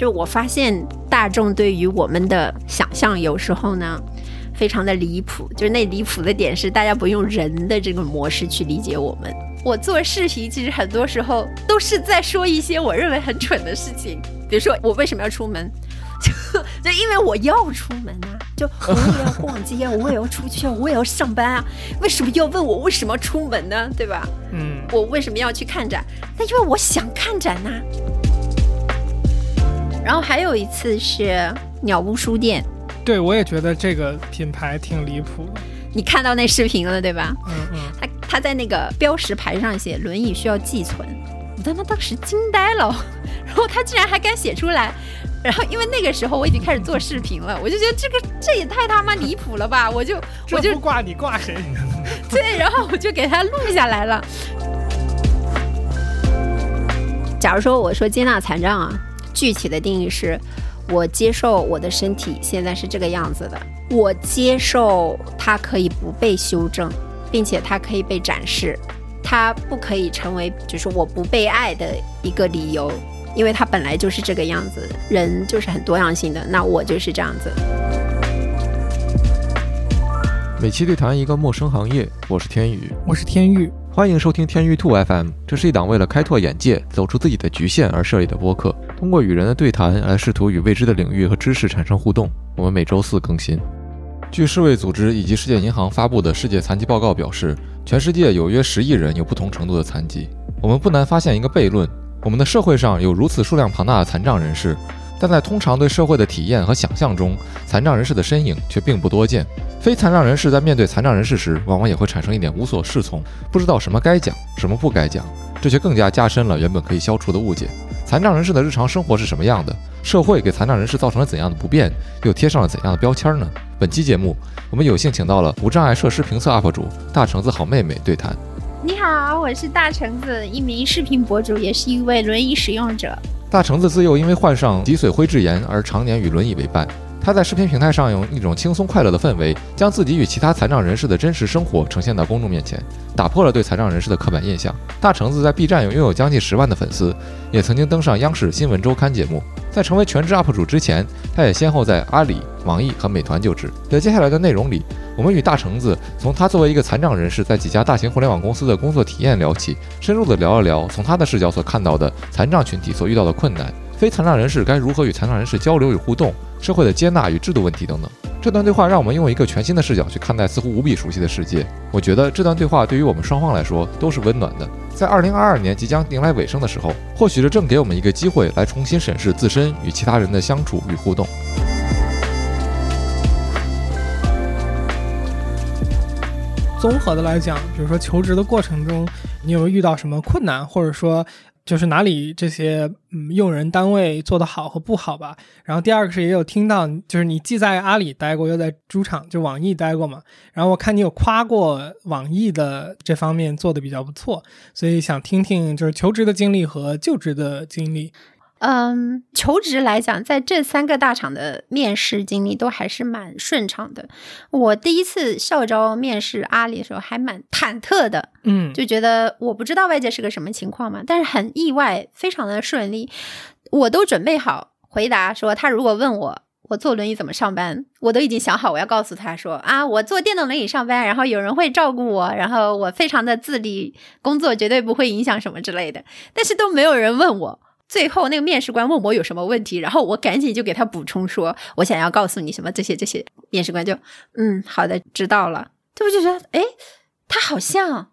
就我发现大众对于我们的想象有时候呢，非常的离谱。就是那离谱的点是，大家不用人的这个模式去理解我们。我做视频，其实很多时候都是在说一些我认为很蠢的事情，比如说我为什么要出门，就就因为我要出门啊，就我也要逛街，我也要出去，我也要上班啊，为什么要问我为什么要出门呢？对吧？嗯，我为什么要去看展？那因为我想看展呐、然后还有一次是鸟屋书店，对我也觉得这个品牌挺离谱的。你看到那视频了对吧？嗯嗯，他他在那个标识牌上写轮椅需要寄存，我他妈当时惊呆了，然后他居然还敢写出来，然后因为那个时候我已经开始做视频了，我就觉得这个这也太他妈离谱了吧，我就我就不挂你挂谁？对，然后我就给他录下来了。假如说我说接纳残障啊，具体的定义是，我接受我的身体现在是这个样子的，我接受它可以不被修正，并且它可以被展示，它不可以成为就是我不被爱的一个理由，因为它本来就是这个样子，人就是很多样性的，那我就是这样子。每期对谈一个陌生行业，我是天宇，我是天宇，欢迎收听天宇兔 FM。这是一档为了开拓眼界、走出自己的局限而设立的播客，通过与人的对谈来试图与未知的领域和知识产生互动。我们每周四更新。据世卫组织以及世界银行发布的世界残疾报告表示，全世界有约十亿人有不同程度的残疾。我们不难发现一个悖论：我们的社会上有如此数量庞大的残障人士，但在通常对社会的体验和想象中，残障人士的身影却并不多见。非残障人士在面对残障人士时，往往也会产生一点无所适从，不知道什么该讲，什么不该讲，这却更加加深了原本可以消除的误解。残障人士的日常生活是什么样的？社会给残障人士造成了怎样的不便，又贴上了怎样的标签呢？本期节目，我们有幸请到了无障碍设施评测 UP 主大橙子好妹妹对谈。你好，我是大橙子，一名视频博主，也是一位轮椅使用者。大橙子自幼因为患上脊髓灰质炎而常年与轮椅为伴。他在视频平台上用一种轻松快乐的氛围，将自己与其他残障人士的真实生活呈现到公众面前，打破了对残障人士的刻板印象。大橙子在 B 站拥有将近十万的粉丝，也曾经登上央视新闻周刊节目。在成为全职 UP 主之前，他也先后在阿里、网易和美团就职。在接下来的内容里，我们与大橙子从他作为一个残障人士在几家大型互联网公司的工作体验聊起，深入的聊了聊从他的视角所看到的残障群体所遇到的困难，非残障人士该如何与残障人士交流与互动，社会的接纳与制度问题等等。这段对话让我们用一个全新的视角去看待似乎无比熟悉的世界。我觉得这段对话对于我们双方来说都是温暖的。在2022年即将迎来尾声的时候，或许这正给我们一个机会来重新审视自身与其他人的相处与互动。综合的来讲，比如说求职的过程中，你有遇到什么困难，或者说就是哪里这些嗯用人单位做的好和不好吧？然后第二个是也有听到，就是你既在阿里待过，又在猪场就网易待过嘛。然后我看你有夸过网易的这方面做的比较不错，所以想听听就是求职的经历和就职的经历。嗯，求职来讲，在这三个大厂的面试经历都还是蛮顺畅的。我第一次校招面试阿里的时候还蛮忐忑的，嗯，就觉得我不知道外界是个什么情况嘛，但是很意外，非常的顺利。我都准备好回答说，他如果问我我坐轮椅怎么上班，我都已经想好我要告诉他说啊，我坐电动轮椅上班，然后有人会照顾我，然后我非常的自立，工作绝对不会影响什么之类的。但是都没有人问我。最后那个面试官问我有什么问题，然后我赶紧就给他补充说，我想要告诉你什么这些这些。面试官就嗯好的知道了，这我就觉得哎，他好像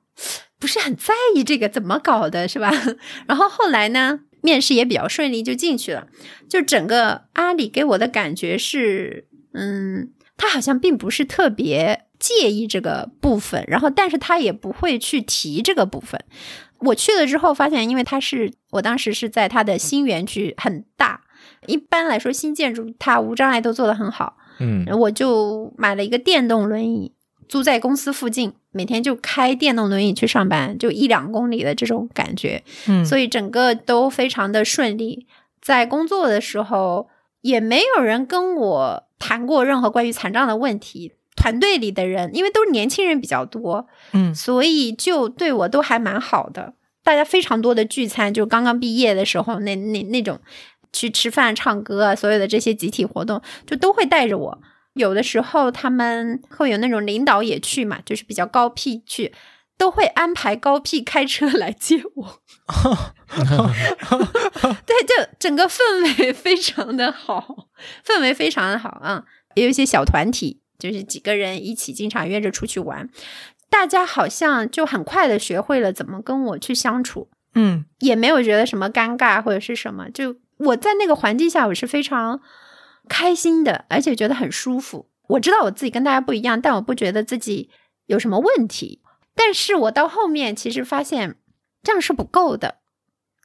不是很在意这个怎么搞的，是吧？然后后来呢，面试也比较顺利，就进去了。就整个阿里给我的感觉是，嗯，他好像并不是特别介意这个部分，然后但是他也不会去提这个部分。我去了之后发现，因为它是我当时是在它的新园区，很大。一般来说，新建筑它无障碍都做得很好。嗯，我就买了一个电动轮椅，租在公司附近，每天就开电动轮椅去上班，就一两公里的这种感觉。嗯，所以整个都非常的顺利。在工作的时候，也没有人跟我谈过任何关于残障的问题。团队里的人，因为都是年轻人比较多，嗯所以就对我都还蛮好的。大家非常多的聚餐，就刚刚毕业的时候，那那那种去吃饭、唱歌啊，所有的这些集体活动就都会带着我。有的时候他们会有那种领导也去嘛，就是比较高 P 去，都会安排高 P 开车来接我。对，就整个氛围非常的好，氛围非常的好啊。也有一些小团体，就是几个人一起经常约着出去玩，大家好像就很快的学会了怎么跟我去相处，嗯也没有觉得什么尴尬或者是什么。就我在那个环境下，我是非常开心的，而且觉得很舒服。我知道我自己跟大家不一样，但我不觉得自己有什么问题。但是我到后面其实发现这样是不够的，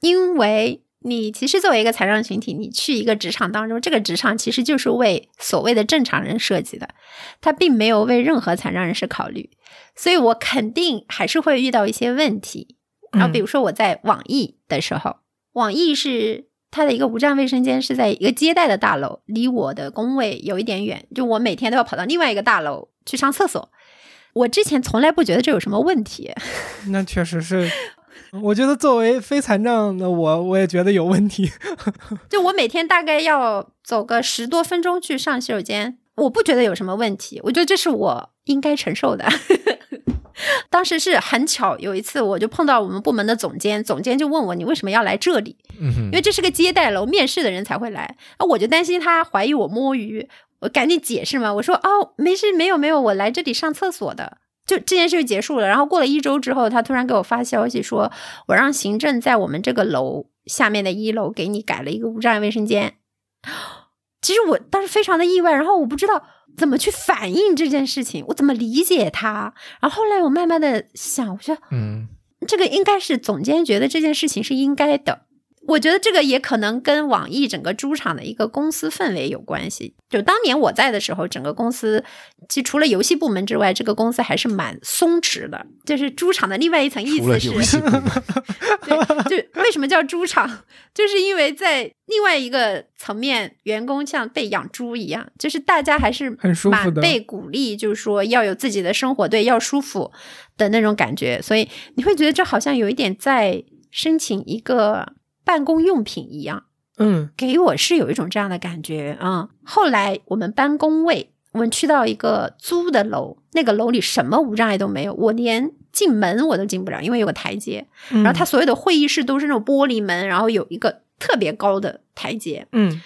因为你其实作为一个残障群体，你去一个职场当中，这个职场其实就是为所谓的正常人设计的，它并没有为任何残障人士考虑，所以我肯定还是会遇到一些问题。然后比如说我在网易的时候，网易是它的一个无障卫生间是在一个接待的大楼，离我的工位有一点远，就我每天都要跑到另外一个大楼去上厕所。我之前从来不觉得这有什么问题，那确实是。我觉得作为非残障的我，我也觉得有问题。就我每天大概要走个十多分钟去上洗手间，我不觉得有什么问题，我觉得这是我应该承受的。当时是很巧，有一次我就碰到我们部门的总监，总监就问我你为什么要来这里？因为这是个接待楼，面试的人才会来。啊，我就担心他怀疑我摸鱼，我赶紧解释嘛，我说哦，没事，没有没有，我来这里上厕所的。就这件事就结束了。然后过了一周之后，他突然给我发消息说，我让行政在我们这个楼下面的一楼给你改了一个无障碍卫生间。其实我当时非常的意外，然后我不知道怎么去反应这件事情，我怎么理解他。然后后来我慢慢的想，我说嗯这个应该是总监觉得这件事情是应该的。我觉得这个也可能跟网易整个猪场的一个公司氛围有关系。就当年我在的时候，整个公司其实除了游戏部门之外，这个公司还是蛮松弛的。就是猪场的另外一层意思是，就为什么叫猪场，就是因为在另外一个层面，员工像被养猪一样，就是大家还是很舒服的蛮被鼓励，就是说要有自己的生活，对，要舒服的那种感觉，所以你会觉得这好像有一点在申请一个办公用品一样。嗯给我是有一种这样的感觉啊、嗯。后来我们搬工位，我们去到一个租的楼，那个楼里什么无障碍都没有，我连进门我都进不了，因为有个台阶。嗯，然后它所有的会议室都是那种玻璃门，然后有一个特别高的台阶。嗯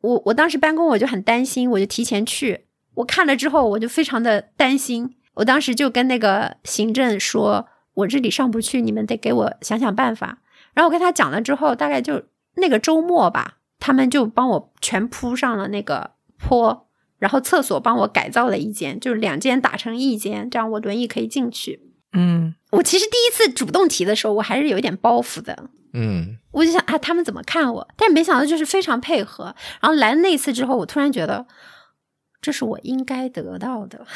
我我当时搬工我就很担心，我就提前去，我看了之后我就非常的担心，我当时就跟那个行政说，我这里上不去，你们得给我想想办法。然后我跟他讲了之后，大概就那个周末吧，他们就帮我全铺上了那个坡，然后厕所帮我改造了一间，就是两间打成一间，这样我轮椅可以进去。嗯我其实第一次主动提的时候，我还是有一点包袱的，嗯我就想啊，他们怎么看我？但没想到就是非常配合。然后来了那一次之后，我突然觉得这是我应该得到的，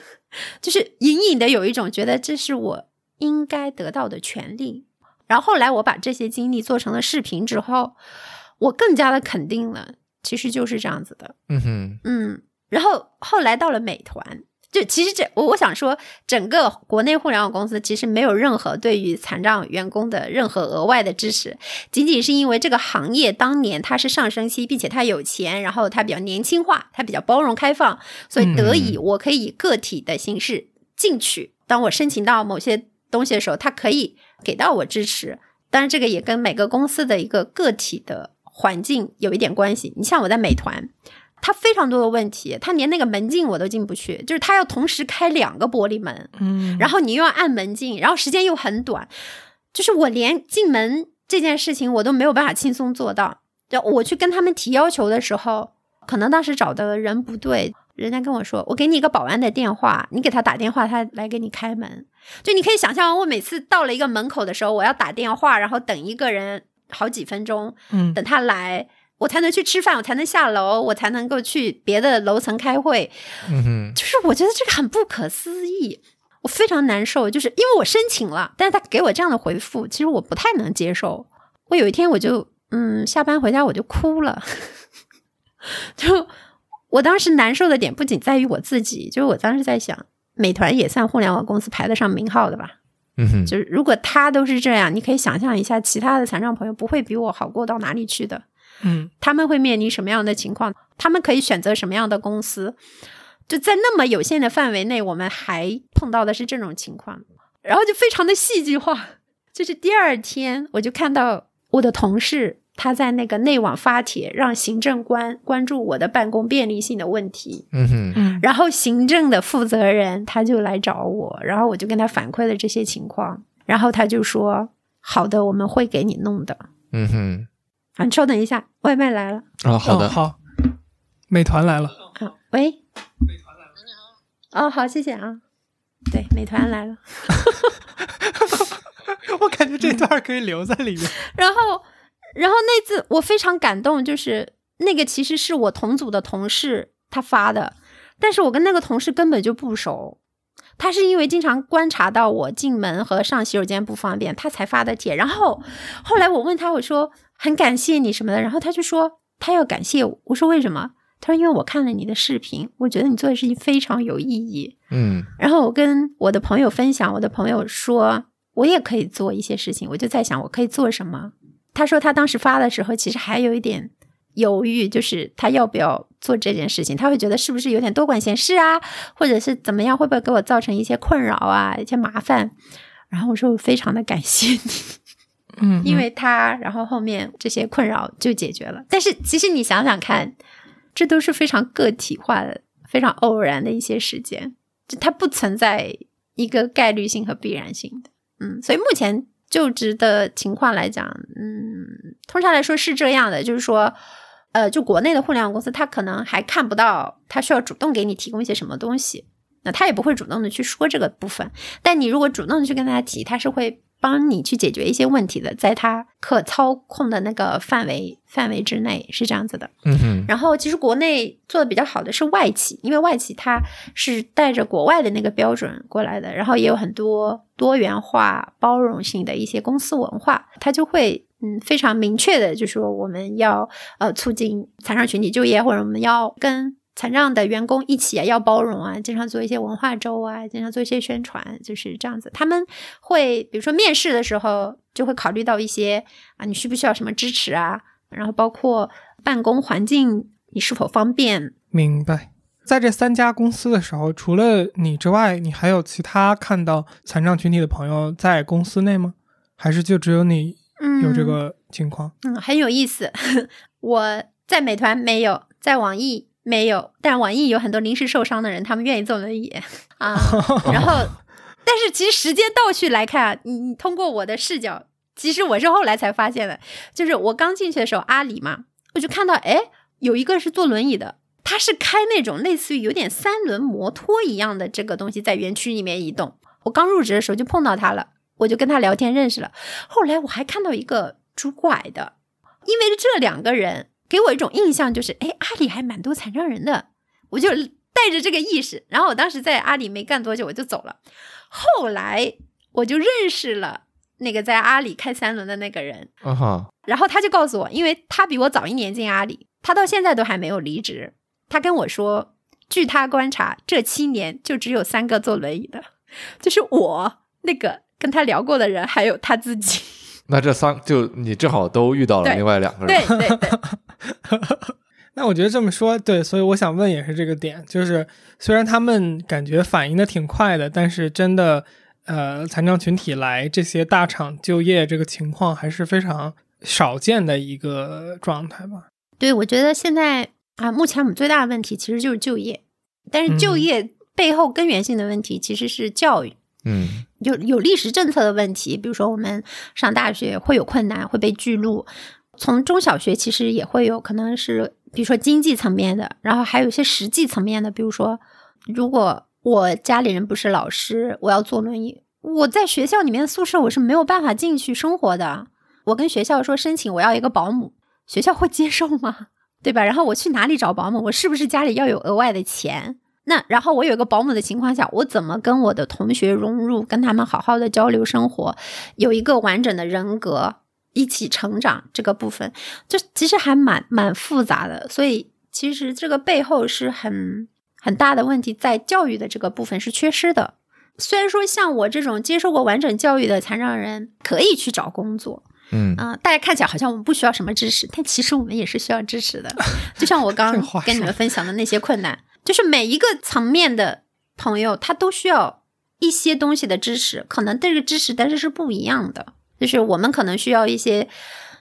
就是隐隐的有一种觉得这是我应该得到的权利。然后后来我把这些经历做成了视频之后，我更加的肯定了，其实就是这样子的。嗯哼嗯，然后后来到了美团，就其实这我我想说，整个国内互联网公司其实没有任何对于残障员工的任何额外的支持，仅仅是因为这个行业当年它是上升期，并且它有钱，然后它比较年轻化，它比较包容开放，所以得以我可以以个体的形式进去。当我申请到某些东西的时候，它可以给到我支持。当然，这个也跟每个公司的一个个体的环境有一点关系。你像我在美团，它非常多的问题，它连那个门禁我都进不去，就是它要同时开两个玻璃门，嗯，然后你又要按门禁，然后时间又很短，就是我连进门这件事情我都没有办法轻松做到。就我去跟他们提要求的时候，可能当时找的人不对，人家跟我说，我给你一个保安的电话，你给他打电话，他来给你开门。就你可以想象，我每次到了一个门口的时候，我要打电话，然后等一个人好几分钟，嗯等他来。我才能去吃饭，我才能下楼，我才能够去别的楼层开会。嗯哼就是我觉得这个很不可思议，我非常难受。就是因为我申请了，但是他给我这样的回复，其实我不太能接受。我有一天我就嗯下班回家我就哭了，就我当时难受的点不仅在于我自己，就是我当时在想，美团也算互联网公司排得上名号的吧。嗯哼就是如果他都是这样，你可以想象一下，其他的残障朋友不会比我好过到哪里去的。嗯他们会面临什么样的情况？他们可以选择什么样的公司？就在那么有限的范围内，我们还碰到的是这种情况，然后就非常的戏剧化。就是第二天，我就看到我的同事他在那个内网发帖，让行政官关注我的办公便利性的问题。嗯哼，嗯然后行政的负责人他就来找我，然后我就跟他反馈了这些情况，然后他就说：“好的，我们会给你弄的。嗯哼，”啊，你稍等一下，外卖来了。啊，好的，哦好，美团来了，啊，喂，美团来了，你好。哦，好，谢谢啊。对，美团来了。我感觉这段可以留在里面。然后，然后那次我非常感动，就是那个其实是我同组的同事他发的，但是我跟那个同事根本就不熟。他是因为经常观察到我进门和上洗手间不方便，他才发的帖。然后后来我问他，我说很感谢你什么的，然后他就说他要感谢我。我说为什么？他说因为我看了你的视频，我觉得你做的事情非常有意义。嗯然后我跟我的朋友分享，我的朋友说我也可以做一些事情，我就在想我可以做什么。他说他当时发的时候，其实还有一点犹豫，就是他要不要做这件事情，他会觉得是不是有点多管闲事啊，或者是怎么样，会不会给我造成一些困扰啊，一些麻烦。然后我说我非常的感谢你，嗯，因为他，然后后面这些困扰就解决了。但是其实你想想看，这都是非常个体化的、非常偶然的一些事件，就它不存在一个概率性和必然性的。嗯，所以目前就职的情况来讲，嗯，通常来说是这样的，就是说。呃，就国内的互联网公司，他可能还看不到，他需要主动给你提供一些什么东西，那他也不会主动的去说这个部分。但你如果主动的去跟他提，他是会帮你去解决一些问题的，在他可操控的那个范围范围之内，是这样子的。嗯哼，然后，其实国内做的比较好的是外企，因为外企它是带着国外的那个标准过来的，然后也有很多多元化、包容性的一些公司文化，它就会嗯非常明确的就说我们要呃促进残障群体就业，或者我们要跟残障的员工一起啊，要包容啊，经常做一些文化周啊，经常做一些宣传，就是这样子。他们会比如说面试的时候就会考虑到一些啊，你需不需要什么支持啊，然后包括办公环境你是否方便。明白。在这三家公司的时候，除了你之外，你还有其他看到残障群体的朋友在公司内吗？还是就只有你嗯，有这个情况？嗯，很有意思。我在美团没有，在网易没有，但网易有很多临时受伤的人，他们愿意坐轮椅啊。然后，但是其实时间倒叙来看啊，你你通过我的视角，其实我是后来才发现的，就是我刚进去的时候，阿里嘛，我就看到，哎，有一个是坐轮椅的。他是开那种类似于有点三轮摩托一样的这个东西，在园区里面移动。我刚入职的时候就碰到他了，我就跟他聊天认识了。后来我还看到一个拄拐的，因为这两个人给我一种印象，就是哎，阿里还蛮多残障人的，我就带着这个意识。然后我当时在阿里没干多久，我就走了。后来我就认识了那个在阿里开三轮的那个人，啊哈，然后他就告诉我，因为他比我早一年进阿里，他到现在都还没有离职。他跟我说，据他观察，这七年就只有三个坐轮椅的，就是我那个跟他聊过的人，还有他自己。那这三就你正好都遇到了另外两个对人，对对，那我觉得这么说对，所以我想问也是这个点，就是虽然他们感觉反应的挺快的，但是真的，呃，残障群体来这些大厂就业这个情况还是非常少见的一个状态吧。对，我觉得现在啊，目前我们最大的问题其实就是就业，但是就嗯业背后根源性的问题其实是教育。嗯有有历史政策的问题，比如说我们上大学会有困难，会被拒录。从中小学其实也会有可能是，比如说经济层面的，然后还有一些实际层面的，比如说，如果我家里人不是老师，我要坐轮椅，我在学校里面宿舍我是没有办法进去生活的。我跟学校说申请我要一个保姆，学校会接受吗？对吧？然后我去哪里找保姆？我是不是家里要有额外的钱？那然后我有一个保姆的情况下，我怎么跟我的同学融入，跟他们好好的交流生活，有一个完整的人格，一起成长这个部分，就其实还蛮蛮复杂的。所以其实这个背后是很很大的问题，在教育的这个部分是缺失的。虽然说像我这种接受过完整教育的残障人可以去找工作，嗯啊、大家看起来好像我们不需要什么支持，但其实我们也是需要支持的。就像我刚这话跟你们分享的那些困难，就是每一个层面的朋友，他都需要一些东西的支持，可能这个支持但是是不一样的。就是我们可能需要一些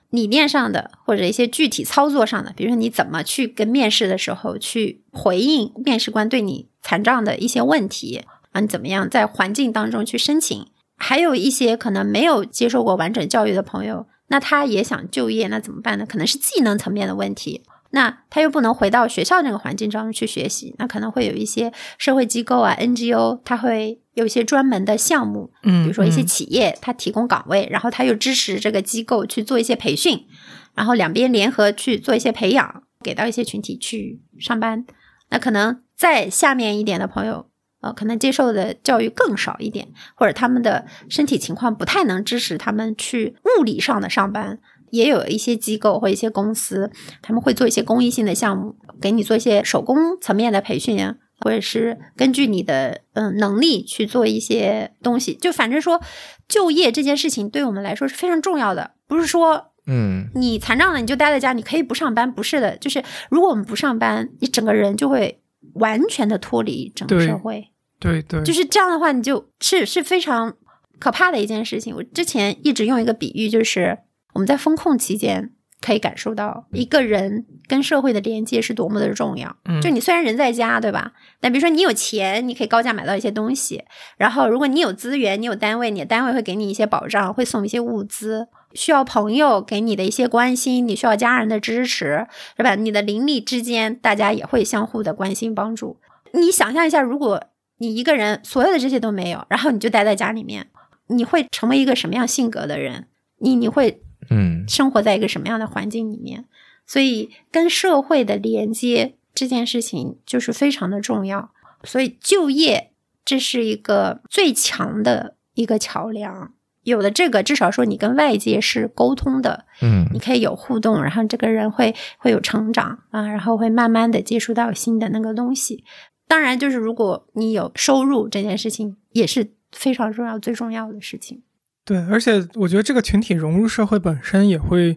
理念上的，或者一些具体操作上的，比如说你怎么去跟面试的时候去回应面试官对你残障的一些问题啊，你怎么样在环境当中去申请。还有一些可能没有接受过完整教育的朋友，那他也想就业，那怎么办呢？可能是技能层面的问题，那他又不能回到学校那个环境当中去学习，那可能会有一些社会机构啊、NGO，他会有一些专门的项目，嗯，比如说一些嗯企业，他提供岗位，然后他又支持这个机构去做一些培训，然后两边联合去做一些培养，给到一些群体去上班。那可能再下面一点的朋友，呃，可能接受的教育更少一点，或者他们的身体情况不太能支持他们去物理上的上班。也有一些机构或一些公司，他们会做一些公益性的项目，给你做一些手工层面的培训啊，或者是根据你的嗯能力去做一些东西。就反正说，就业这件事情对我们来说是非常重要的，不是说嗯你残障了你就待在家，你可以不上班，不是的，就是如果我们不上班，你整个人就会完全的脱离整个社会。对对，就是这样的话，你就是是非常可怕的一件事情。我之前一直用一个比喻，就是我们在风控期间可以感受到一个人跟社会的连接是多么的重要。嗯就你虽然人在家，对吧？但比如说你有钱，你可以高价买到一些东西。然后如果你有资源，你有单位，你的单位会给你一些保障，会送一些物资。需要朋友给你的一些关心，你需要家人的支持，是吧？你的邻里之间，大家也会相互的关心帮助。你想象一下，如果你一个人所有的这些都没有，然后你就待在家里面，你会成为一个什么样性格的人？你你会嗯生活在一个什么样的环境里面？所以跟社会的连接这件事情就是非常的重要。所以就业这是一个最强的一个桥梁。有了这个，至少说你跟外界是沟通的，嗯你可以有互动，然后这个人会会有成长啊，然后会慢慢的接触到新的那个东西。当然，就是如果你有收入，这件事情也是非常重要、最重要的事情。对，而且我觉得这个群体融入社会本身也会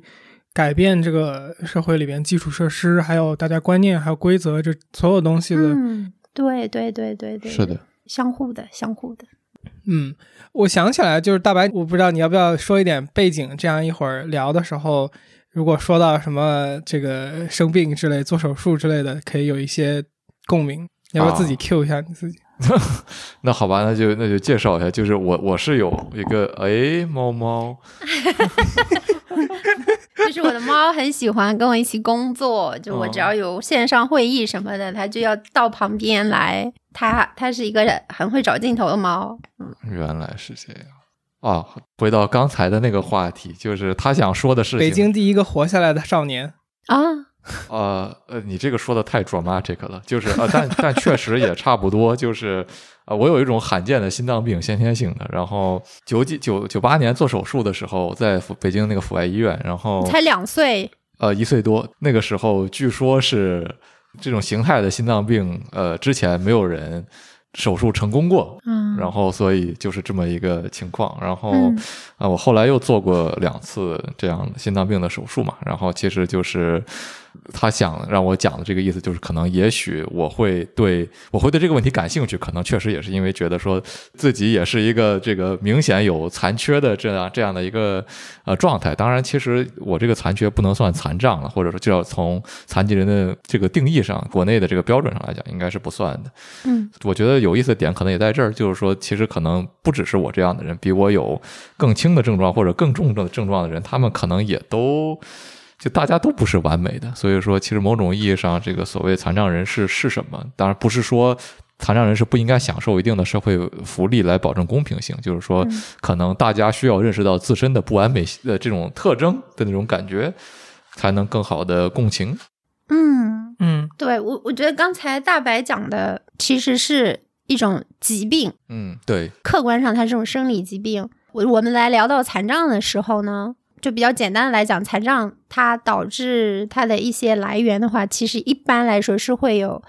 改变这个社会里边基础设施，还有大家观念，还有规则，这所有东西的。嗯，对对对对对，是的，相互的，相互的。嗯，我想起来，就是大白，我不知道你要不要说一点背景，这样一会儿聊的时候，如果说到什么这个生病之类、做手术之类的，可以有一些共鸣。要不要自己啊 Q 一下你自己？那好吧，那就那就介绍一下，就是我我是有一个哎猫猫，就是我的猫很喜欢跟我一起工作，就我只哦要有线上会议什么的，它就要到旁边来。它它是一个很会找镜头的猫，原来是这样啊！回到刚才的那个话题，就是他想说的事情。北京第一个活下来的少年。啊，呃呃，你这个说的太 dramatic 了，就是呃，但 但确实也差不多，就是呃，我有一种罕见的心脏病，先天性的。然后九几九九八年做手术的时候，在阜北京那个阜外医院，然后才两岁，呃一岁多，那个时候据说是这种形态的心脏病，呃，之前没有人手术成功过，嗯，然后所以就是这么一个情况。然后嗯啊，我后来又做过两次这样心脏病的手术嘛，然后其实就是他想让我讲的这个意思，就是可能也许我会对我会对这个问题感兴趣，可能确实也是因为觉得说自己也是一个这个明显有残缺的这样这样的一个呃状态。当然，其实我这个残缺不能算残障了，或者说就要从残疾人的这个定义上，国内的这个标准上来讲，应该是不算的。嗯我觉得有意思的点可能也在这儿，就是说，其实可能不只是我这样的人，比我有更轻的症状或者更重的症状的人，他们可能也都就大家都不是完美的。所以说，其实某种意义上，这个所谓残障人士是什么？当然不是说残障人士不应该享受一定的社会福利来保证公平性，就是说，嗯可能大家需要认识到自身的不完美的这种特征的那种感觉，才能更好的共情。嗯，嗯对我我觉得刚才大白讲的其实是一种疾病，嗯，对，客观上它是种生理疾病。我我们来聊到残障的时候呢，就比较简单的来讲，残障它导致它的一些来源的话，其实一般来说是会有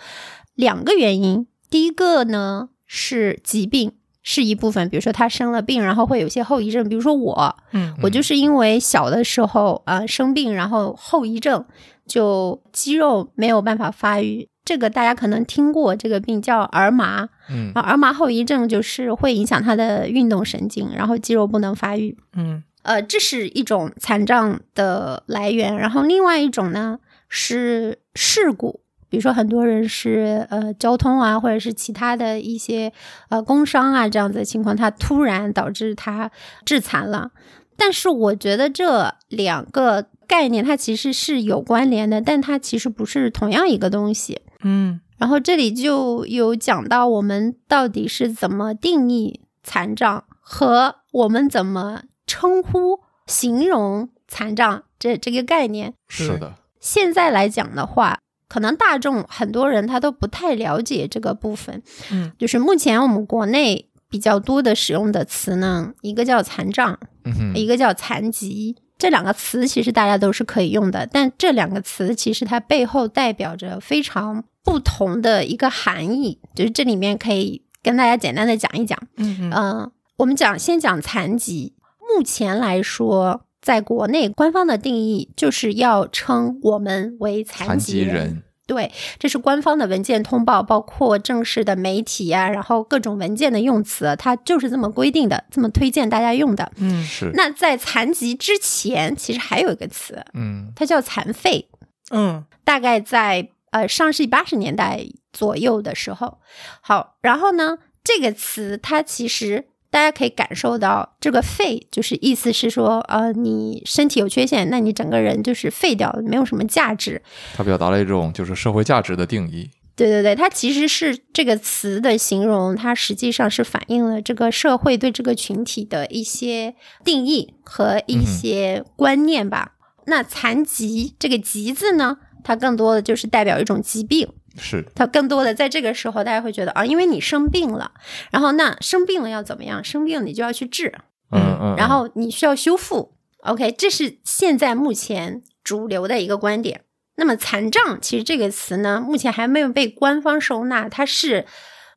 两个原因。第一个呢是疾病，是一部分，比如说他生了病，然后会有些后遗症，比如说我，嗯我就是因为小的时候啊、呃生病，然后后遗症就肌肉没有办法发育。这个大家可能听过，这个病叫儿麻嗯啊，儿麻后遗症就是会影响他的运动神经，然后肌肉不能发育。嗯呃，这是一种残障的来源。然后另外一种呢是事故，比如说很多人是呃交通啊，或者是其他的一些呃工伤啊这样子的情况，他突然导致他致残了。但是我觉得这两个概念它其实是有关联的，但它其实不是同样一个东西。嗯然后这里就有讲到我们到底是怎么定义残障和我们怎么称呼、形容残障这这个概念。是的，现在来讲的话，可能大众很多人他都不太了解这个部分。嗯，就是目前我们国内比较多的使用的词呢，一个叫残障，嗯哼，一个叫残疾。这两个词其实大家都是可以用的，但这两个词其实它背后代表着非常不同的一个含义。就是这里面可以跟大家简单的讲一讲。嗯嗯嗯、我们讲先讲残疾。目前来说，在国内官方的定义就是要称我们为残疾人，对，这是官方的文件通报，包括正式的媒体啊，然后各种文件的用词，它就是这么规定的，这么推荐大家用的。嗯是，那在残疾之前，其实还有一个词，嗯它叫残废，嗯大概在呃上世纪八十年代左右的时候。好，然后呢，这个词它其实大家可以感受到，这个废就是意思是说，呃，你身体有缺陷，那你整个人就是废掉了，没有什么价值。它表达了一种就是社会价值的定义。对对对，它其实是这个词的形容，它实际上是反映了这个社会对这个群体的一些定义和一些观念吧。那残疾这个“疾”字呢，它更多的就是代表一种疾病，是，他更多的在这个时候，大家会觉得啊，因为你生病了，然后那生病了要怎么样？生病你就要去治，嗯嗯，然后你需要修复。OK，这是现在目前主流的一个观点。那么残障其实这个词呢，目前还没有被官方收纳，它是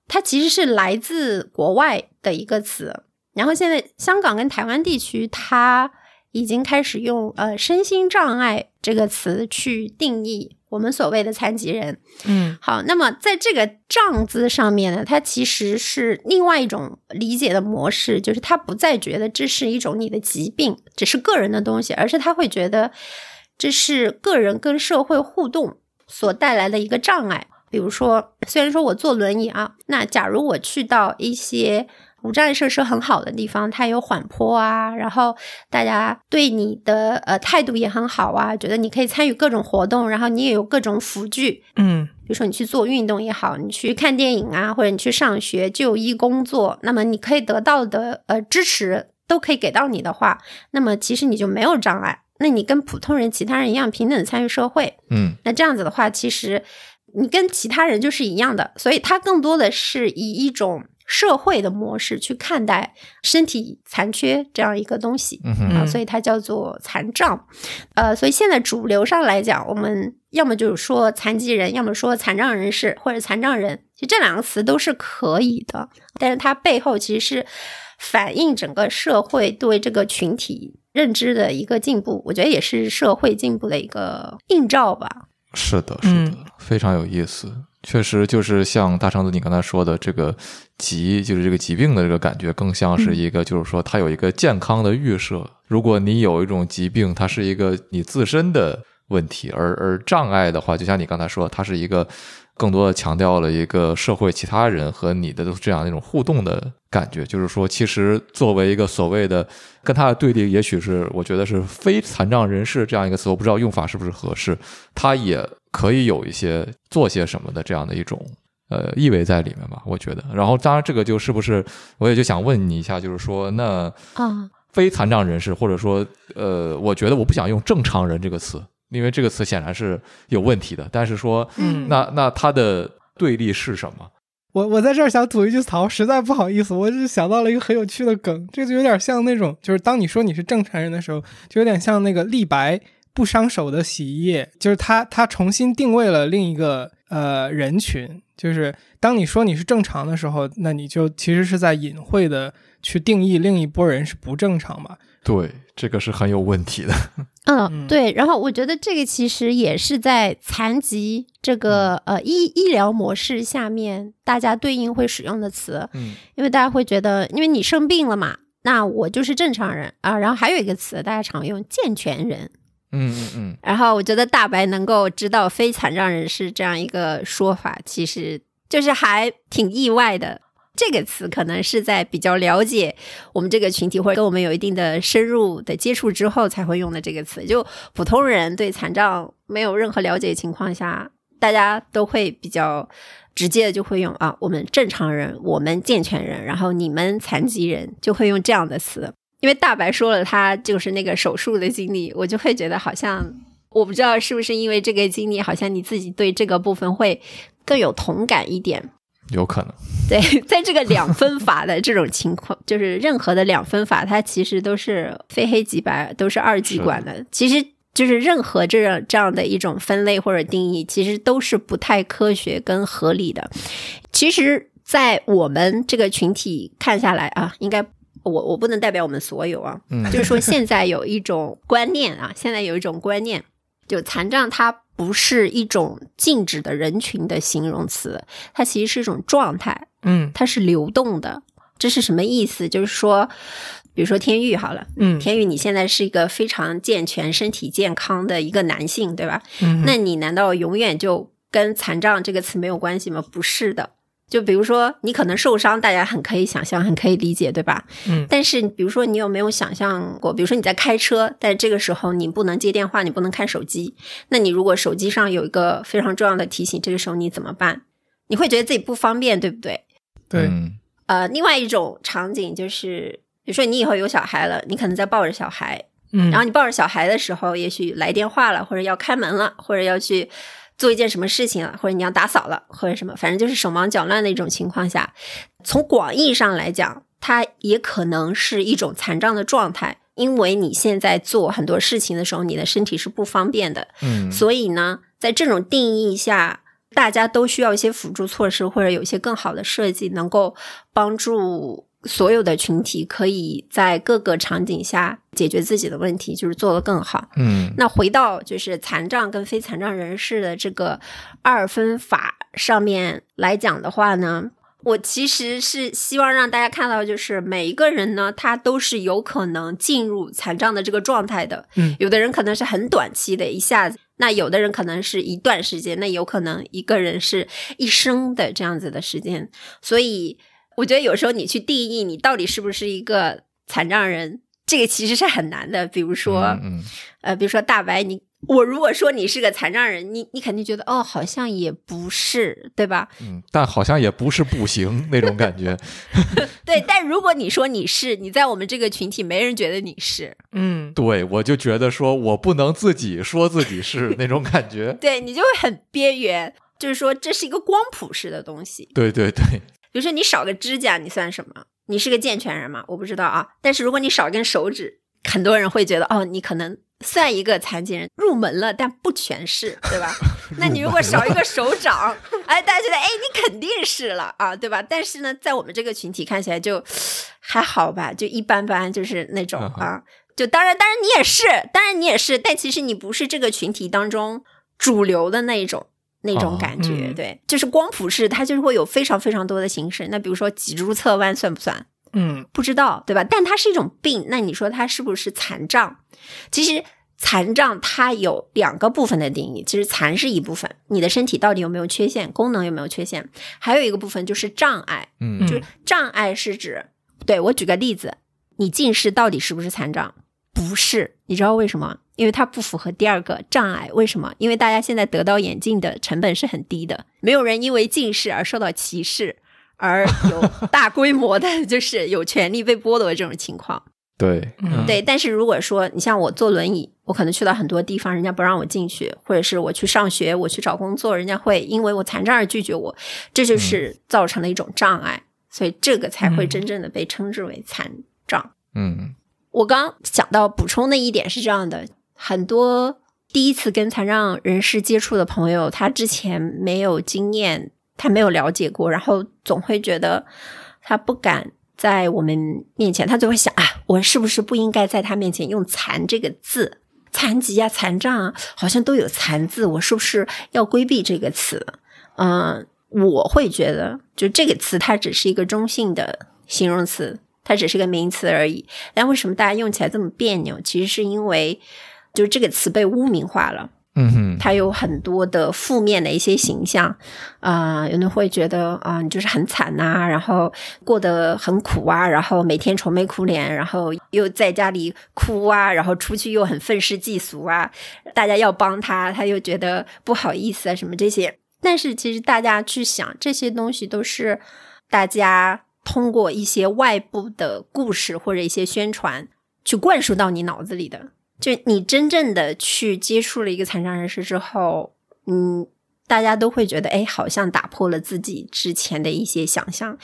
它其实是来自国外的一个词。然后现在香港跟台湾地区，它已经开始用呃身心障碍这个词去定义我们所谓的残疾人。嗯好，那么在这个“障”字上面呢，它其实是另外一种理解的模式，就是他不再觉得这是一种你的疾病，只是个人的东西，而是他会觉得这是个人跟社会互动所带来的一个障碍。比如说，虽然说我坐轮椅啊，那假如我去到一些无障碍设施很好的地方，它有缓坡啊，然后大家对你的呃态度也很好啊，觉得你可以参与各种活动，然后你也有各种辅具，嗯比如说你去做运动也好，你去看电影啊，或者你去上学、就医、工作，那么你可以得到的呃支持都可以给到你的话，那么其实你就没有障碍，那你跟普通人、其他人一样平等地参与社会。嗯那这样子的话，其实你跟其他人就是一样的，所以它更多的是以一种社会的模式去看待身体残缺这样一个东西。嗯所以它叫做残障。呃，所以现在主流上来讲，我们要么就是说残疾人，要么说残障人士或者残障人，其实这两个词都是可以的，但是它背后其实是反映整个社会对这个群体认知的一个进步，我觉得也是社会进步的一个映照吧。是的，是嗯的，非常有意思。确实，就是像大橙子你刚才说的，这个疾就是这个疾病的这个感觉，更像是一个，就是说它有一个健康的预设。如果你有一种疾病，它是一个你自身的问题，而而障碍的话，就像你刚才说，它是一个更多的强调了一个社会其他人和你的这样一种互动的感觉。就是说，其实作为一个所谓的跟它的对立，也许是我觉得是非残障人士这样一个词，我不知道用法是不是合适，它也可以有一些做些什么的这样的一种。呃，意味在里面吧，我觉得。然后，当然，这个就是不是，我也就想问你一下，就是说，那啊，非残障人士，或者说，呃，我觉得我不想用正常人这个词，因为这个词显然是有问题的。但是说，嗯那那他的对立是什么？我我在这儿想吐一句槽，实在不好意思，我只是想到了一个很有趣的梗，这就有点像那种，就是当你说你是正常人的时候，就有点像那个立白不伤手的洗衣液，就是它它重新定位了另一个呃人群，就是当你说你是正常的时候，那你就其实是在隐晦的去定义另一波人是不正常嘛。对，这个是很有问题的。嗯，嗯对。然后我觉得这个其实也是在残疾这个呃医医疗模式下面，大家对应会使用的词，嗯因为大家会觉得，因为你生病了嘛，那我就是正常人啊。然后还有一个词大家常用健全人，嗯嗯嗯，然后我觉得大白能够知道非残障人士这样一个说法，其实就是还挺意外的。这个词可能是在比较了解我们这个群体或者跟我们有一定的深入的接触之后才会用的这个词。就普通人对残障没有任何了解情况下，大家都会比较直接的就会用啊，我们正常人，我们健全人，然后你们残疾人就会用这样的词。因为大白说了他就是那个手术的经历，我就会觉得好像我不知道是不是因为这个经历，好像你自己对这个部分会更有同感一点。有可能。对，在这个两分法的这种情况，就是任何的两分法，它其实都是非黑即白，都是二极管的。其实就是任何这样这样的一种分类或者定义，其实都是不太科学跟合理的。其实，在我们这个群体看下来啊，应该我我不能代表我们所有啊，嗯就是说现在有一种观念啊，现在有一种观念，就残障它不是一种静止的人群的形容词，它其实是一种状态。嗯它是流动的。这是什么意思？就是说，比如说天宇好了，嗯天宇你现在是一个非常健全、身体健康的一个男性，对吧？嗯，那你难道永远就跟残障这个词没有关系吗？不是的。就比如说，你可能受伤，大家很可以想象，很可以理解，对吧？嗯但是，比如说，你有没有想象过，比如说你在开车，但这个时候你不能接电话，你不能看手机，那你如果手机上有一个非常重要的提醒，这个时候你怎么办？你会觉得自己不方便，对不对？对，嗯呃，另外一种场景就是，比如说你以后有小孩了，你可能在抱着小孩，嗯，然后你抱着小孩的时候，也许来电话了，或者要开门了，或者要去做一件什么事情了，或者你要打扫了，或者什么，反正就是手忙脚乱的一种情况下，从广义上来讲，它也可能是一种残障的状态，因为你现在做很多事情的时候，你的身体是不方便的，嗯，所以呢，在这种定义下，大家都需要一些辅助措施，或者有一些更好的设计，能够帮助所有的群体可以在各个场景下解决自己的问题，就是做得更好。嗯那回到就是残障跟非残障人士的这个二分法上面来讲的话呢，我其实是希望让大家看到，就是每一个人呢，他都是有可能进入残障的这个状态的。嗯有的人可能是很短期的，一下子；那有的人可能是一段时间，那有可能一个人是一生的这样子的时间。所以，我觉得有时候你去定义你到底是不是一个残障人，这个其实是很难的。比如说，嗯呃，比如说大白，你我如果说你是个残障人，你你肯定觉得哦，好像也不是，对吧？嗯，但好像也不是不行那种感觉。对，但如果你说你是，你在我们这个群体，没人觉得你是，嗯对，我就觉得说我不能自己说自己是那种感觉。对你就会很边缘。就是说，这是一个光谱式的东西。对对对，比如说，你少个指甲，你算什么？你是个健全人吗？我不知道啊。但是如果你少根手指，很多人会觉得哦，你可能算一个残疾人，入门了，但不全是，对吧？那你如果少一个手掌，哎，大家觉得哎，你肯定是了啊，对吧？但是呢，在我们这个群体看起来就还好吧，就一般般，就是那种啊。就当然，当然你也是，当然你也是，但其实你不是这个群体当中主流的那一种。那种哦感觉，嗯对，就是光谱式，它就是会有非常非常多的形式。那比如说脊柱侧弯算不算？嗯不知道，对吧？但它是一种病，那你说它是不是残障？其实残障它有两个部分的定义，其实残是一部分，你的身体到底有没有缺陷，功能有没有缺陷，还有一个部分就是障碍，嗯就是障碍是指，对我举个例子，你近视到底是不是残障？不是，你知道为什么？因为它不符合第二个障碍。为什么？因为大家现在得到眼镜的成本是很低的，没有人因为近视而受到歧视，而有 大规模的就是有权利被剥夺这种情况。对，嗯对，但是如果说你像我坐轮椅，我可能去到很多地方，人家不让我进去，或者是我去上学，我去找工作，人家会因为我残障而拒绝我，这就是造成了一种障碍，所以这个才会嗯真正的被称之为残障。嗯我刚想到补充的一点是这样的，很多第一次跟残障人士接触的朋友，他之前没有经验，他没有了解过，然后总会觉得他不敢在我们面前，他就会想啊，我是不是不应该在他面前用“残”这个字？残疾啊，残障啊，好像都有“残”字，我是不是要规避这个词？嗯，我会觉得，就这个词，它只是一个中性的形容词，它只是个名词而已。但为什么大家用起来这么别扭？其实是因为，就是这个词被污名化了。嗯哼，它有很多的负面的一些形象，啊、有人会觉得啊、你就是很惨呐、然后过得很苦啊，然后每天愁眉苦脸，然后又在家里哭啊，然后出去又很愤世嫉俗啊，大家要帮他，他又觉得不好意思啊，什么这些。但是其实大家去想，这些东西都是大家通过一些外部的故事或者一些宣传去灌输到你脑子里的。就你真正的去接触了一个残障人士之后，嗯，大家都会觉得，哎，好像打破了自己之前的一些想象。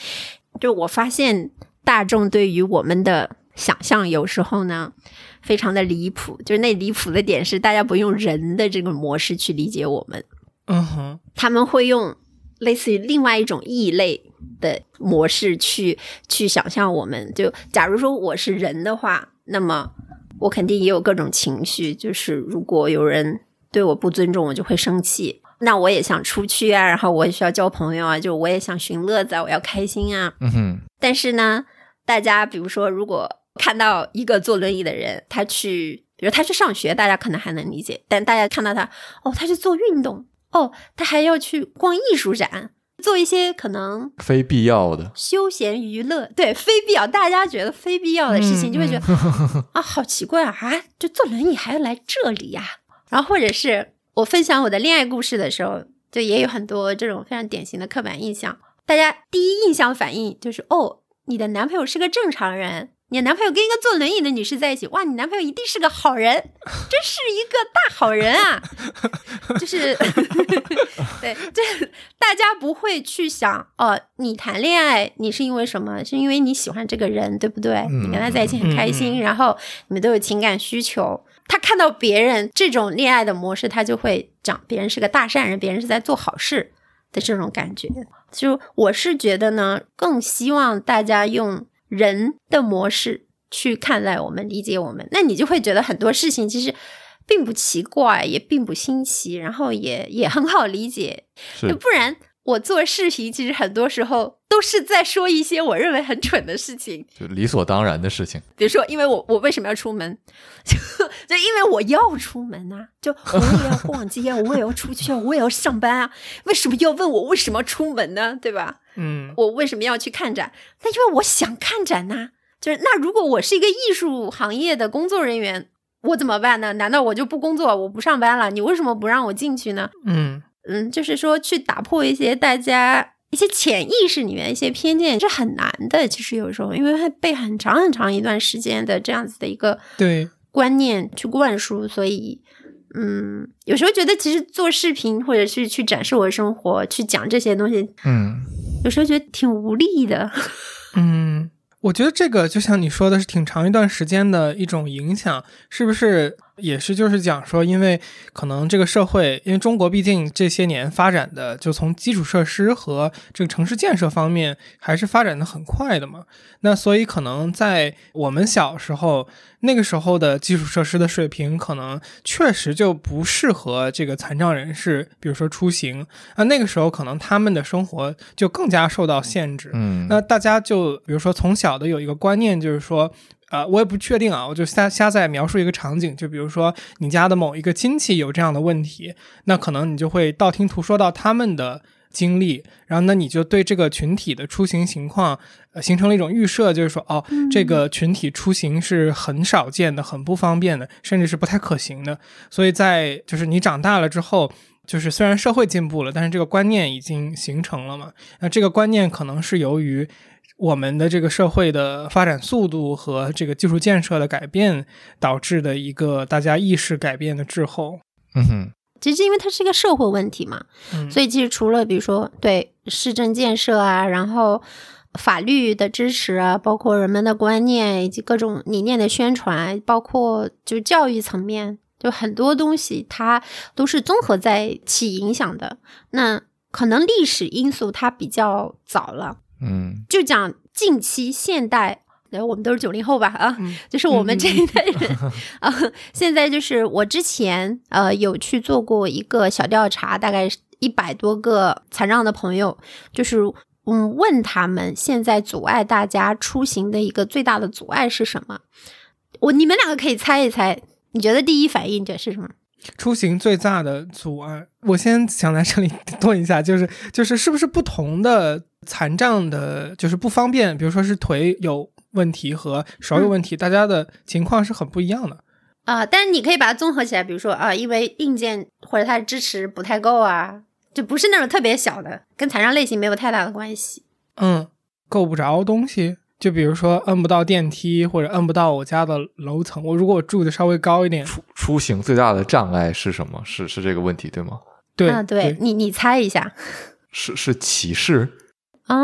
就我发现，大众对于我们的想象有时候呢，非常的离谱。就是那离谱的点是，大家不用人的这个模式去理解我们，嗯哼，他们会用类似于另外一种异类的模式去去想象我们。就假如说我是人的话，那么我肯定也有各种情绪，就是如果有人对我不尊重，我就会生气。那我也想出去啊，然后我也需要交朋友啊，就我也想寻乐子啊，我要开心啊。嗯哼，但是呢，大家比如说，如果看到一个坐轮椅的人，他去，比如他去上学，大家可能还能理解；但大家看到他，哦，他去做运动，哦，他还要去逛艺术展，做一些可能非必要的，休闲娱乐，对，非必要，大家觉得非必要的事情，嗯就会觉得、啊，好奇怪啊，啊，就坐轮椅还要来这里呀、然后或者是我分享我的恋爱故事的时候，就也有很多这种非常典型的刻板印象。大家第一印象反应就是，哦，你的男朋友是个正常人，你男朋友跟一个坐轮椅的女士在一起，哇，你男朋友一定是个好人，真是一个大好人啊！就是 对，这大家不会去想哦，你谈恋爱你是因为什么？是因为你喜欢这个人，对不对？嗯你跟他在一起很开心，然后你们都有情感需求。他看到别人这种恋爱的模式，他就会讲别人是个大善人，别人是在做好事的这种感觉。就我是觉得呢，更希望大家用人的模式去看待我们、理解我们，那你就会觉得很多事情其实并不奇怪，也并不新奇，然后也也很好理解。就不然我做视频，其实很多时候都是在说一些我认为很蠢的事情。就理所当然的事情。比如说，因为我我为什么要出门？就 就因为我要出门啊，就 我也要逛街啊，我也要出去啊，我也要上班啊。为什么要问我为什么出门呢？对吧？嗯我为什么要去看展？那因为我想看展呐、就是那如果我是一个艺术行业的工作人员，我怎么办呢？难道我就不工作，我不上班了？你为什么不让我进去呢？嗯嗯，就是说去打破一些大家一些潜意识里面一些偏见是很难的。其实有时候，因为会被很长很长一段时间的这样子的一个对，观念去灌输，所以。嗯，有时候觉得其实做视频或者是去展示我的生活，去讲这些东西，嗯，有时候觉得挺无力的。嗯，我觉得这个就像你说的是挺长一段时间的一种影响，是不是也是就是讲说，因为可能这个社会，因为中国毕竟这些年发展的就从基础设施和这个城市建设方面还是发展的很快的嘛，那所以可能在我们小时候那个时候的基础设施的水平，可能确实就不适合这个残障人士，比如说出行。那，那个时候可能他们的生活就更加受到限制，嗯，那大家就比如说从小的有一个观念，就是说，呃，我也不确定啊，我就瞎瞎在描述一个场景，就比如说你家的某一个亲戚有这样的问题，那可能你就会道听途说到他们的经历，然后那你就对这个群体的出行情况，呃，形成了一种预设，就是说，哦，这个群体出行是很少见的，很不方便的，甚至是不太可行的。所以在就是你长大了之后。就是虽然社会进步了，但是这个观念已经形成了嘛？那这个观念可能是由于我们的这个社会的发展速度和这个技术建设的改变导致的一个大家意识改变的滞后。嗯哼，其实因为它是一个社会问题嘛，嗯，所以其实除了比如说对市政建设啊，然后法律的支持啊，包括人们的观念以及各种理念的宣传，包括就教育层面，就很多东西它都是综合在起影响的。那可能历史因素它比较早了，嗯就讲近期现代。呃我们都是九零后吧，啊，嗯就是我们这一代人 啊。现在就是我之前呃有去做过一个小调查，大概一百多个残障的朋友，就是嗯问他们现在阻碍大家出行的一个最大的阻碍是什么？我你们两个可以猜一猜，你觉得第一反应者是什么？出行最大的阻碍，我先想在这里 问一下，就是就是是不是不同的残障的，就是不方便，比如说是腿有问题和手有问题，大家的情况是很不一样的。啊、但是你可以把它综合起来，比如说啊、因为硬件或者它的支持不太够啊，就不是那种特别小的，跟残障类型没有太大的关系。嗯，够不着东西，就比如说摁不到电梯或者摁不到我家的楼层，我如果我住的稍微高一点，出出行最大的障碍是什么？是是这个问题对吗？对啊，对你你猜一下是是歧视？啊？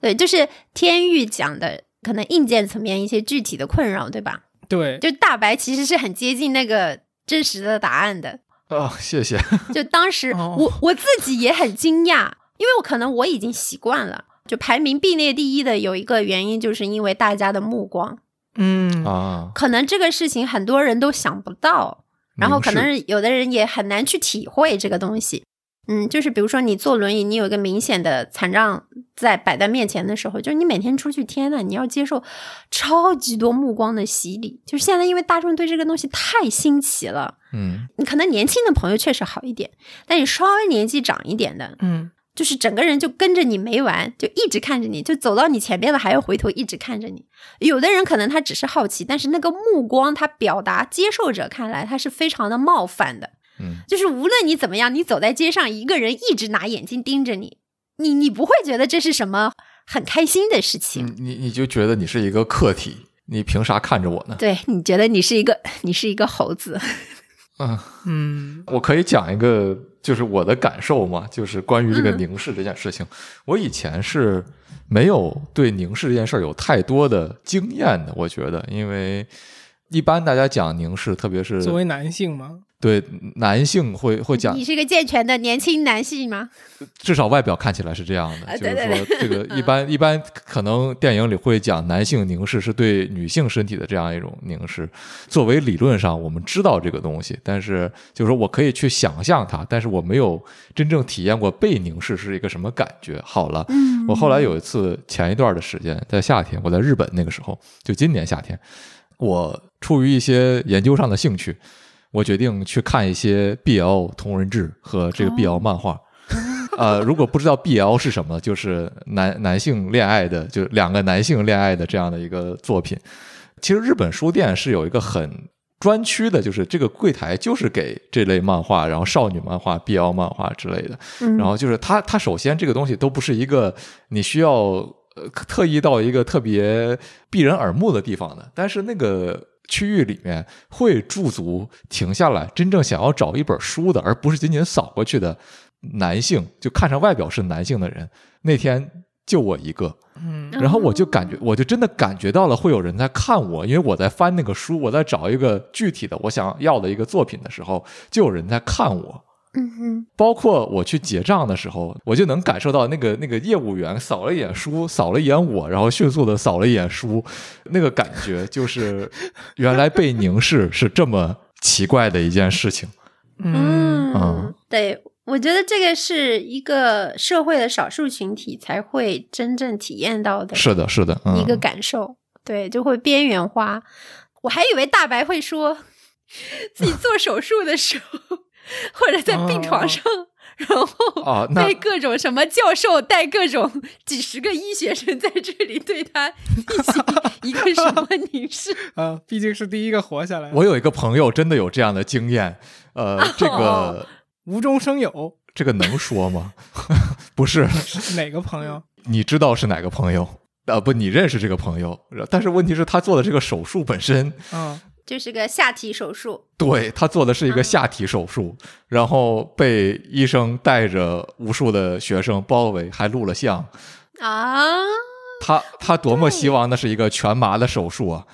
对，就是天域讲的可能硬件层面一些具体的困扰，对吧？对，就大白其实是很接近那个真实的答案的。哦，谢谢。就当时哦我我自己也很惊讶，因为我可能我已经习惯了。就排名并列第一的有一个原因，就是因为大家的目光，嗯。啊，可能这个事情很多人都想不到，然后可能有的人也很难去体会这个东西。嗯，就是比如说你坐轮椅，你有一个明显的残障在摆在面前的时候，就是你每天出去，天呐，你要接受超级多目光的洗礼。就是现在，因为大众对这个东西太新奇了，嗯。你可能年轻的朋友确实好一点，但你稍微年纪长一点的，嗯就是整个人就跟着你没完，就一直看着你，就走到你前面了还要回头一直看着你。有的人可能他只是好奇，但是那个目光他表达接受者看来他是非常的冒犯的。嗯就是无论你怎么样，你走在街上，一个人一直拿眼睛盯着你，你你不会觉得这是什么很开心的事情。你你你就觉得你是一个客体，你凭啥看着我呢？对你觉得你是一个你是一个猴子，嗯，嗯。我可以讲一个，就是我的感受嘛，就是关于这个嗯凝视这件事情。我以前是没有对凝视这件事儿有太多的经验的，我觉得，因为一般大家讲凝视，特别是作为男性嘛，对男性会会讲你，是一个健全的年轻男性吗？至少外表看起来是这样的，啊就是说这个一般一般可能电影里会讲男性凝视是对女性身体的这样一种凝视。作为理论上我们知道这个东西，但是就是说我可以去想象它，但是我没有真正体验过被凝视是一个什么感觉。好了，嗯我后来有一次前一段的时间在夏天，我在日本那个时候，就今年夏天，我出于一些研究上的兴趣。我决定去看一些 BL 同人志和这个 BL 漫画。呃，如果不知道 BL 是什么，就是男男性恋爱的，就两个男性恋爱的这样的一个作品。其实日本书店是有一个很专区的，就是这个柜台就是给这类漫画，然后少女漫画、BL 漫画之类的。嗯然后就是它，它首先这个东西都不是一个你需要呃特意到一个特别避人耳目的地方的，但是那个区域里面会驻足停下来，真正想要找一本书的，而不是仅仅扫过去的男性，就看上外表是男性的人，那天就我一个。嗯然后我就感觉，我就真的感觉到了会有人在看我，因为我在翻那个书，我在找一个具体的我想要的一个作品的时候，就有人在看我。嗯哼，包括我去结账的时候，我就能感受到那个那个业务员扫了一眼书，扫了一眼我，然后迅速的扫了一眼书，那个感觉就是原来被凝视是这么奇怪的一件事情。嗯嗯对，我觉得这个是一个社会的少数群体才会真正体验到的是的，是的，嗯、一个感受，对，就会边缘化。我还以为大白会说自己做手术的时候，或者在病床上，然后被各种什么教授带各种几十个医学生在这里对他进行一个什么凝视。啊，毕竟是第一个活下来，我有一个朋友真的有这样的经验，呃，这个哦 无中生有，这个能说吗？不是，是哪个朋友？你知道是哪个朋友？啊，不，你认识这个朋友，但是问题是，他做的这个手术本身，嗯就是个下体手术，对他做的是一个下体手术，然后被医生带着无数的学生包围，还录了像。啊，他他多么希望那是一个全麻的手术啊！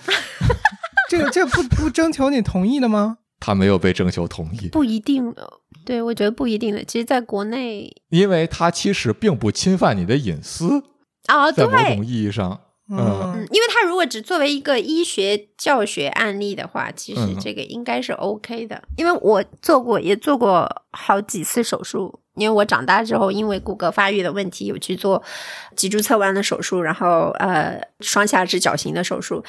这个这不不征求你同意的吗？他没有被征求同意，不一定的，对我觉得不一定的。其实，在国内因为他其实并不侵犯你的隐私，啊，在某种意义上，嗯嗯，因为他如果只作为一个医学教学案例的话，其实嗯这个应该是 OK 的。因为我做过，也做过好几次手术。因为我长大之后，因为骨骼发育的问题，有去做脊柱侧弯的手术，然后呃双下肢矫形的手术，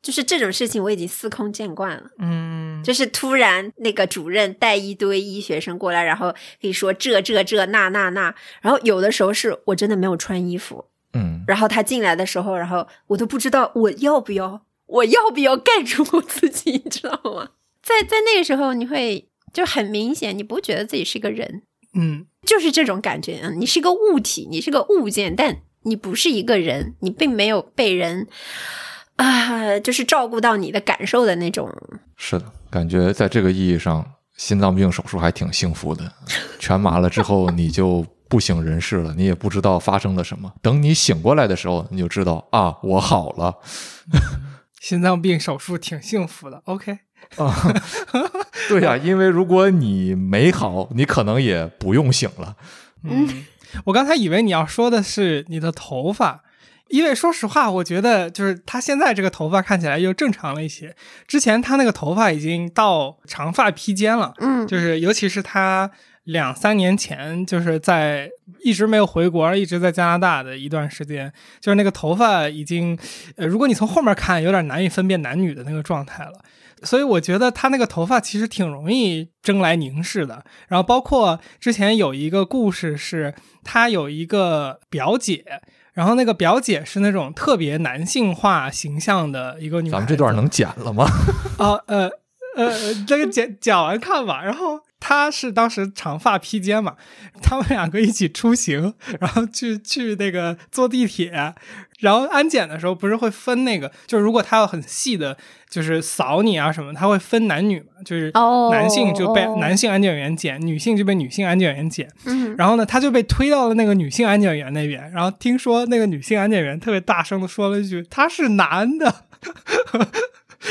就是这种事情我已经司空见惯了。嗯，就是突然那个主任带一堆医学生过来，然后可以说这这这那那那，然后有的时候是我真的没有穿衣服，嗯，然后他进来的时候，然后我都不知道我要不要，我要不要盖住我自己，你知道吗？在在那个时候，你会就很明显，你不觉得自己是个人，嗯就是这种感觉。嗯，你是个物体，你是个物件，但你不是一个人，你并没有被人啊、就是照顾到你的感受的那种。是的，感觉在这个意义上，心脏病手术还挺幸福的。全麻了之后，你就不省人事了，你也不知道发生了什么。等你醒过来的时候，你就知道啊，我好了心脏病手术挺幸福的。OK，啊。对呀、因为如果你没好，你可能也不用醒了。嗯，我刚才以为你要说的是你的头发，因为说实话，我觉得就是他现在这个头发看起来又正常了一些。之前他那个头发已经到长发披肩了，嗯，就是尤其是他两三年前就是在一直没有回国，一直在加拿大的一段时间，就是那个头发已经，呃，如果你从后面看，有点难以分辨男女的那个状态了。所以我觉得他那个头发其实挺容易争来凝视的。然后包括之前有一个故事是，他有一个表姐，然后那个表姐是那种特别男性化形象的一个女孩。咱们这段能剪了吗？啊，呃，呃，这个剪剪完看吧。然后他是当时长发披肩嘛，他们两个一起出行，然后去去那个坐地铁，然后安检的时候不是会分那个，就是如果他要很细的，就是扫你啊什么，他会分男女嘛，就是哦男性就被哦男性安检员检，女性就被女性安检员检。嗯，然后呢，他就被推到了那个女性安检员那边，然后听说那个女性安检员特别大声的说了一句：“他是男的。”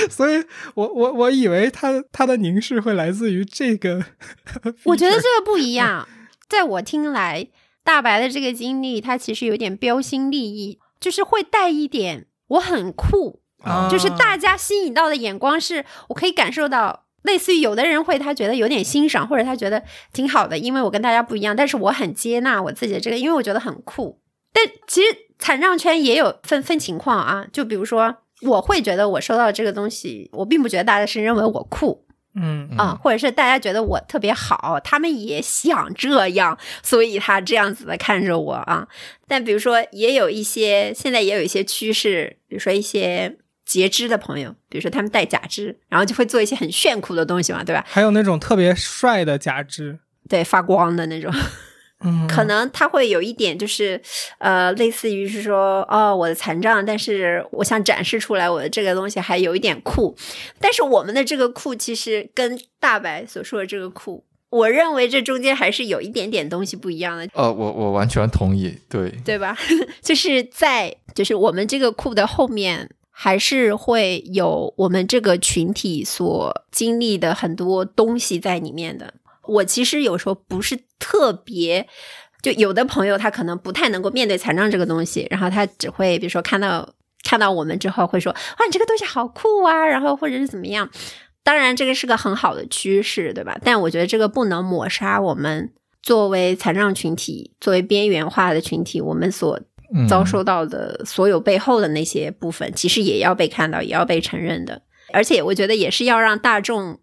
所以我我我以为他他的凝视会来自于这个，我觉得这个不一样。在我听来，大白的这个经历，他其实有点标新立异，就是会带一点我很酷，啊就是大家吸引到的眼光是，我可以感受到，类似于有的人会他觉得有点欣赏，或者他觉得挺好的，因为我跟大家不一样，但是我很接纳我自己的这个，因为我觉得很酷。但其实残障圈也有分分情况啊，就比如说，我会觉得我收到这个东西，我并不觉得大家是认为我酷，嗯嗯啊，或者是大家觉得我特别好，他们也想这样，所以他这样子的看着我啊。但比如说，也有一些现在也有一些趋势，比如说一些截肢的朋友，比如说他们戴假肢，然后就会做一些很炫酷的东西嘛，对吧？还有那种特别帅的假肢，对，发光的那种。嗯，可能他会有一点就是，呃，类似于是说，哦，我的残障，但是我想展示出来我的这个东西还有一点酷，但是我们的这个酷其实跟大白所说的这个酷，我认为这中间还是有一点点东西不一样的，呃，我我完全同意，对，对吧？就是在就是我们这个酷的后面。还是会有我们这个群体所经历的很多东西在里面的。我其实有时候不是特别，就有的朋友他可能不太能够面对残障这个东西，然后他只会比如说看到看到我们之后会说哇你这个东西好酷啊，然后或者是怎么样。当然这个是个很好的趋势，对吧？但我觉得这个不能抹杀我们作为残障群体、作为边缘化的群体，我们所嗯遭受到的所有背后的那些部分，其实也要被看到，也要被承认的。而且我觉得也是要让大众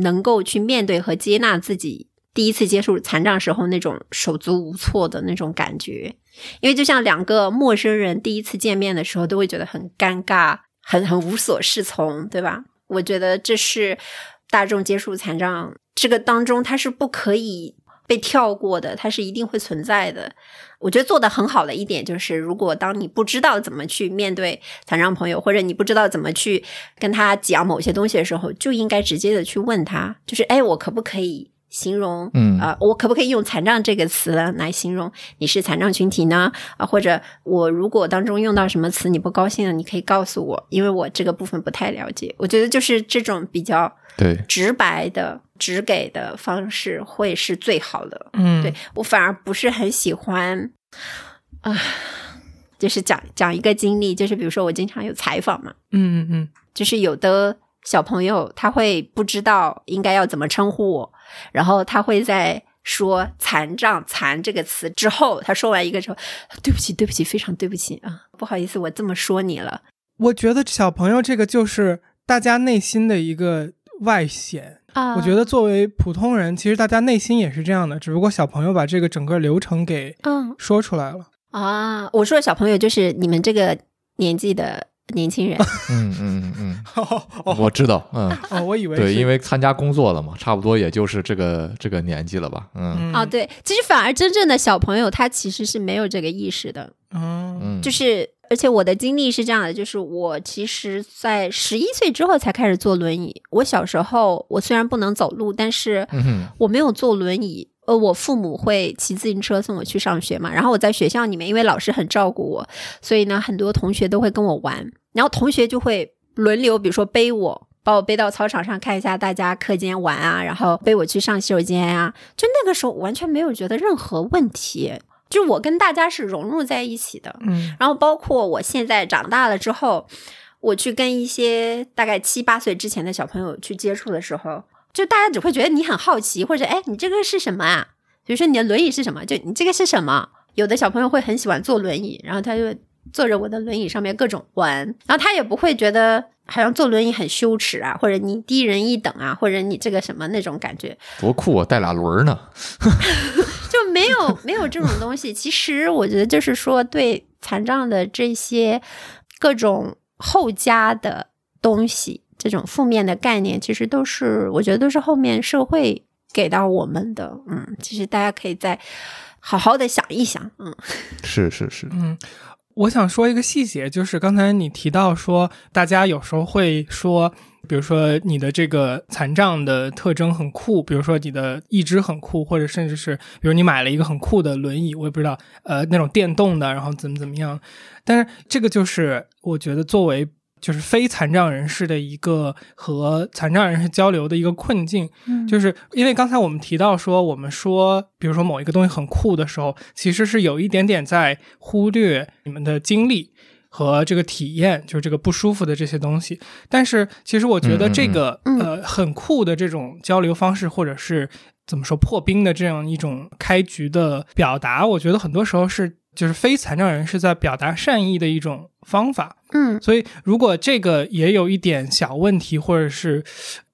能够去面对和接纳自己第一次接触残障时候那种手足无措的那种感觉。因为就像两个陌生人第一次见面的时候，都会觉得很尴尬，很很无所适从，对吧？我觉得这是大众接触残障这个当中，它是不可以被跳过的，它是一定会存在的。我觉得做的很好的一点就是，如果当你不知道怎么去面对残障朋友，或者你不知道怎么去跟他讲某些东西的时候，就应该直接的去问他，就是哎，我可不可以形容，嗯啊、我可不可以用残障这个词来形容你是残障群体呢？啊、或者我如果当中用到什么词你不高兴了，你可以告诉我，因为我这个部分不太了解。我觉得就是这种比较对，直白的、直给的方式会是最好的。嗯，对我反而不是很喜欢啊，就是讲讲一个经历，就是比如说我经常有采访嘛，嗯嗯嗯，就是有的小朋友他会不知道应该要怎么称呼我，然后他会在说“残障”“残”这个词之后，他说完一个之后，对不起，对不起，非常对不起啊，不好意思，我这么说你了。我觉得小朋友这个就是大家内心的一个外显。啊我觉得作为普通人，其实大家内心也是这样的，只不过小朋友把这个整个流程给嗯说出来了。啊，我说的小朋友就是你们这个年纪的年轻人。嗯嗯嗯。我知道，嗯，哦，我以为对，因为参加工作了嘛，差不多也就是这个这个年纪了吧，嗯。嗯。哦，对，其实反而真正的小朋友他其实是没有这个意识的，嗯嗯，就是而且我的经历是这样的，就是我其实在十一岁之后才开始坐轮椅。我小时候我虽然不能走路，但是嗯我没有坐轮椅。呃，我父母会骑自行车送我去上学嘛，然后我在学校里面，因为老师很照顾我，所以呢，很多同学都会跟我玩，然后同学就会轮流，比如说背我，把我背到操场上看一下大家课间玩啊，然后背我去上洗手间啊，就那个时候完全没有觉得任何问题，就我跟大家是融入在一起的，嗯然后包括我现在长大了之后，我去跟一些大概七八岁之前的小朋友去接触的时候，就大家只会觉得你很好奇，或者哎，你这个是什么啊？比如说你的轮椅是什么？就你这个是什么？有的小朋友会很喜欢坐轮椅，然后他就坐着我的轮椅上面各种玩，然后他也不会觉得好像坐轮椅很羞耻啊，或者你低人一等啊，或者你这个什么那种感觉。多酷啊，带俩轮儿呢，就没有没有这种东西。其实我觉得就是说，对残障的这些各种后加的东西，这种负面的概念，其实都是我觉得都是后面社会给到我们的。嗯，其实大家可以再好好的想一想。嗯是是是，嗯，我想说一个细节，就是刚才你提到说，大家有时候会说，比如说你的这个残障的特征很酷，比如说你的意志很酷，或者甚至是比如你买了一个很酷的轮椅，我也不知道，呃，那种电动的，然后怎么怎么样。但是这个就是我觉得作为就是非残障人士的一个和残障人士交流的一个困境，嗯。就是因为刚才我们提到说，我们说，比如说某一个东西很酷的时候，其实是有一点点在忽略你们的经历和这个体验，就是这个不舒服的这些东西。但是其实我觉得这个呃很酷的这种交流方式，或者是怎么说破冰的这样一种开局的表达，我觉得很多时候是就是非残障人士在表达善意的一种方法。嗯所以，如果这个也有一点小问题，或者是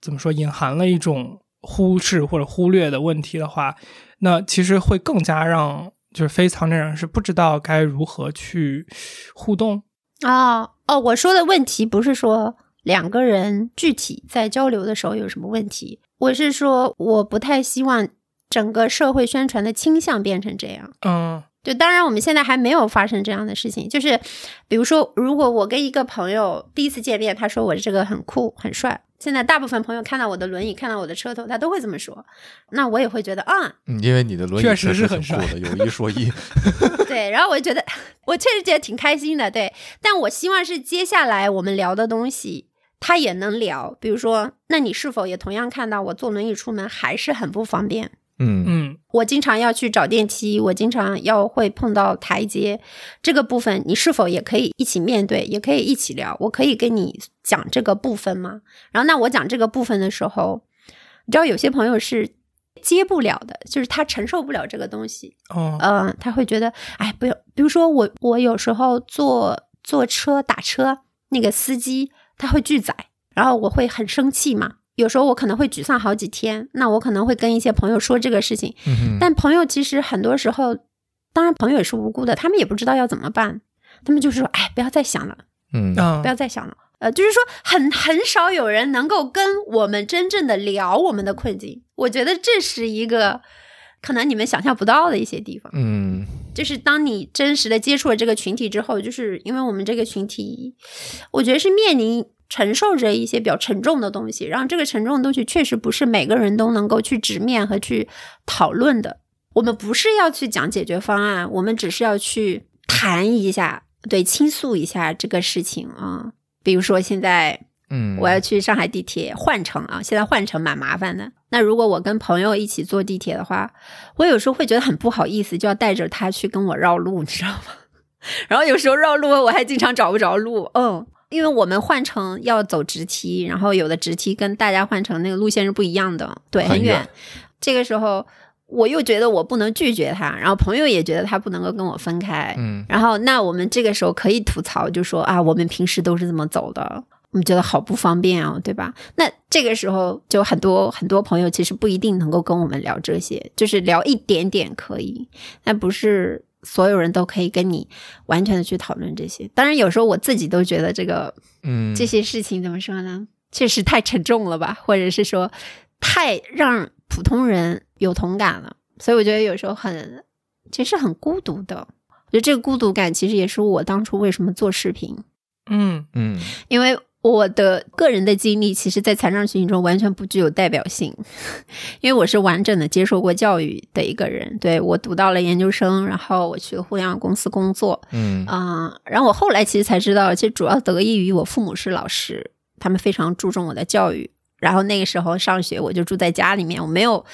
怎么说隐含了一种忽视或者忽略的问题的话，那其实会更加让就是非残障人是不知道该如何去互动。哦哦，我说的问题不是说两个人具体在交流的时候有什么问题，我是说我不太希望整个社会宣传的倾向变成这样。嗯就当然我们现在还没有发生这样的事情，就是比如说，如果我跟一个朋友第一次见面，他说我这个很酷很帅，现在大部分朋友看到我的轮椅，看到我的车头，他都会这么说，那我也会觉得啊，嗯，因为你的轮椅确实实是很酷的，有一说一，对，然后我就觉得我确实觉得挺开心的，对。但我希望是接下来我们聊的东西，他也能聊。比如说，那你是否也同样看到我坐轮椅出门还是很不方便？嗯嗯我经常要去找电梯，我经常要会碰到台阶，这个部分你是否也可以一起面对，也可以一起聊？我可以跟你讲这个部分吗？然后，那我讲这个部分的时候，你知道有些朋友是接不了的，就是他承受不了这个东西。哦嗯、他会觉得，哎，不要，比如说我，我有时候坐坐车打车，那个司机他会拒载，然后我会很生气嘛。有时候我可能会沮丧好几天，那我可能会跟一些朋友说这个事情，嗯但朋友其实很多时候，当然朋友也是无辜的，他们也不知道要怎么办，他们就是说，哎，不要再想了，嗯嗯不要再想了。呃，就是说很很少有人能够跟我们真正的聊我们的困境，我觉得这是一个可能你们想象不到的一些地方。嗯就是当你真实的接触了这个群体之后，就是因为我们这个群体，我觉得是面临承受着一些比较沉重的东西，然后这个沉重的东西确实不是每个人都能够去直面和去讨论的。我们不是要去讲解决方案，我们只是要去谈一下，对，倾诉一下这个事情啊。比如说现在嗯，我要去上海地铁换乘啊，现在换乘蛮麻烦的。那如果我跟朋友一起坐地铁的话，我有时候会觉得很不好意思，就要带着他去跟我绕路，你知道吗？然后有时候绕路我还经常找不着路，嗯，因为我们换乘要走直梯，然后有的直梯跟大家换乘那个路线是不一样的，对，很远。这个时候我又觉得我不能拒绝他，然后朋友也觉得他不能够跟我分开，嗯然后那我们这个时候可以吐槽，就说啊，我们平时都是这么走的，我们觉得好不方便哦，对吧？那这个时候就很多很多朋友其实不一定能够跟我们聊这些，就是聊一点点可以，但不是所有人都可以跟你完全的去讨论这些。当然，有时候我自己都觉得这个嗯，这些事情怎么说呢？确实太沉重了吧，或者是说太让普通人有同感了，所以我觉得有时候很其实很孤独的。我觉得这个孤独感其实也是我当初为什么做视频，嗯嗯因为我的个人的经历，其实在残障群体中完全不具有代表性，因为我是完整的接受过教育的一个人。对我读到了研究生，然后我去互联网公司工作，嗯嗯，然后我后来其实才知道，其实主要得益于我父母是老师，他们非常注重我的教育。然后那个时候上学，我就住在家里面，我没有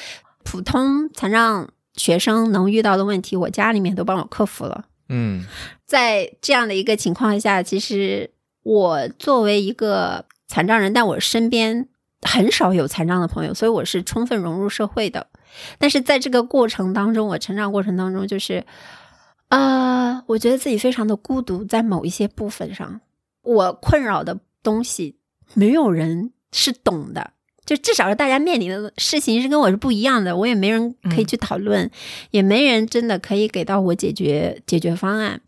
普通残障学生能遇到的问题，我家里面都帮我克服了。嗯在这样的一个情况下，其实我作为一个残障人，但我身边很少有残障的朋友，所以我是充分融入社会的。但是在这个过程当中，我成长过程当中，就是啊、我觉得自己非常的孤独，在某一些部分上，我困扰的东西，没有人是懂的。就至少是大家面临的事情是跟我是不一样的，我也没人可以去讨论，也没人真的可以给到我解决解决方案。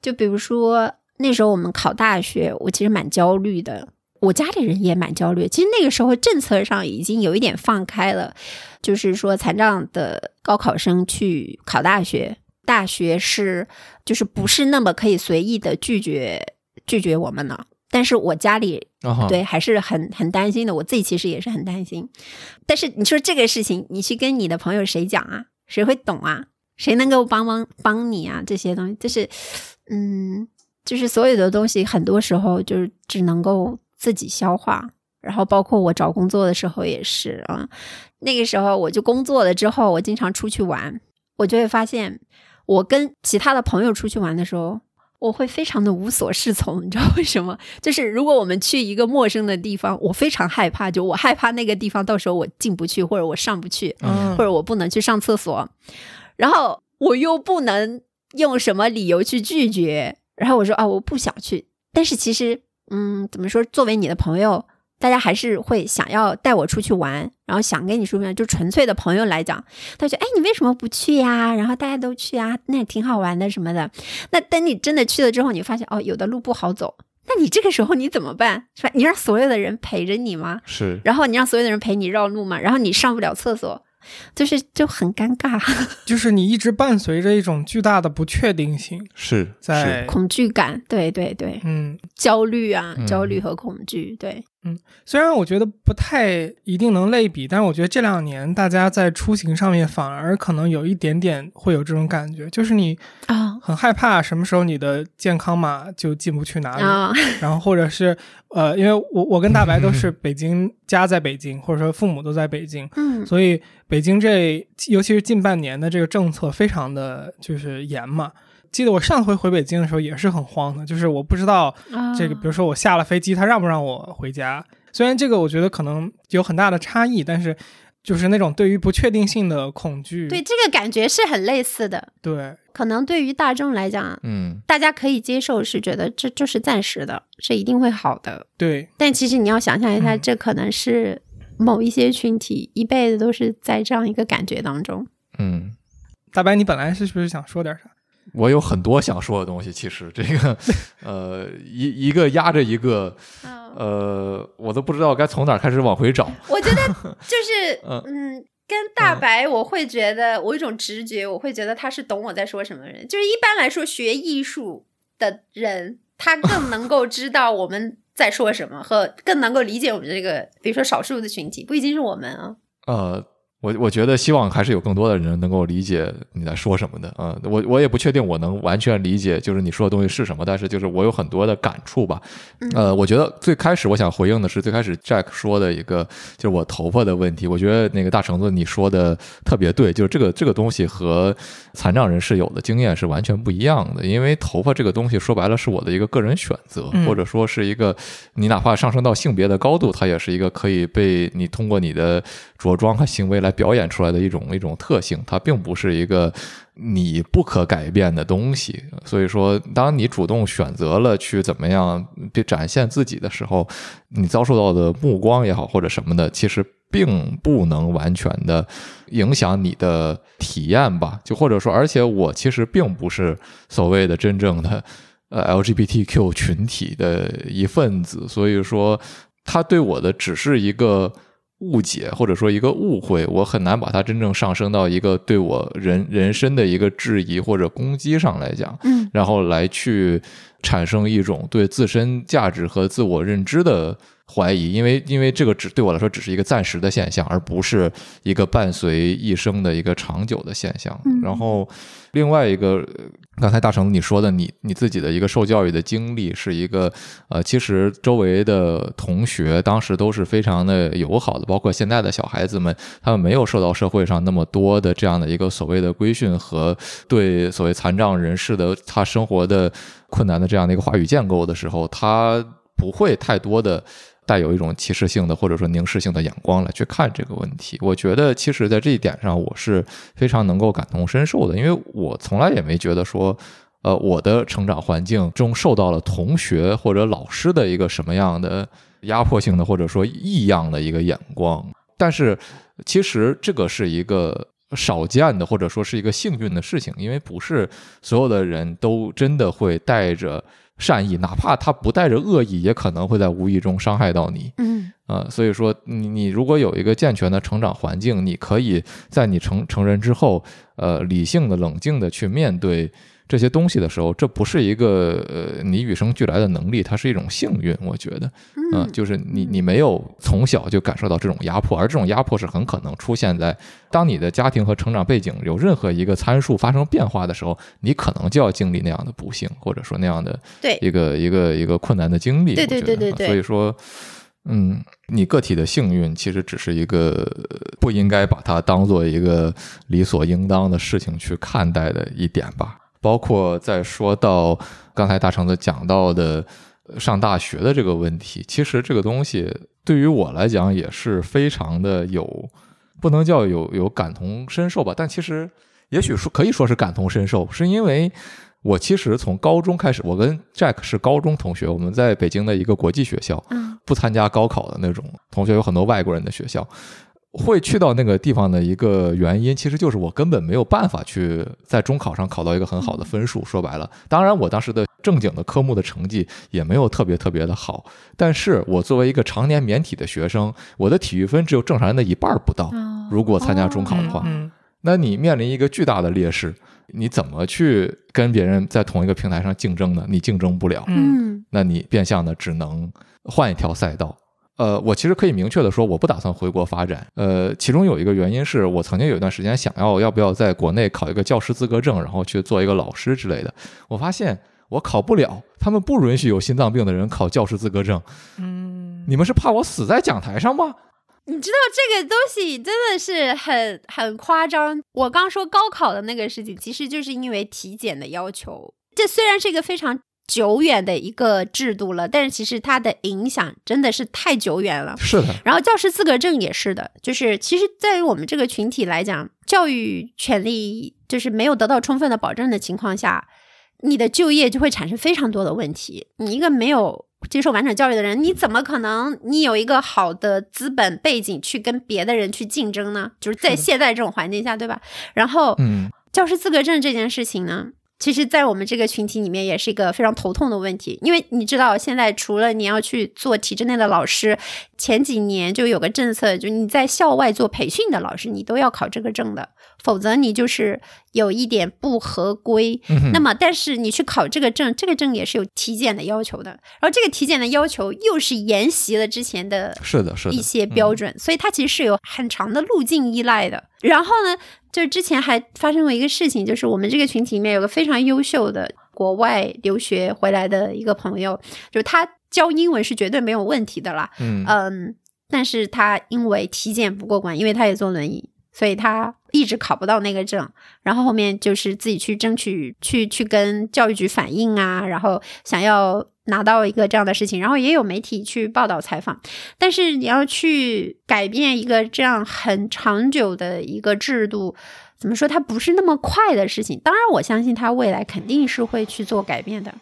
就比如说那时候我们考大学，我其实蛮焦虑的，我家里人也蛮焦虑。其实那个时候政策上已经有一点放开了，就是说残障的高考生去考大学，大学是就是不是那么可以随意的拒绝拒绝我们呢。但是我家里对，还是很很担心的。我自己其实也是很担心。但是你说这个事情，你去跟你的朋友谁讲啊？谁会懂啊？谁能够帮帮帮你啊？这些东西，就是，嗯，就是所有的东西，很多时候就是只能够自己消化。然后包括我找工作的时候也是啊，那个时候我就工作了之后，我经常出去玩，我就会发现，我跟其他的朋友出去玩的时候，我会非常的无所适从，你知道为什么？就是如果我们去一个陌生的地方，我非常害怕，就我害怕那个地方到时候我进不去，或者我上不去，嗯或者我不能去上厕所，然后我又不能用什么理由去拒绝，然后我说啊我不想去，但是其实嗯怎么说，作为你的朋友。大家还是会想要带我出去玩，然后想跟你说，就纯粹的朋友来讲，他就哎，你为什么不去呀？然后大家都去啊，那也挺好玩的什么的。那等你真的去了之后，你发现哦，有的路不好走，那你这个时候你怎么办？是吧？你让所有的人陪着你吗？是然后你让所有的人陪你绕路吗？然后你上不了厕所，就是就很尴尬，就是你一直伴随着一种巨大的不确定性是在，恐惧感，对对对，嗯，焦虑啊，嗯。焦虑和恐惧，对，虽然我觉得不太一定能类比，但是我觉得这两年大家在出行上面反而可能有一点点会有这种感觉，就是你啊很害怕什么时候你的健康码就进不去哪里，啊，然后或者是呃，因为我我跟大白都是 北京家在北京，或者说父母都在北京，嗯所以北京这尤其是近半年的这个政策非常的就是严嘛。记得我上回回北京的时候也是很慌的，就是我不知道啊这个，比如说我下了飞机，他让不让我回家？虽然这个我觉得可能有很大的差异，但是就是那种对于不确定性的恐惧，对这个感觉是很类似的，对可能对于大众来讲，嗯大家可以接受，是觉得这就是暂时的，是一定会好的。对但其实你要想象一下，嗯这可能是某一些群体一辈子都是在这样一个感觉当中。嗯，大白，你本来是不是想说点啥？我有很多想说的东西，其实这个呃一一个压着一个，呃，我都不知道该从哪儿开始往回找。我觉得 就是嗯嗯。跟大白，我会觉得我有一种直觉，我会觉得他是懂我在说什么的人。就是一般来说，学艺术的人，他更能够知道我们在说什么，和更能够理解我们这个，比如说少数的群体，不一定是我们啊。呃，我我觉得希望还是有更多的人能够理解你在说什么的啊、我我也不确定我能完全理解就是你说的东西是什么，但是就是我有很多的感触吧。呃，我觉得最开始我想回应的是最开始 Jack 说的一个就是我头发的问题，我觉得那个大橙子你说的特别对，就是这个这个东西和残障人士有的经验是完全不一样的，因为头发这个东西说白了是我的一个个人选择，嗯或者说是一个你哪怕上升到性别的高度，它也是一个可以被你通过你的着装和行为来表演出来的一种一种特性，它并不是一个你不可改变的东西。所以说，当你主动选择了去怎么样去展现自己的时候，你遭受到的目光也好或者什么的，其实并不能完全的影响你的体验吧。就或者说，而且我其实并不是所谓的真正的呃 LGBTQ 群体的一份子，所以说他对我的只是一个误解或者说一个误会，我很难把它真正上升到一个对我人人身的一个质疑或者攻击上来讲，嗯然后来去产生一种对自身价值和自我认知的怀疑，因为因为这个只对我来说只是一个暂时的现象，而不是一个伴随一生的一个长久的现象。嗯然后另外一个，呃刚才大成你说的，你你自己的一个受教育的经历是一个呃，其实周围的同学当时都是非常的友好的，包括现在的小孩子们，他们没有受到社会上那么多的这样的一个所谓的规训和对所谓残障人士的他生活的困难的这样的一个话语建构的时候，他不会太多的。带有一种歧视性的或者说凝视性的眼光来去看这个问题，我觉得其实在这一点上我是非常能够感同身受的，因为我从来也没觉得说，呃，我的成长环境中受到了同学或者老师的一个什么样的压迫性的或者说异样的一个眼光，但是其实这个是一个少见的或者说是一个幸运的事情，因为不是所有的人都真的会带着善意，哪怕他不带着恶意，也可能会在无意中伤害到你。嗯呃，所以说你你如果有一个健全的成长环境，你可以在你成成人之后，呃，理性的、冷静的去面对这些东西的时候，这不是一个呃你与生俱来的能力，它是一种幸运，我觉得，嗯、就是你你没有从小就感受到这种压迫，而这种压迫是很可能出现在当你的家庭和成长背景有任何一个参数发生变化的时候，你可能就要经历那样的不幸，或者说那样的对一个一个一个困难的经历。对对我觉得对对对所以说，嗯，你个体的幸运其实只是一个不应该把它当做一个理所应当的事情去看待的一点吧。包括在说到刚才大橙子讲到的上大学的这个问题，其实这个东西对于我来讲也是非常的有，不能叫有有感同身受吧，但其实也许说可以说是感同身受，是因为我其实从高中开始，我跟 Jack 是高中同学，我们在北京的一个国际学校，不参加高考的那种同学，有很多外国人的学校。会去到那个地方的一个原因，其实就是我根本没有办法去在中考上考到一个很好的分数。说白了，当然我当时的正经的科目的成绩也没有特别特别的好，但是我作为一个常年免体的学生，我的体育分只有正常人的一半儿不到。哦如果参加中考的话，嗯那你面临一个巨大的劣势，你怎么去跟别人在同一个平台上竞争呢？你竞争不了，那你变相的只能换一条赛道。呃，我其实可以明确的说，我不打算回国发展。呃，其中有一个原因是我曾经有一段时间想要要不要在国内考一个教师资格证，然后去做一个老师之类的。我发现我考不了，他们不允许有心脏病的人考教师资格证。嗯，你们是怕我死在讲台上吗？你知道这个东西真的是很很夸张。我刚说高考的那个事情，其实就是因为体检的要求。这虽然是一个非常久远的一个制度了，但是其实它的影响真的是太久远了。是的，然后教师资格证也是的，就是其实在于我们这个群体来讲，教育权利就是没有得到充分的保证的情况下，你的就业就会产生非常多的问题。你一个没有接受完整教育的人，你怎么可能你有一个好的资本背景去跟别的人去竞争呢？就是在现在这种环境下，对吧？然后，嗯，教师资格证这件事情呢，其实，在我们这个群体里面，也是一个非常头痛的问题。因为你知道，现在除了你要去做体制内的老师，前几年就有个政策，就你在校外做培训的老师，你都要考这个证的，否则你就是有一点不合规。那么，但是你去考这个证，这个证也是有体检的要求的，然后这个体检的要求又是沿袭了之前的，是的，是的，一些标准，所以它其实是有很长的路径依赖的。然后呢？就之前还发生过一个事情，就是我们这个群体里面有个非常优秀的国外留学回来的一个朋友，就他教英文是绝对没有问题的啦。嗯嗯，但是他因为体检不过关，因为他也坐轮椅，所以他一直考不到那个证。然后后面就是自己去争取，去去跟教育局反映啊，然后想要。拿到一个这样的事情，然后也有媒体去报道采访，但是你要去改变一个这样很长久的一个制度，怎么说？它不是那么快的事情。当然，我相信他未来肯定是会去做改变的，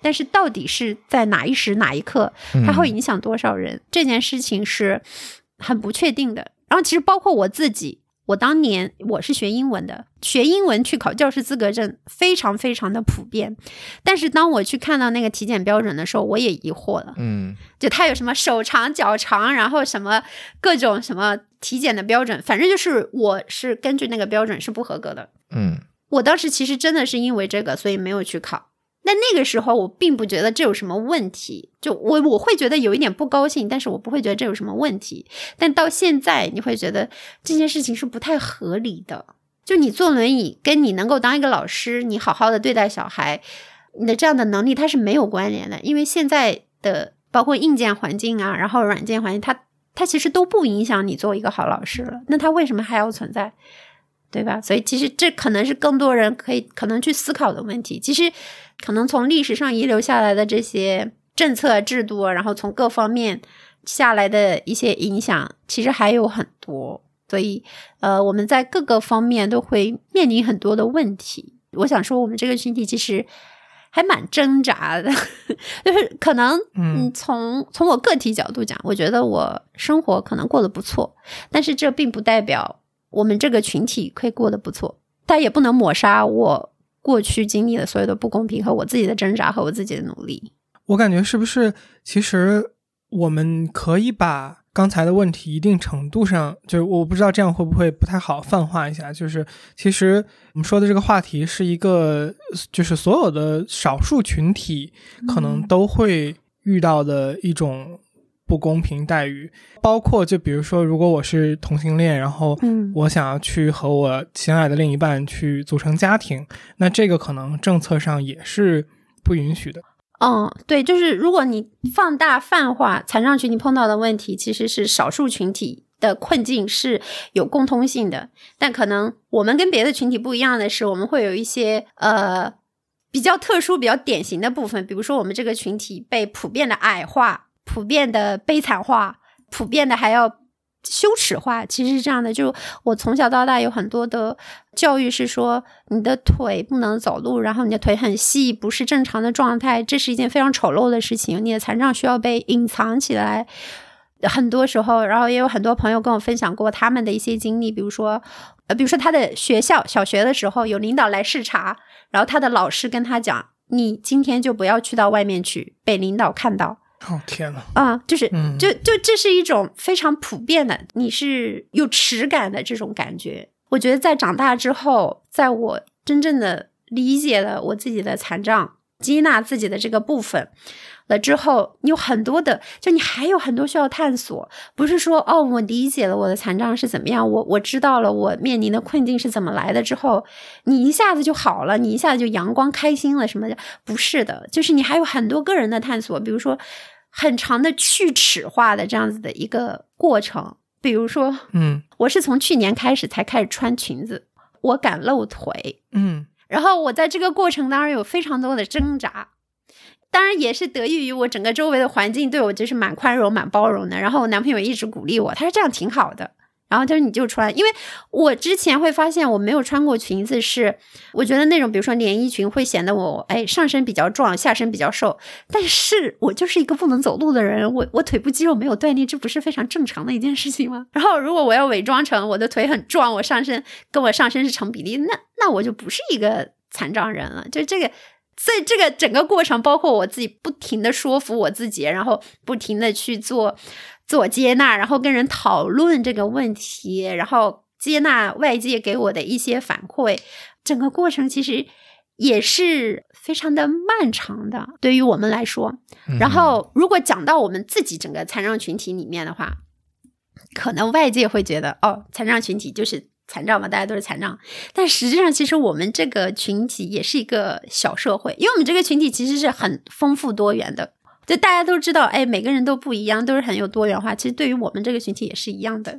但是到底是在哪一时哪一刻，它会影响多少人，这件事情是很不确定的。然后，其实包括我自己。我当年我是学英文的，学英文去考教师资格证非常非常的普遍，但是当我去看到那个体检标准的时候，我也疑惑了。嗯，就他有什么手长脚长，然后什么各种什么体检的标准，反正就是我是根据那个标准是不合格的。嗯，我当时其实真的是因为这个，所以没有去考。但那个时候我并不觉得这有什么问题，就我我会觉得有一点不高兴，但是我不会觉得这有什么问题。但到现在你会觉得这件事情是不太合理的。就你坐轮椅跟你能够当一个老师，你好好的对待小孩，你的这样的能力它是没有关联的，因为现在的包括硬件环境啊，然后软件环境，它它其实都不影响你做一个好老师了。那它为什么还要存在？对吧？所以其实这可能是更多人可以可能去思考的问题。其实可能从历史上遗留下来的这些政策制度，然后从各方面下来的一些影响，其实还有很多。所以呃，我们在各个方面都会面临很多的问题。我想说，我们这个群体其实还蛮挣扎的，就是可能嗯，从从我个体角度讲，我觉得我生活可能过得不错，但是这并不代表。我们这个群体可以过得不错，但也不能抹杀我过去经历的所有的不公平和我自己的挣扎和我自己的努力。我感觉是不是，其实我们可以把刚才的问题一定程度上，就是我不知道这样会不会不太好泛化一下。就是其实我们说的这个话题是一个，就是所有的少数群体可能都会遇到的一种。不公平待遇，包括就比如说，如果我是同性恋，然后我想要去和我心爱的另一半去组成家庭，那这个可能政策上也是不允许的。嗯，对，就是如果你放大泛化，残障群体碰到的问题其实是少数群体的困境是有共通性的，但可能我们跟别的群体不一样的是，我们会有一些呃比较特殊、比较典型的部分，比如说我们这个群体被普遍的矮化。普遍的悲惨化，普遍的还要羞耻化，其实是这样的。就我从小到大有很多的教育是说，你的腿不能走路，然后你的腿很细，不是正常的状态，这是一件非常丑陋的事情。你的残障需要被隐藏起来。很多时候，然后也有很多朋友跟我分享过他们的一些经历，比如说，呃，比如说他的学校小学的时候有领导来视察，然后他的老师跟他讲：“你今天就不要去到外面去，被领导看到。”哦天呐！啊，就是，就就这是一种非常普遍的，你是有耻感的这种感觉。我觉得在长大之后，在我真正的理解了我自己的残障，接纳自己的这个部分了之后，你有很多的，就你还有很多需要探索。不是说哦，我理解了我的残障是怎么样，我我知道了我面临的困境是怎么来的之后，你一下子就好了，你一下子就阳光开心了什么的？不是的，就是你还有很多个人的探索，比如说。很长的去齿化的这样子的一个过程，比如说，嗯，我是从去年开始才开始穿裙子，我敢露腿，嗯，然后我在这个过程当中有非常多的挣扎，当然也是得益于我整个周围的环境对我就是蛮宽容、蛮包容的，然后我男朋友一直鼓励我，他说这样挺好的。然后他说你就穿，因为我之前会发现我没有穿过裙子，是我觉得那种比如说连衣裙会显得我哎上身比较壮，下身比较瘦。但是我就是一个不能走路的人，我 我腿部肌肉没有锻炼，这不是非常正常的一件事情吗？然后如果我要伪装成我的腿很壮，我上身跟我上身是成比例，那那我就不是一个残障人了。就这个，所以这个整个过程，包括我自己不停的说服我自己，然后不停的去做自我接纳，然后跟人讨论这个问题，然后接纳外界给我的一些反馈，整个过程其实也是非常的漫长的，对于我们来说。然后，如果讲到我们自己整个残障群体里面的话，可能外界会觉得，哦，残障群体就是残障嘛，大家都是残障。但实际上，其实我们这个群体也是一个小社会，因为我们这个群体其实是很丰富多元的。就大家都知道，哎，每个人都不一样，都是很有多元化。其实对于我们这个群体也是一样的，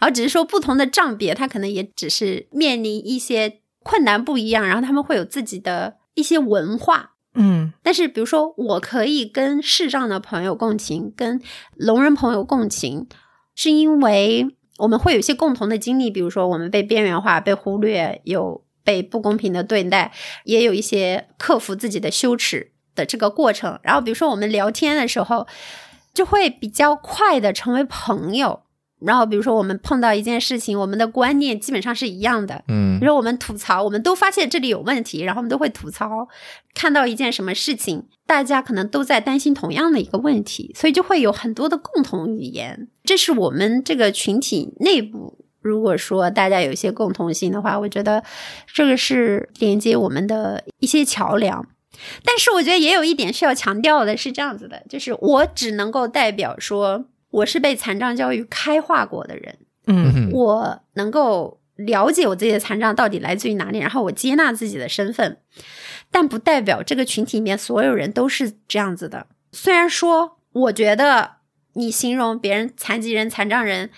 然后只是说不同的障别，他可能也只是面临一些困难不一样，然后他们会有自己的一些文化。嗯但是，比如说，我可以跟视障的朋友共情，跟聋人朋友共情，是因为我们会有一些共同的经历，比如说我们被边缘化、被忽略，有被不公平的对待，也有一些克服自己的羞耻的这个过程。然后，比如说我们聊天的时候，就会比较快的成为朋友。然后，比如说我们碰到一件事情，我们的观念基本上是一样的，嗯比如说我们吐槽，我们都发现这里有问题，然后我们都会吐槽。看到一件什么事情，大家可能都在担心同样的一个问题，所以就会有很多的共同语言。这是我们这个群体内部，如果说大家有一些共同性的话，我觉得这个是连接我们的一些桥梁。但是我觉得也有一点需要强调的是这样子的，就是我只能够代表说我是被残障教育开化过的人，嗯嗯我能够了解我自己的残障到底来自于哪里，然后我接纳自己的身份，但不代表这个群体里面所有人都是这样子的。虽然说，我觉得你形容别人残疾人、残障人，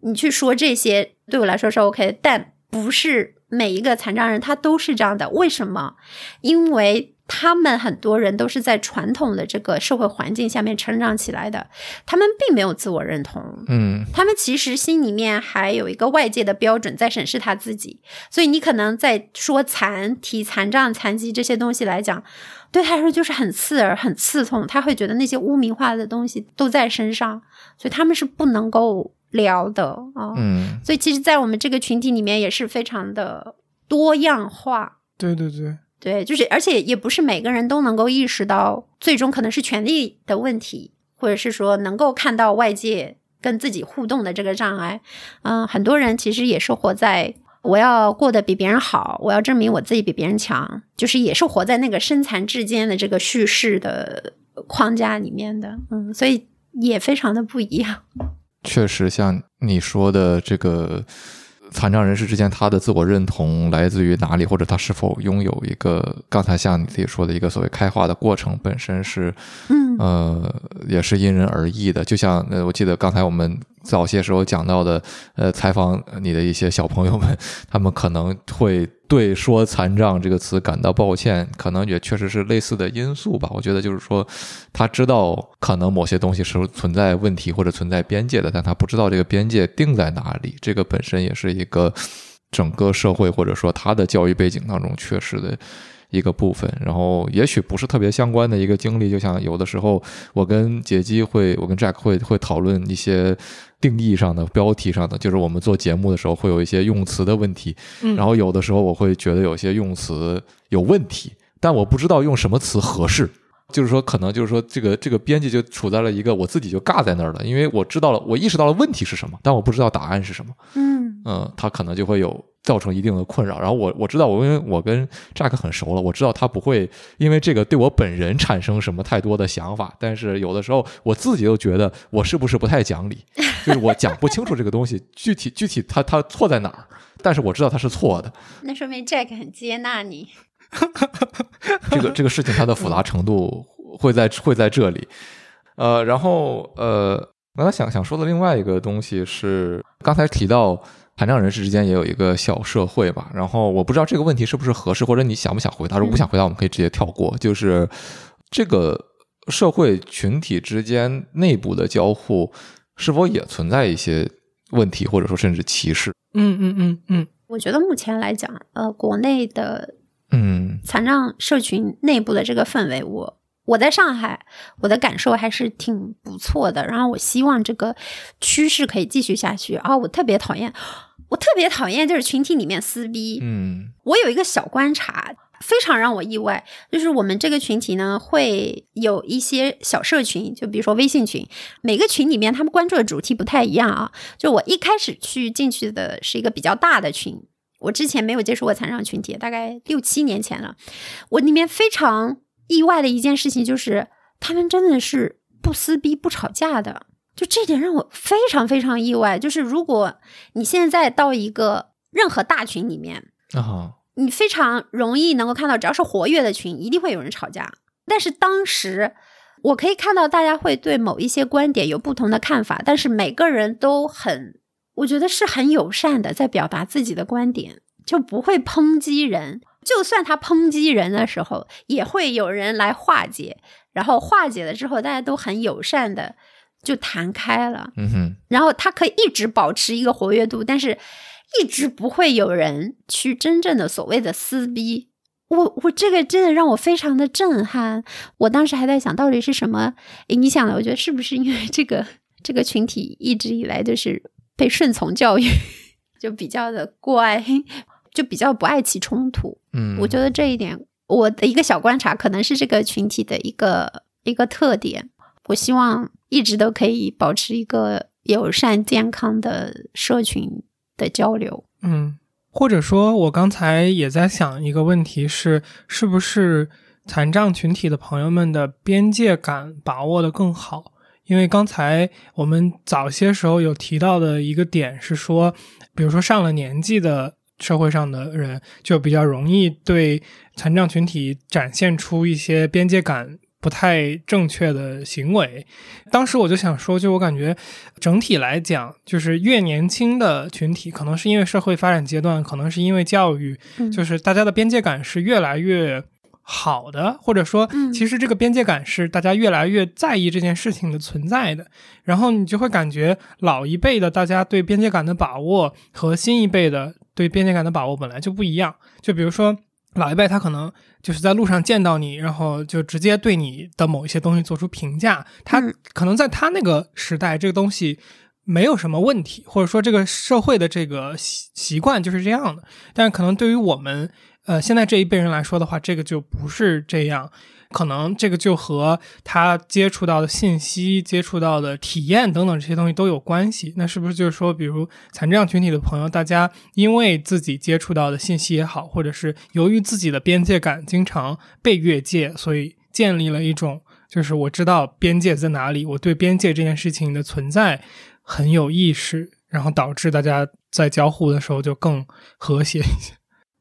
你去说这些对我来说是 OK，但不是每一个残障人他都是这样的。为什么？因为他们很多人都是在传统的这个社会环境下面成长起来的，他们并没有自我认同，嗯。他们其实心里面还有一个外界的标准在审视他自己，所以你可能在说残、提残障、残疾这些东西来讲，对他来说就是很刺耳、很刺痛，他会觉得那些污名化的东西都在身上，所以他们是不能够聊的啊。嗯。所以其实，在我们这个群体里面也是非常的多样化。对对对，对，就是而且也不是每个人都能够意识到，最终可能是权力的问题，或者是说能够看到外界跟自己互动的这个障碍。嗯，很多人其实也是活在我要过得比别人好，我要证明我自己比别人强，就是也是活在那个身残志坚的这个叙事的框架里面的。嗯，所以也非常的不一样。确实像你说的这个。残障人士之间，他的自我认同来自于哪里，或者他是否拥有一个刚才像你自己说的一个所谓开化的过程，本身是，嗯呃，也是因人而异的。就像呃，我记得刚才我们早些时候讲到的，呃，采访你的一些小朋友们，他们可能会对说残障这个词感到抱歉，可能也确实是类似的因素吧。我觉得就是说，他知道可能某些东西是存在问题或者存在边界的，但他不知道这个边界定在哪里。这个本身也是一个整个社会或者说他的教育背景当中缺失的。一个部分，然后也许不是特别相关的一个经历，就像有的时候我跟杰基会，我跟 Jack 会会讨论一些定义上的、标题上的，就是我们做节目的时候会有一些用词的问题，嗯然后有的时候我会觉得有些用词有问题，但我不知道用什么词合适。就是说，可能就是说，这个这个编辑就处在了一个我自己就尬在那儿了，因为我知道了，我意识到了问题是什么，但我不知道答案是什么。嗯嗯，他可能就会有造成一定的困扰。然后我我知道，我因为我跟 Jack 很熟了，我知道他不会因为这个对我本人产生什么太多的想法。但是有的时候我自己又觉得我是不是不太讲理，就是我讲不清楚这个东西具体具体他他错在哪儿，但是我知道他是错的。那说明 Jack 很接纳你。这个这个事情它的复杂程度会在会在这里。呃，然后呃，刚才想想说的另外一个东西是，刚才提到残障人士之间也有一个小社会吧。然后我不知道这个问题是不是合适，或者你想不想回答？如果不想回答，我们可以直接跳过。就是这个社会群体之间内部的交互，是否也存在一些问题，或者说甚至歧视？嗯嗯嗯嗯我觉得目前来讲，呃，国内的嗯残障社群内部的这个氛围，我我在上海，我的感受还是挺不错的。然后我希望这个趋势可以继续下去。啊，我特别讨厌，我特别讨厌就是群体里面撕逼。嗯我有一个小观察，非常让我意外，就是我们这个群体呢，会有一些小社群，就比如说微信群，每个群里面他们关注的主题不太一样啊。就我一开始去进去的是一个比较大的群，我之前没有接触过残障群体，大概六七年前了。我里面非常意外的一件事情就是，他们真的是不撕逼、不吵架的，就这点让我非常非常意外。就是如果你现在到一个任何大群里面啊。你非常容易能够看到，只要是活跃的群，一定会有人吵架。但是当时我可以看到，大家会对某一些观点有不同的看法，但是每个人都很，我觉得是很友善的，在表达自己的观点，就不会抨击人。就算他抨击人的时候，也会有人来化解，然后化解了之后，大家都很友善的就谈开了。嗯哼，然后他可以一直保持一个活跃度，但是。一直不会有人去真正的所谓的撕逼，我我这个真的让我非常的震撼。我当时还在想到底是什么影响了？我觉得是不是因为这个这个群体一直以来就是被顺从教育，就比较的乖，就比较不爱起冲突。嗯，我觉得这一点我的一个小观察，可能是这个群体的一个一个特点。我希望一直都可以保持一个友善健康的社群。的交流，嗯，或者说，我刚才也在想一个问题是，是不是残障群体的朋友们的边界感把握的更好？因为刚才我们早些时候有提到的一个点是说，比如说上了年纪的社会上的人，就比较容易对残障群体展现出一些边界感。不太正确的行为，当时我就想说，就我感觉整体来讲，就是越年轻的群体，可能是因为社会发展阶段，可能是因为教育，就是大家的边界感是越来越好的，或者说，其实这个边界感是大家越来越在意这件事情的存在的。然后你就会感觉老一辈的大家对边界感的把握和新一辈的对边界感的把握本来就不一样。就比如说。老一辈他可能就是在路上见到你，然后就直接对你的某一些东西做出评价。他可能在他那个时代，这个东西没有什么问题，或者说这个社会的这个习习惯就是这样的。但是可能对于我们，呃，现在这一辈人来说的话，这个就不是这样。可能这个就和他接触到的信息、接触到的体验等等这些东西都有关系。那是不是就是说，比如残障群体的朋友，大家因为自己接触到的信息也好，或者是由于自己的边界感经常被越界，所以建立了一种就是我知道边界在哪里，我对边界这件事情的存在很有意识，然后导致大家在交互的时候就更和谐一些。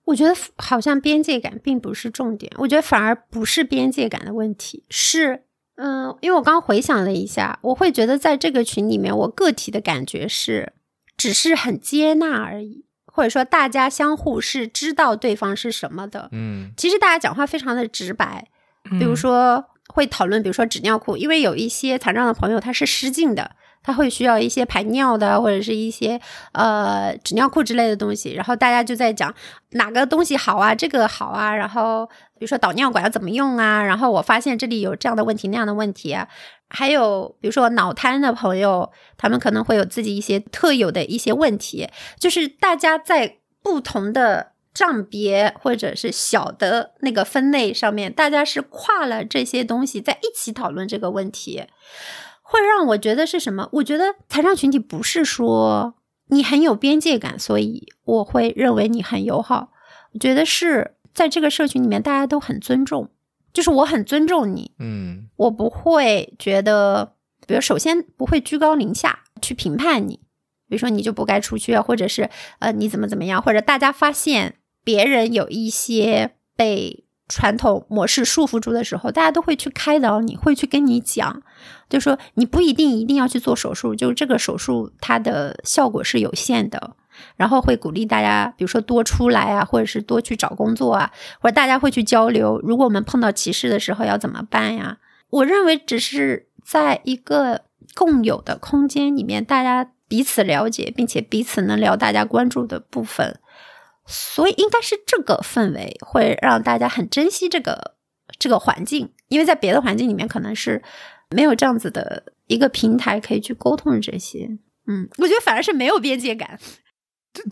我觉得好像边界感并不是重点，我觉得反而不是边界感的问题，是嗯，因为我刚回想了一下，我会觉得在这个群里面，我个体的感觉是只是很接纳而已，或者说大家相互是知道对方是什么的，嗯，其实大家讲话非常的直白，比如说会讨论，比如说纸尿裤，因为有一些残障的朋友他是失禁的。他会需要一些排尿的，或者是一些呃纸尿裤之类的东西，然后大家就在讲哪个东西好啊，这个好啊，然后比如说导尿管要怎么用啊，然后我发现这里有这样的问题那样的问题啊，还有比如说脑瘫的朋友，他们可能会有自己一些特有的一些问题，就是大家在不同的账别或者是小的那个分类上面，大家是跨了这些东西在一起讨论这个问题。会让我觉得是什么？我觉得残障群体不是说你很有边界感，所以我会认为你很友好。我觉得是在这个社群里面，大家都很尊重，就是我很尊重你，嗯，我不会觉得，比如首先不会居高临下去评判你，比如说你就不该出去啊，或者是呃你怎么怎么样，或者大家发现别人有一些被。传统模式束缚住的时候，大家都会去开导你，会去跟你讲，就说你不一定一定要去做手术，就是这个手术它的效果是有限的。然后会鼓励大家，比如说多出来啊，或者是多去找工作啊，或者大家会去交流。如果我们碰到歧视的时候要怎么办呀？我认为只是在一个共有的空间里面，大家彼此了解，并且彼此能聊大家关注的部分。所以应该是这个氛围会让大家很珍惜这个这个环境，因为在别的环境里面可能是没有这样子的一个平台可以去沟通这些。嗯，我觉得反而是没有边界感。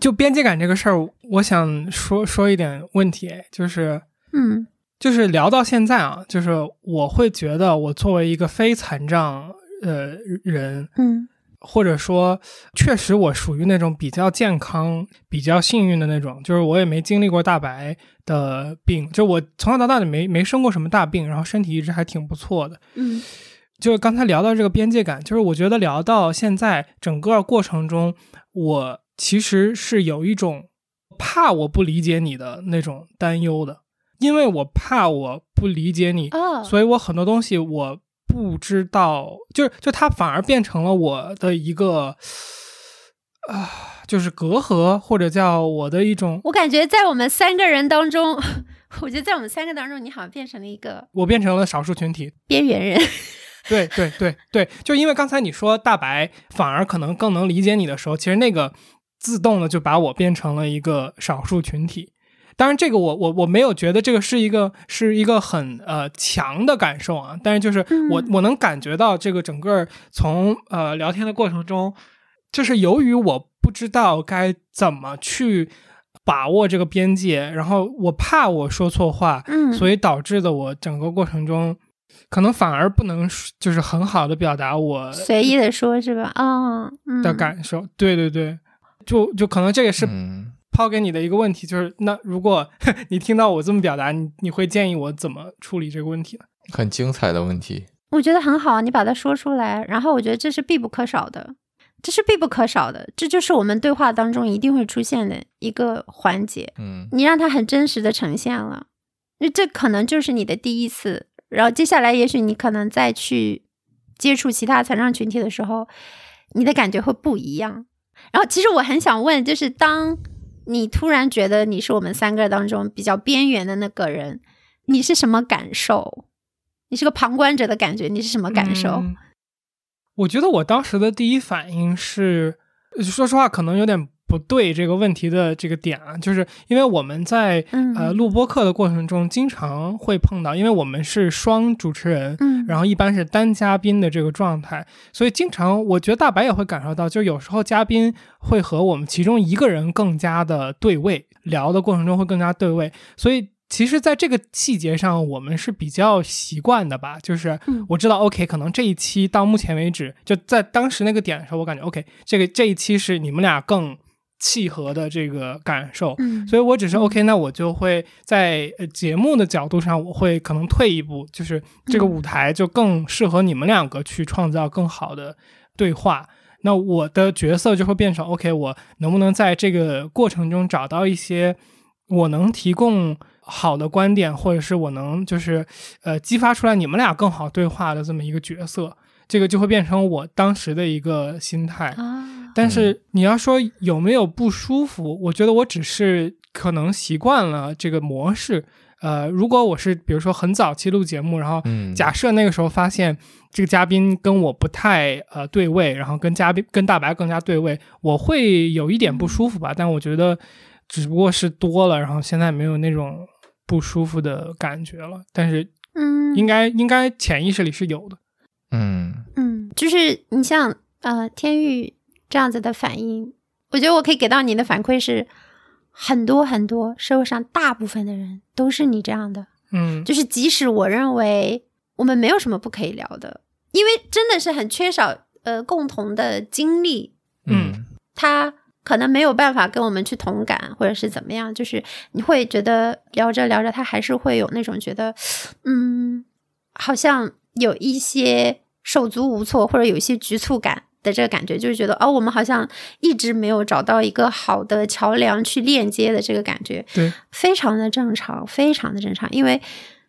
就边界感这个事儿，我想说说一点问题，就是嗯就是聊到现在啊，就是我会觉得我作为一个非残障呃人，嗯或者说确实我属于那种比较健康、比较幸运的那种，就是我也没经历过大白的病，就我从小到大也没没生过什么大病，然后身体一直还挺不错的。嗯就是刚才聊到这个边界感，就是我觉得聊到现在整个过程中，我其实是有一种怕我不理解你的那种担忧的，因为我怕我不理解你，哦，所以我很多东西我不知道，就是就它反而变成了我的一个啊、就是隔阂，或者叫我的一种，我感觉在我们三个人当中，我觉得在我们三个当中，你好像变成了一个我变成了少数群体，边缘人。对对对对，就因为刚才你说大白反而可能更能理解你的时候，其实那个自动的就把我变成了一个少数群体。当然，这个我我我没有觉得这个是一个是一个很呃强的感受啊，但是就是我、嗯我能感觉到这个整个从呃聊天的过程中，就是由于我不知道该怎么去把握这个边界，然后我怕我说错话，嗯，所以导致的我整个过程中，可能反而不能就是很好的表达我随意的说，是吧？啊、嗯，的感受。对对对，就就可能这个是嗯，抛给你的一个问题，就是那如果你听到我这么表达，你你会建议我怎么处理这个问题呢？很精彩的问题。我觉得很好，你把它说出来，然后我觉得这是必不可少的，这是必不可少的，这就是我们对话当中一定会出现的一个环节。嗯你让它很真实的呈现了，那这可能就是你的第一次，然后接下来也许你可能再去接触其他残障群体的时候，你的感觉会不一样。然后其实我很想问，就是当你突然觉得你是我们三个当中比较边缘的那个人，你是什么感受？你是个旁观者的感觉，你是什么感受？我觉得我当时的第一反应是，说实话，可能有点不对这个问题的这个点啊，就是因为我们在嗯呃录播课的过程中，经常会碰到，因为我们是双主持人，嗯，然后一般是单嘉宾的这个状态，所以经常我觉得大白也会感受到，就有时候嘉宾会和我们其中一个人更加的对位，聊的过程中会更加对位，所以其实在这个细节上我们是比较习惯的吧，就是嗯。我知道 OK，可能这一期到目前为止，就在当时那个点的时候，我感觉 OK，这个这一期是你们俩更契合的这个感受，嗯，所以我只是 OK，那我就会在呃节目的角度上，我会可能退一步，就是这个嗯。舞台就更适合你们两个去创造更好的对话。那我的角色就会变成 OK，我能不能在这个过程中找到一些我能提供好的观点，或者是我能就是呃激发出来你们俩更好对话的这么一个角色，这个就会变成我当时的一个心态。啊，但是你要说有没有不舒服，我觉得我只是可能习惯了这个模式。呃，如果我是比如说很早期录节目，然后嗯，假设那个时候发现这个嘉宾跟我不太呃对位，然后跟嘉宾跟大白更加对位，我会有一点不舒服吧。但我觉得只不过是多了，然后现在没有那种不舒服的感觉了。但是嗯，应该应该潜意识里是有的。嗯。嗯，就是你像呃天域这样子的反应，我觉得我可以给到你的反馈是，很多很多社会上大部分的人都是你这样的，嗯。就是即使我认为我们没有什么不可以聊的，因为真的是很缺少呃共同的经历，嗯。他可能没有办法跟我们去同感，或者是怎么样，就是你会觉得聊着聊着，他还是会有那种觉得，嗯，好像有一些手足无措，或者有一些局促感的这个感觉，就是觉得哦，我们好像一直没有找到一个好的桥梁去链接的这个感觉，对，非常的正常，非常的正常，因为。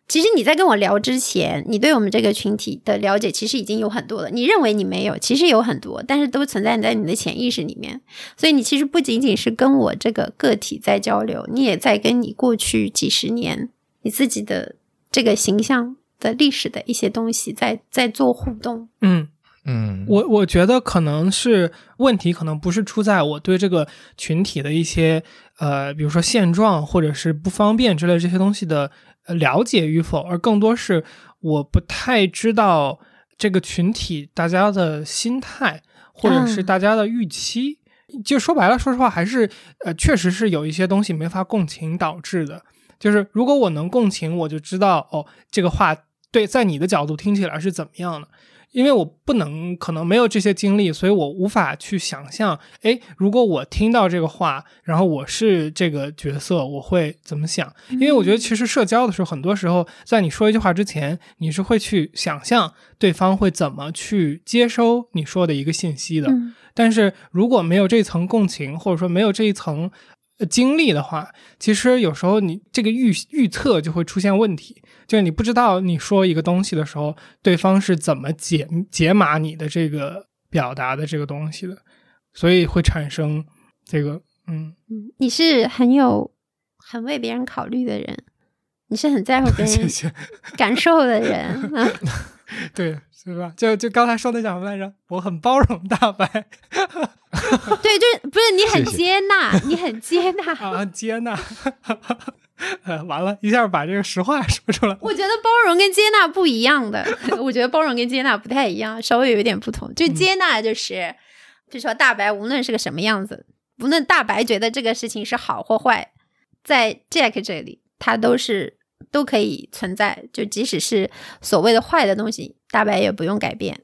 其实你在跟我聊之前，你对我们这个群体的了解其实已经有很多了。你认为你没有，其实有很多，但是都存在在你的潜意识里面。所以你其实不仅仅是跟我这个个体在交流，你也在跟你过去几十年你自己的这个形象的历史的一些东西在在做互动。嗯。嗯，我我觉得可能是问题，可能不是出在我对这个群体的一些呃，比如说现状或者是不方便之类这些东西的呃了解与否，而更多是我不太知道这个群体大家的心态或者是嗯大家的预期。就说白了，说实话，还是呃，确实是有一些东西没法共情导致的。就是如果我能共情，我就知道哦，这个话对在你的角度听起来是怎么样的。因为我不能，可能没有这些经历，所以我无法去想象，哎，如果我听到这个话，然后我是这个角色，我会怎么想？因为我觉得其实社交的时候，很多时候在你说一句话之前，你是会去想象对方会怎么去接收你说的一个信息的。但是如果没有这层共情，或者说没有这一层。经历的话，其实有时候你这个预预测就会出现问题，就是你不知道你说一个东西的时候，对方是怎么解解码你的这个表达的这个东西的，所以会产生这个嗯嗯，你是很有很为别人考虑的人，你是很在乎别人 感受的人啊，对。是吧？就就刚才说的叫什么来着？我很包容大白。对，就是不是你很接纳，你很接纳啊，接纳。呃，完了一下把这个实话说出来。我觉得包容跟接纳不一样的，我觉得包容跟接纳不太一样，稍微有一点不同。就接纳就是，比如说大白无论是个什么样子，无论大白觉得这个事情是好或坏，在 Jack 这里，他都是。都可以存在，就即使是所谓的坏的东西，大白也不用改变。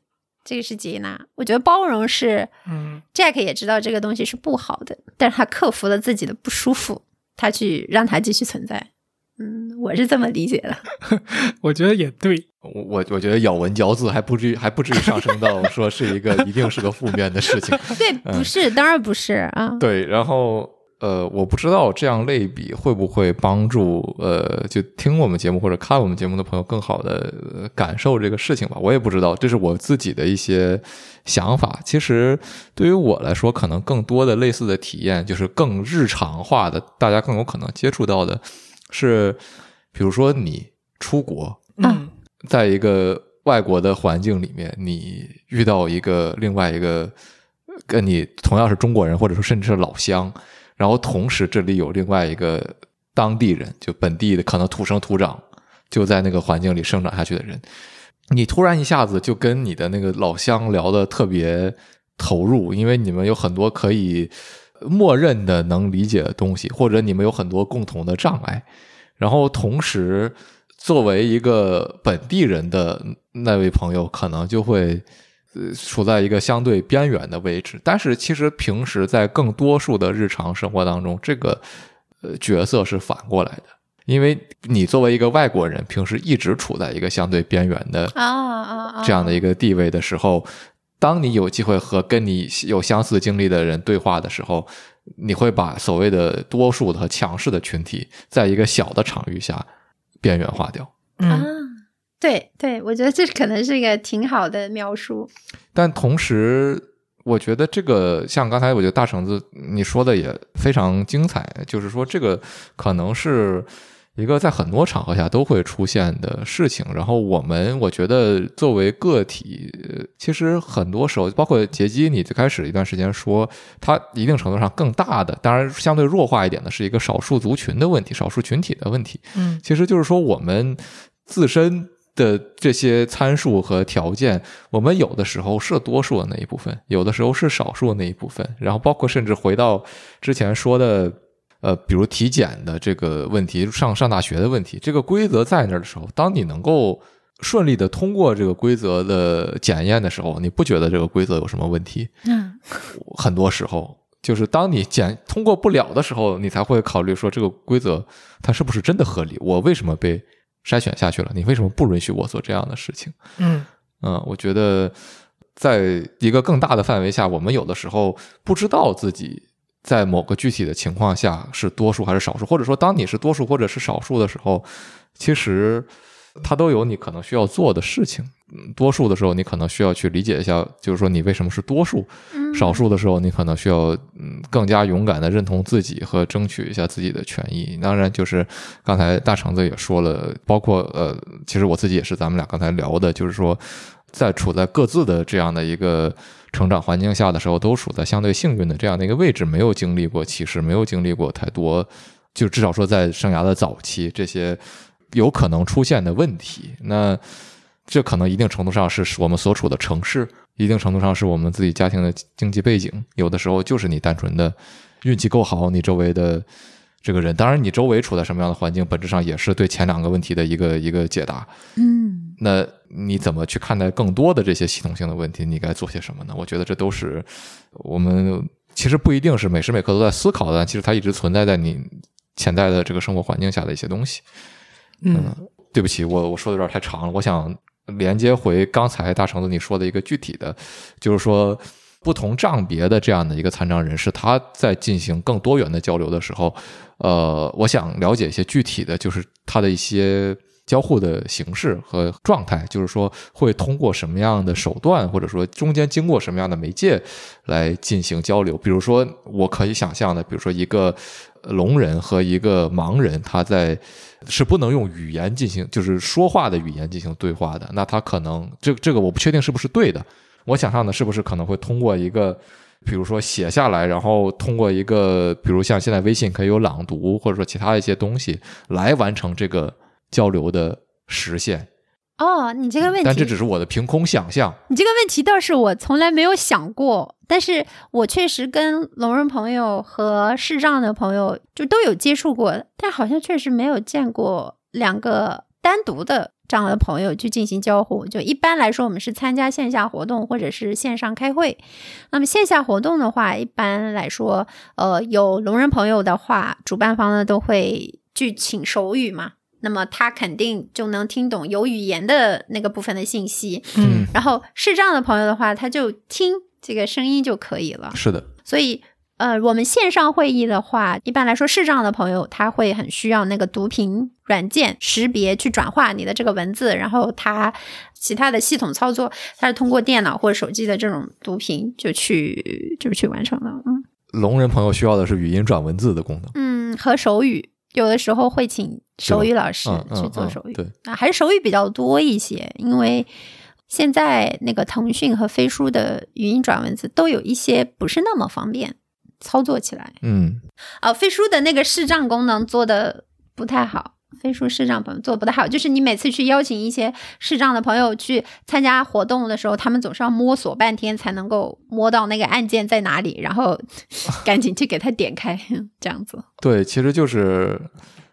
这个是接纳，我觉得包容是，嗯，Jack 也知道这个东西是不好的，但是他克服了自己的不舒服，他去让它继续存在。嗯，我是这么理解的。我觉得也对，我我我觉得咬文嚼字还不至于还不至于上升到说是一个 一定是个负面的事情。对，不是，当然不是啊。对，然后。呃，我不知道这样类比会不会帮助呃，就听我们节目或者看我们节目的朋友更好的感受这个事情吧。我也不知道，这是我自己的一些想法。其实对于我来说，可能更多的类似的体验就是更日常化的，大家更有可能接触到的是，比如说你出国，嗯，在一个外国的环境里面，你遇到一个另外一个跟你同样是中国人，或者说甚至是老乡。然后同时，这里有另外一个当地人，就本地的，可能土生土长，就在那个环境里生长下去的人。你突然一下子就跟你的那个老乡聊得特别投入，因为你们有很多可以默认的能理解的东西，或者你们有很多共同的障碍。然后同时，作为一个本地人的那位朋友，可能就会。处在一个相对边缘的位置，但是其实平时在更多数的日常生活当中，这个呃角色是反过来的，因为你作为一个外国人，平时一直处在一个相对边缘的啊啊这样的一个地位的时候，当你有机会和跟你有相似经历的人对话的时候，你会把所谓的多数的和强势的群体，在一个小的场域下边缘化掉。嗯。对对，我觉得这可能是一个挺好的描述。但同时，我觉得这个像刚才我觉得大橙子你说的也非常精彩，就是说这个可能是一个在很多场合下都会出现的事情。然后我们我觉得作为个体，其实很多时候，包括杰基，你最开始一段时间说，它一定程度上更大的，当然相对弱化一点的是一个少数族群的问题，少数群体的问题。嗯，其实就是说我们自身。的这些参数和条件，我们有的时候是多数的那一部分，有的时候是少数的那一部分。然后包括甚至回到之前说的，呃，比如体检的这个问题，上上大学的问题，这个规则在那儿的时候，当你能够顺利的通过这个规则的检验的时候，你不觉得这个规则有什么问题？嗯，很多时候就是当你检通过不了的时候，你才会考虑说这个规则它是不是真的合理？我为什么被？筛选下去了，你为什么不允许我做这样的事情？嗯嗯，我觉得在一个更大的范围下，我们有的时候不知道自己在某个具体的情况下是多数还是少数，或者说当你是多数或者是少数的时候，其实。它都有你可能需要做的事情。多数的时候，你可能需要去理解一下，就是说你为什么是多数；少数的时候，你可能需要嗯更加勇敢的认同自己和争取一下自己的权益。当然，就是刚才大橙子也说了，包括呃，其实我自己也是，咱们俩刚才聊的，就是说在处在各自的这样的一个成长环境下的时候，都处在相对幸运的这样的一个位置，没有经历过歧视，没有经历过太多，就至少说在生涯的早期这些。有可能出现的问题，那这可能一定程度上是我们所处的城市，一定程度上是我们自己家庭的经济背景。有的时候就是你单纯的运气够好，你周围的这个人。当然，你周围处在什么样的环境，本质上也是对前两个问题的一个一个解答。嗯那你怎么去看待更多的这些系统性的问题？你该做些什么呢？我觉得这都是我们其实不一定是每时每刻都在思考的，但其实它一直存在在你潜在的这个生活环境下的一些东西。嗯对不起，我我说的有点太长了，我想连接回刚才大橙子你说的一个具体的，就是说不同账别的这样的一个残障人士，他在进行更多元的交流的时候，呃，我想了解一些具体的，就是他的一些交互的形式和状态，就是说会通过什么样的手段，或者说中间经过什么样的媒介来进行交流。比如说，我可以想象的，比如说一个聋人和一个盲人，他在是不能用语言进行，就是说话的语言进行对话的。那他可能这这个我不确定是不是对的。我想象的是不是可能会通过一个，比如说写下来，然后通过一个，比如像现在微信可以有朗读，或者说其他一些东西来完成这个交流的实现。哦，你这个问题，但这只是我的凭空想象。你这个问题倒是我从来没有想过，但是我确实跟聋人朋友和视障的朋友就都有接触过，但好像确实没有见过两个单独的这样的朋友去进行交互。就一般来说，我们是参加线下活动或者是线上开会。那么线下活动的话，一般来说，呃，有聋人朋友的话，主办方呢都会去请手语嘛。那么他肯定就能听懂有语言的那个部分的信息，嗯然后视障的朋友的话，他就听这个声音就可以了。是的，所以，呃，我们线上会议的话，一般来说视障的朋友他会很需要那个读屏软件识别去转化你的这个文字，然后他其他的系统操作，它是通过电脑或者手机的这种读屏就去就去完成了。嗯聋人朋友需要的是语音转文字的功能。嗯，和手语有的时候会请手语老师去做手语。对，啊，还是手语比较多一些，因为现在那个腾讯和飞书的语音转文字都有一些不是那么方便操作起来。嗯，啊，飞书的那个视障功能做的不太好。非说视障朋友做的不太好，就是你每次去邀请一些视障的朋友去参加活动的时候，他们总是要摸索半天才能够摸到那个按键在哪里，然后 赶紧去给他点开，这样子。对，其实就是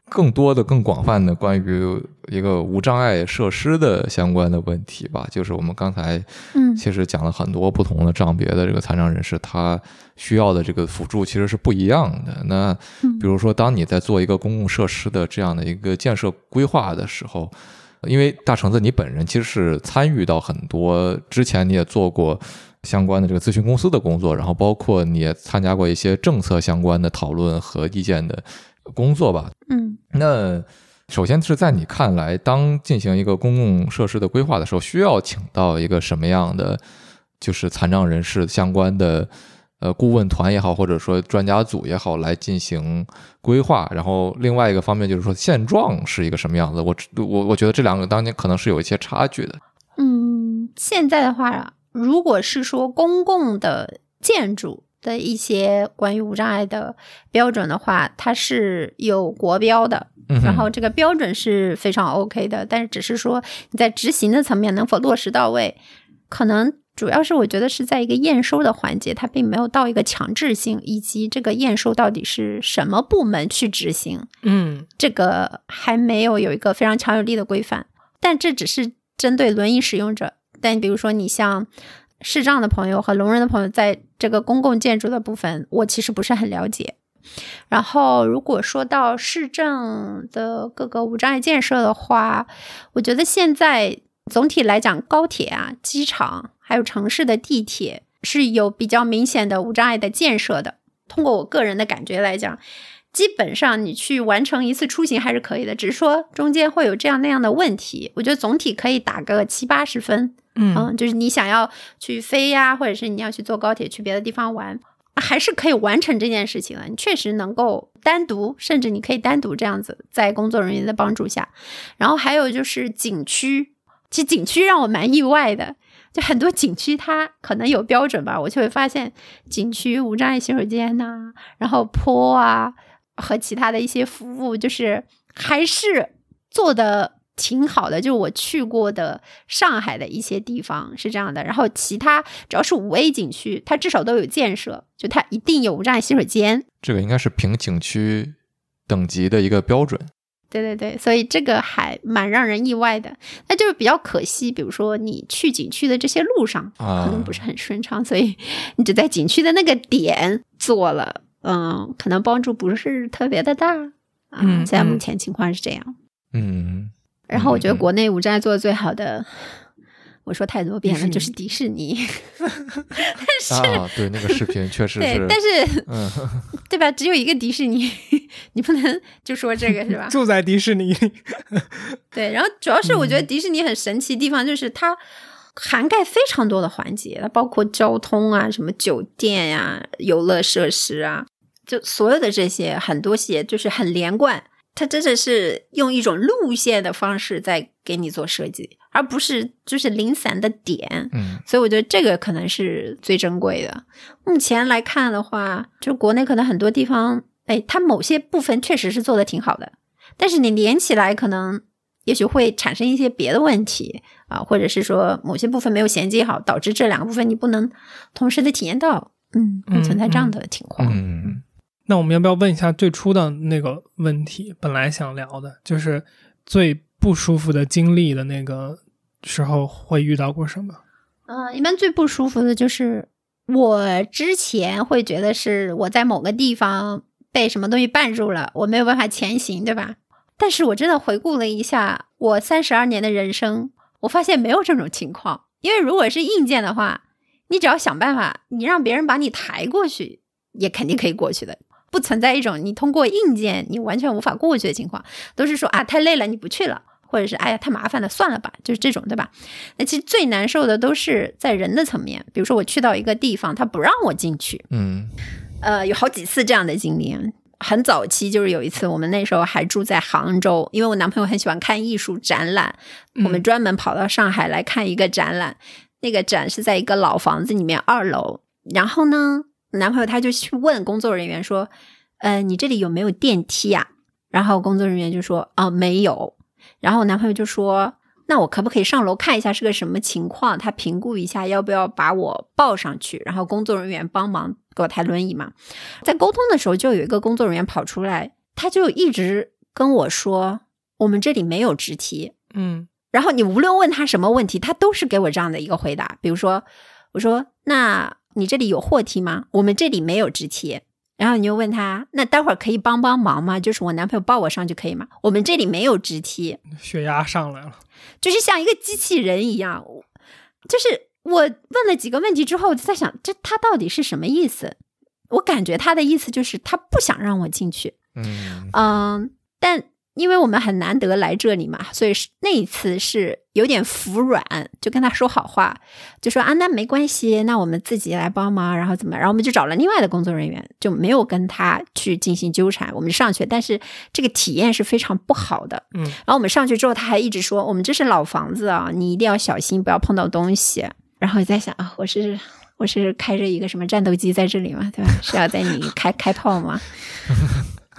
更多的、更广泛的关于一个无障碍设施的相关的问题吧。就是我们刚才嗯其实讲了很多不同的障别的这个残障人士，他需要的这个辅助其实是不一样的。那嗯比如说，当你在做一个公共设施的这样的一个建设规划的时候，因为大橙子你本人其实是参与到很多，之前你也做过相关的这个咨询公司的工作，然后包括你也参加过一些政策相关的讨论和意见的工作吧。嗯那首先是在你看来，当进行一个公共设施的规划的时候，需要请到一个什么样的就是残障人士相关的呃顾问团也好，或者说专家组也好，来进行规划。然后另外一个方面就是说现状是一个什么样子。我我我觉得这两个当年可能是有一些差距的。嗯，现在的话，如果是说公共的建筑的一些关于无障碍的标准的话，它是有国标的，嗯然后这个标准是非常 OK 的，但是只是说你在执行的层面能否落实到位，可能主要是我觉得是在一个验收的环节，它并没有到一个强制性，以及这个验收到底是什么部门去执行，嗯这个还没有有一个非常强有力的规范，但这只是针对轮椅使用者。但比如说你像视障的朋友和聋人的朋友，在这个公共建筑的部分，我其实不是很了解。然后，如果说到市政的各个无障碍建设的话，我觉得现在总体来讲，高铁啊、机场还有城市的地铁是有比较明显的无障碍的建设的。通过我个人的感觉来讲，基本上你去完成一次出行还是可以的，只是说中间会有这样那样的问题。我觉得总体可以打个七八十分。嗯嗯，就是你想要去飞呀，或者是你要去坐高铁去别的地方玩，还是可以完成这件事情的。你确实能够单独，甚至你可以单独这样子，在工作人员的帮助下。然后还有就是景区，其实景区让我蛮意外的，就很多景区它可能有标准吧，我就会发现景区无障碍洗手间呐、然后坡啊和其他的一些服务，就是还是做的。挺好的，就是我去过的上海的一些地方是这样的，然后其他只要是五 A 景区，它至少都有建设，就它一定有无障碍洗手间。这个应该是凭景区等级的一个标准。对对对，所以这个还蛮让人意外的。那就是比较可惜，比如说你去景区的这些路上啊可能不是很顺畅，所以你只在景区的那个点做了，嗯，可能帮助不是特别的大啊。嗯现在目嗯前情况是这样。嗯，然后我觉得国内无债做的最好的，我说太多遍了，就是迪士尼。啊，对，那个视频确实对是，，但是嗯，对吧？只有一个迪士尼，你不能就说这个是吧？住在迪士尼，对，然后主要是我嗯觉得迪士尼很神奇的地方就是它涵盖非常多的环节，它包括交通啊、什么酒店呀、游乐设施啊，就所有的这些很多些就是很连贯。它真的是用一种路线的方式在给你做设计，而不是就是零散的点。嗯所以我觉得这个可能是最珍贵的。目前来看的话，就国内可能很多地方，哎，它某些部分确实是做的挺好的，但是你连起来，可能也许会产生一些别的问题啊，或者是说某些部分没有衔接好，导致这两个部分你不能同时的体验到。嗯，会存在这样的情况。嗯那我们要不要问一下最初的那个问题？本来想聊的就是最不舒服的经历的那个时候会遇到过什么？嗯、一般最不舒服的就是我之前会觉得是我在某个地方被什么东西绊住了，我没有办法前行，对吧？但是我真的回顾了一下我三十二年的人生，我发现没有这种情况。因为如果是硬件的话，你只要想办法，你让别人把你抬过去，也肯定可以过去的。不存在一种你通过硬件你完全无法过去的情况，都是说啊太累了你不去了，或者是哎呀太麻烦了算了吧，就是这种对吧？那其实最难受的都是在人的层面，比如说我去到一个地方，他不让我进去，嗯呃，有好几次这样的经历。很早期就是有一次，我们那时候还住在杭州，因为我男朋友很喜欢看艺术展览，我们专门跑到上海来看一个展览。那个展是在一个老房子里面二楼，然后呢，男朋友他就去问工作人员说：“呃，你这里有没有电梯呀、然后工作人员就说：“啊、没有。”然后我男朋友就说：“那我可不可以上楼看一下是个什么情况？他评估一下要不要把我抱上去，然后工作人员帮忙给我抬轮椅嘛。”在沟通的时候，就有一个工作人员跑出来，他就一直跟我说：“我们这里没有直梯。”嗯然后你无论问他什么问题，他都是给我这样的一个回答。比如说，我说：“那你这里有货梯吗？我们这里没有直梯。”然后你又问他：“那待会儿可以帮帮忙吗？就是我男朋友抱我上去可以吗？我们这里没有直梯。”血压上来了。就是像一个机器人一样。就是我问了几个问题之后，我就在想，这他到底是什么意思？我感觉他的意思就是他不想让我进去。嗯嗯，但因为我们很难得来这里嘛，所以是那一次是有点服软，就跟他说好话，就说啊，那没关系，那我们自己来帮忙，然后怎么，然后我们就找了另外的工作人员，就没有跟他去进行纠缠，我们上去，但是这个体验是非常不好的。嗯然后我们上去之后，他还一直说我们这是老房子啊，你一定要小心，不要碰到东西。然后我在想啊，我是我是开着一个什么战斗机在这里嘛？对吧？是要带你开开炮吗？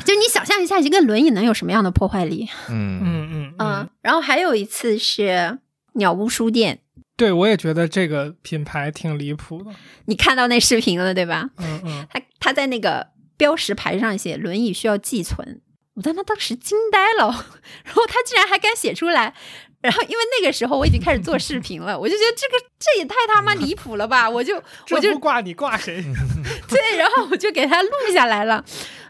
就你想象一下，一个轮椅能有什么样的破坏力？嗯嗯嗯嗯，然后还有一次是鸟屋书店，对，我也觉得这个品牌挺离谱的。你看到那视频了对吧？嗯嗯，他他在那个标识牌上写轮椅需要寄存，我他妈当时惊呆了，然后他竟然还敢写出来。然后，因为那个时候我已经开始做视频了，我就觉得这个这也太他妈离谱了吧！我就我就不挂你挂谁？对，然后我就给他录下来了。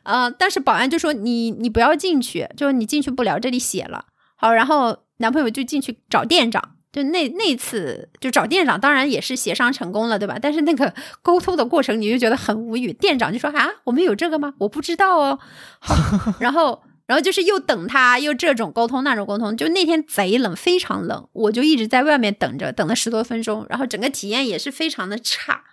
呃，但是保安就说你你不要进去，就是你进去不了，这里写了。好，然后男朋友就进去找店长。就那那次就找店长，当然也是协商成功了，对吧？但是那个 沟通的过程，你就觉得很无语。店长就说：“啊，我们有这个吗？我不知道哦。”好，然后然后就是又等他，又这种沟通那种沟通。就那天贼冷，非常冷，我就一直在外面等着，等了十多分钟，然后整个体验也是非常的差。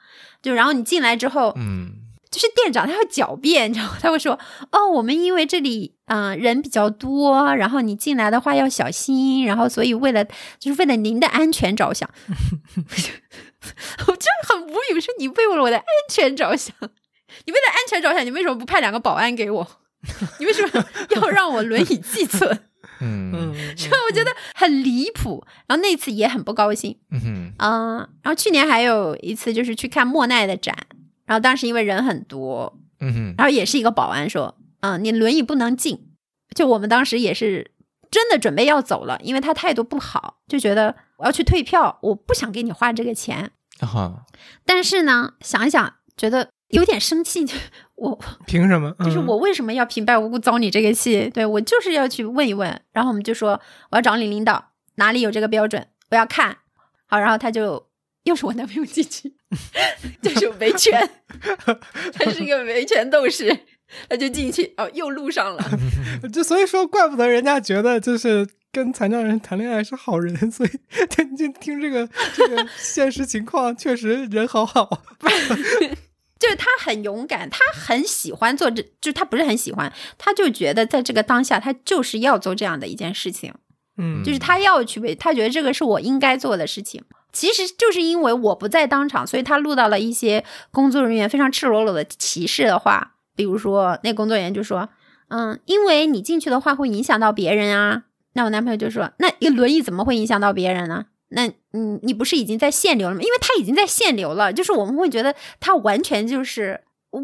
就然后你进来之后，嗯就是店长他会狡辩，你知道吗？他会说：“哦，我们因为这里啊、呃人比较多，然后你进来的话要小心，然后所以为了就是为了您的安全着想。”我就很无语，说你为了我的安全着想，你为了安全着想，你为什么不派两个保安给我？你为什么要让我轮椅寄存？嗯嗯，所以我觉得很离谱。然后那次也很不高兴。嗯嗯，然后去年还有一次就是去看莫奈的展，然后当时因为人很多，嗯然后也是一个保安说：“嗯，你轮椅不能进。就我们当时也是真的准备要走了，因为他态度不好，就觉得我要去退票，我不想给你花这个钱。哈，但是呢，想一想，觉得有点生气，就 我凭什么？就是嗯我为什么要平白无故遭你这个气？对我就是要去问一问。然后我们就说我要找你领导，哪里有这个标准，我要看好。然后他就又是我男朋友进去，就是维权，他是一个维权斗士，他就进去哦，又录上了。就所以说，怪不得人家觉得就是跟残障人谈恋爱是好人，所以听听听这个这个现实情况，确实人好好。就是他很勇敢，他很喜欢做这，就是他不是很喜欢，他就觉得在这个当下，他就是要做这样的一件事情。嗯就是他要去为，他觉得这个是我应该做的事情。其实就是因为我不在当场，所以他录到了一些工作人员非常赤裸裸的歧视的话，比如说那工作人员就说：“嗯，因为你进去的话会影响到别人啊。”那我男朋友就说：“那一个轮椅怎么会影响到别人呢？那嗯，你不是已经在限流了吗？因为他已经在限流了，就是我们会觉得他完全就是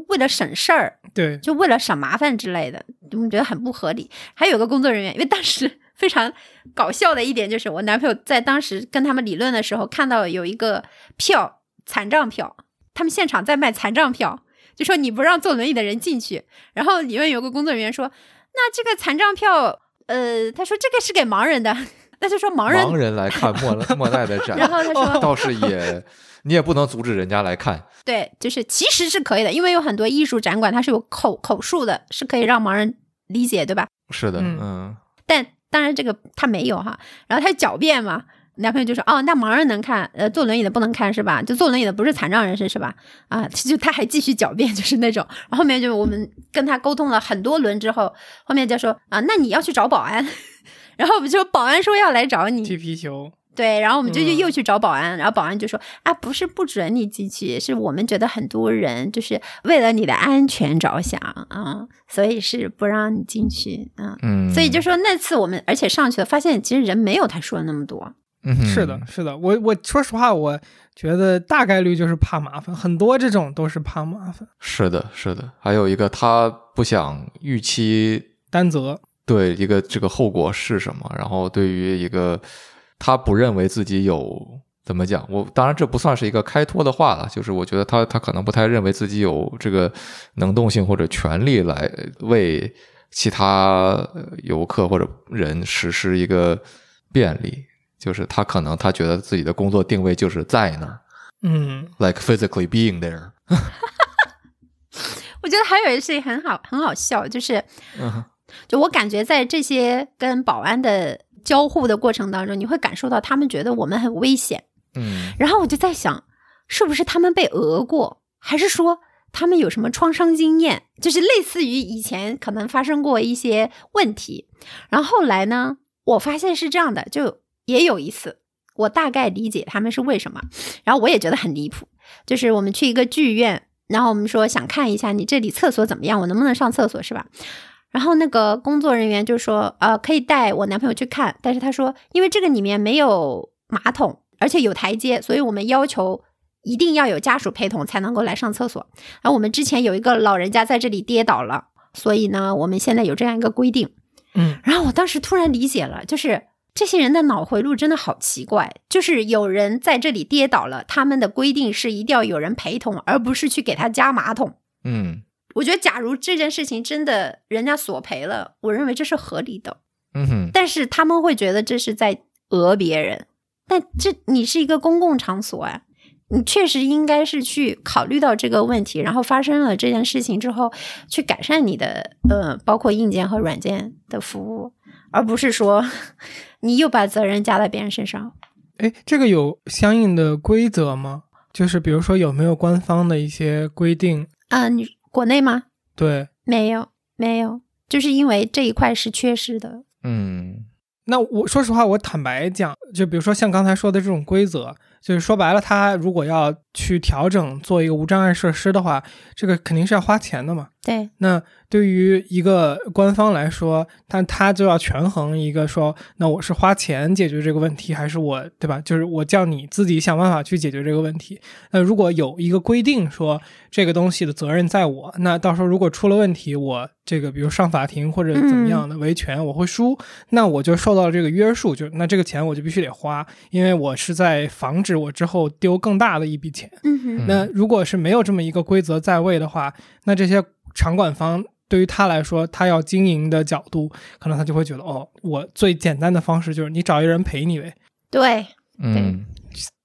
为了省事儿，对，就为了省麻烦之类的，我们觉得很不合理。还有个工作人员，因为当时非常搞笑的一点就是，我男朋友在当时跟他们理论的时候，看到有一个票残障票，他们现场在卖残障票，就说你不让坐轮椅的人进去。然后里面有个工作人员说：“那这个残障票，呃，他说这个是给盲人的。”那就说盲人，盲人来看莫 莫奈的展，然后他说倒是也，你也不能阻止人家来看。对，就是其实是可以的，因为有很多艺术展馆它是有口口述的，是可以让盲人理解，对吧？是的，嗯嗯，但当然这个他没有哈，然后他狡辩嘛，男朋友就说哦，那盲人能看，呃，坐轮椅的不能看是吧？就坐轮椅的不是残障人士是吧？啊，就他还继续狡辩，就是那种，然后后面就我们跟他沟通了很多轮之后，后面就说啊，那你要去找保安，然后我们就保安说要来找你，踢皮球，对，然后我们就就嗯又去找保安，然后保安就说啊，不是不准你进去，是我们觉得很多人就是为了你的安全着想啊、所以是不让你进去啊。嗯，所以就说那次我们，而且上去了，发现其实人没有他说的那么多。嗯哼是的，是的。我我说实话，我觉得大概率就是怕麻烦，很多这种都是怕麻烦，是的，是的。还有一个，他不想预期担责。对一个这个后果是什么，然后对于一个他不认为自己有怎么讲，我当然这不算是一个开脱的话了，就是我觉得他他可能不太认为自己有这个能动性或者权利来为其他呃游客或者人实施一个便利，就是他可能他觉得自己的工作定位就是在那儿嗯，，like physically being there。我觉得还有一个事情很好，很好笑，就是嗯就我感觉在这些跟保安的交互的过程当中，你会感受到他们觉得我们很危险。嗯然后我就在想，是不是他们被讹过，还是说他们有什么创伤经验，就是类似于以前可能发生过一些问题。然后后来呢，我发现是这样的，就也有一次，我大概理解他们是为什么，然后我也觉得很离谱，就是我们去一个剧院，然后我们说想看一下你这里厕所怎么样，我能不能上厕所，是吧？然后那个工作人员就说，呃，可以带我男朋友去看，但是他说，因为这个里面没有马桶，而且有台阶，所以我们要求一定要有家属陪同才能够来上厕所。然后我们之前有一个老人家在这里跌倒了，所以呢，我们现在有这样一个规定。嗯，然后我当时突然理解了，就是这些人的脑回路真的好奇怪，就是有人在这里跌倒了，他们的规定是一定要有人陪同，而不是去给他加马桶。嗯我觉得，假如这件事情真的人家索赔了，我认为这是合理的。嗯哼，但是他们会觉得这是在讹别人，但这你是一个公共场所啊，你确实应该是去考虑到这个问题，然后发生了这件事情之后，去改善你的呃，包括硬件和软件的服务，而不是说 你又把责任加在别人身上。哎，这个有相应的规则吗？就是比如说有没有官方的一些规定？啊、你国内吗？对，没有，没有，就是因为这一块是缺失的。嗯那我说实话，我坦白讲，就比如说像刚才说的这种规则，就是说白了，他如果要去调整做一个无障碍设施的话，这个肯定是要花钱的嘛。对，那对于一个官方来说，但他就要权衡一个说，那我是花钱解决这个问题，还是我对吧？就是我叫你自己想办法去解决这个问题。那如果有一个规定说这个东西的责任在我，那到时候如果出了问题，我这个比如上法庭或者怎么样的维权，我会输，那我就受到了这个约束，就那这个钱我就必须得花，因为我是在防止我之后丢更大的一笔钱。嗯哼，那如果是没有这么一个规则在位的话，那这些场馆方对于他来说，他要经营的角度，可能他就会觉得，哦，我最简单的方式就是你找一个人陪你呗，对，嗯，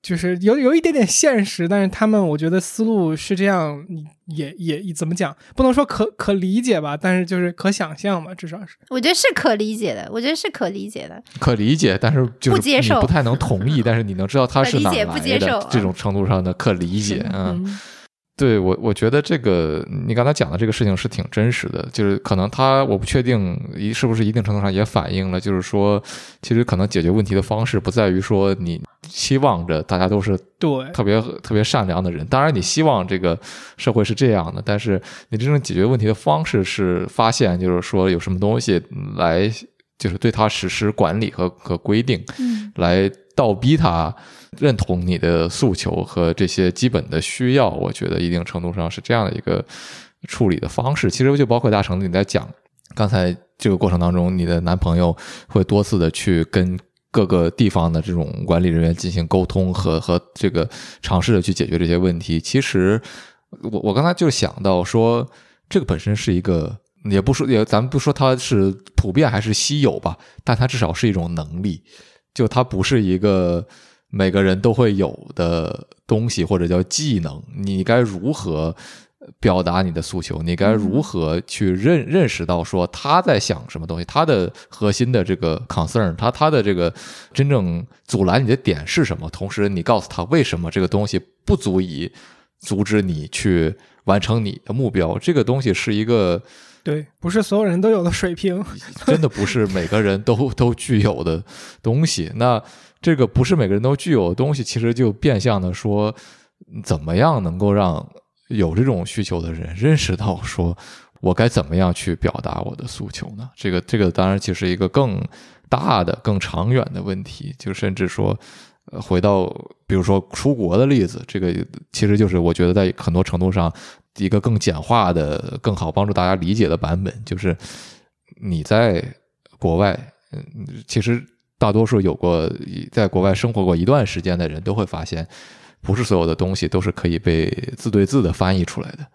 就是有有一点点现实，但是他们我觉得思路是这样，也也怎么讲，不能说可可理解吧，但是就是可想象嘛，至少是。我觉得是可理解的，我觉得是可理解的。可理解，但是就是不接受不太能同意，但是你能知道他是哪可理解来不接受的，这种程度上的可理解，嗯。嗯对我，我觉得这个你刚才讲的这个事情是挺真实的，就是可能他我不确定一是不是一定程度上也反映了，就是说，其实可能解决问题的方式不在于说你期望着大家都是对，特别特别善良的人，当然你希望这个社会是这样的，但是你真正解决问题的方式是发现，就是说有什么东西来就是对他实施管理和和规定，嗯。来倒逼他认同你的诉求和这些基本的需要，我觉得一定程度上是这样的一个处理的方式。其实就包括大成你在讲刚才这个过程当中，你的男朋友会多次的去跟各个地方的这种管理人员进行沟通和和这个尝试着去解决这些问题。其实我我刚才就想到说，这个本身是一个。也不说也，咱们不说它是普遍还是稀有吧，但它至少是一种能力，就它不是一个每个人都会有的东西或者叫技能。你该如何表达你的诉求？你该如何去认认识到说他在想什么东西？他的核心的这个 concern，他他的这个真正阻拦你的点是什么？同时，你告诉他为什么这个东西不足以阻止你去完成你的目标。这个东西是一个。对，不是所有人都有的水平。真的不是每个人都都具有的东西。那这个不是每个人都具有的东西，其实就变相的说，怎么样能够让有这种需求的人认识到，说我该怎么样去表达我的诉求呢？这个这个当然其实一个更大的、更长远的问题，就甚至说。呃，回到比如说出国的例子，这个其实就是我觉得在很多程度上一个更简化的、更好帮助大家理解的版本，就是你在国外，嗯，其实大多数有过在国外生活过一段时间的人都会发现，不是所有的东西都是可以被字对字的翻译出来的。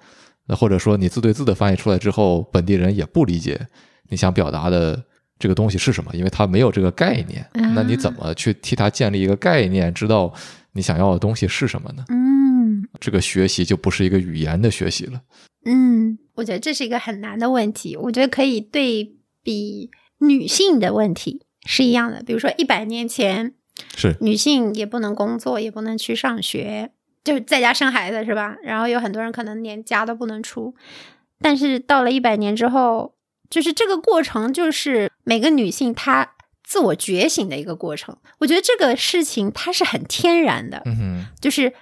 那或者说你字对字的翻译出来之后，本地人也不理解你想表达的。这个东西是什么？因为他没有这个概念，那你怎么去替他建立一个概念，知道你想要的东西是什么呢？嗯这个学习就不是一个语言的学习了。嗯，我觉得这是一个很难的问题。我觉得可以对比女性的问题是一样的。比如说，一百年前是女性也不能工作，也不能去上学，就是在家生孩子，是吧？然后有很多人可能连家都不能出。但是到了一百年之后，就是这个过程，就是每个女性她自我觉醒的一个过程。我觉得这个事情它是很天然的，嗯哼，就是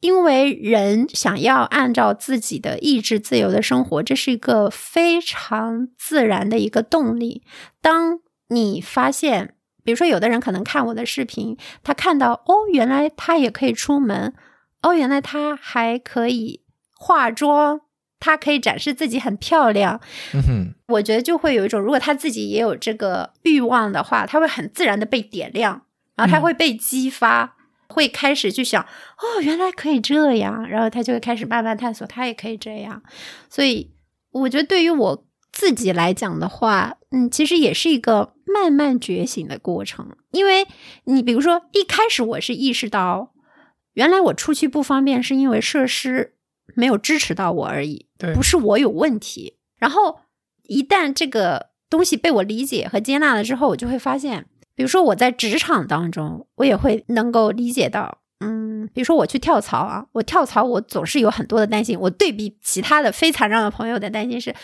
因为人想要按照自己的意志自由的生活，这是一个非常自然的一个动力。当你发现，比如说有的人可能看我的视频，他看到哦，原来他也可以出门，哦，原来他还可以化妆，他可以展示自己很漂亮，嗯哼，我觉得就会有一种，如果他自己也有这个欲望的话，他会很自然的被点亮，然后他嗯。会被激发，会开始去想，哦，原来可以这样，然后他就会开始慢慢探索，他也可以这样。所以，我觉得对于我自己来讲的话，嗯，其实也是一个慢慢觉醒的过程。因为你比如说，一开始我是意识到，原来我出去不方便是因为设施没有支持到我而已。对不是我有问题。然后一旦这个东西被我理解和接纳了之后，我就会发现，比如说我在职场当中，我也会能够理解到，嗯，比如说我去跳槽啊，我跳槽我总是有很多的担心。我对比其他的非残障的朋友的担心是，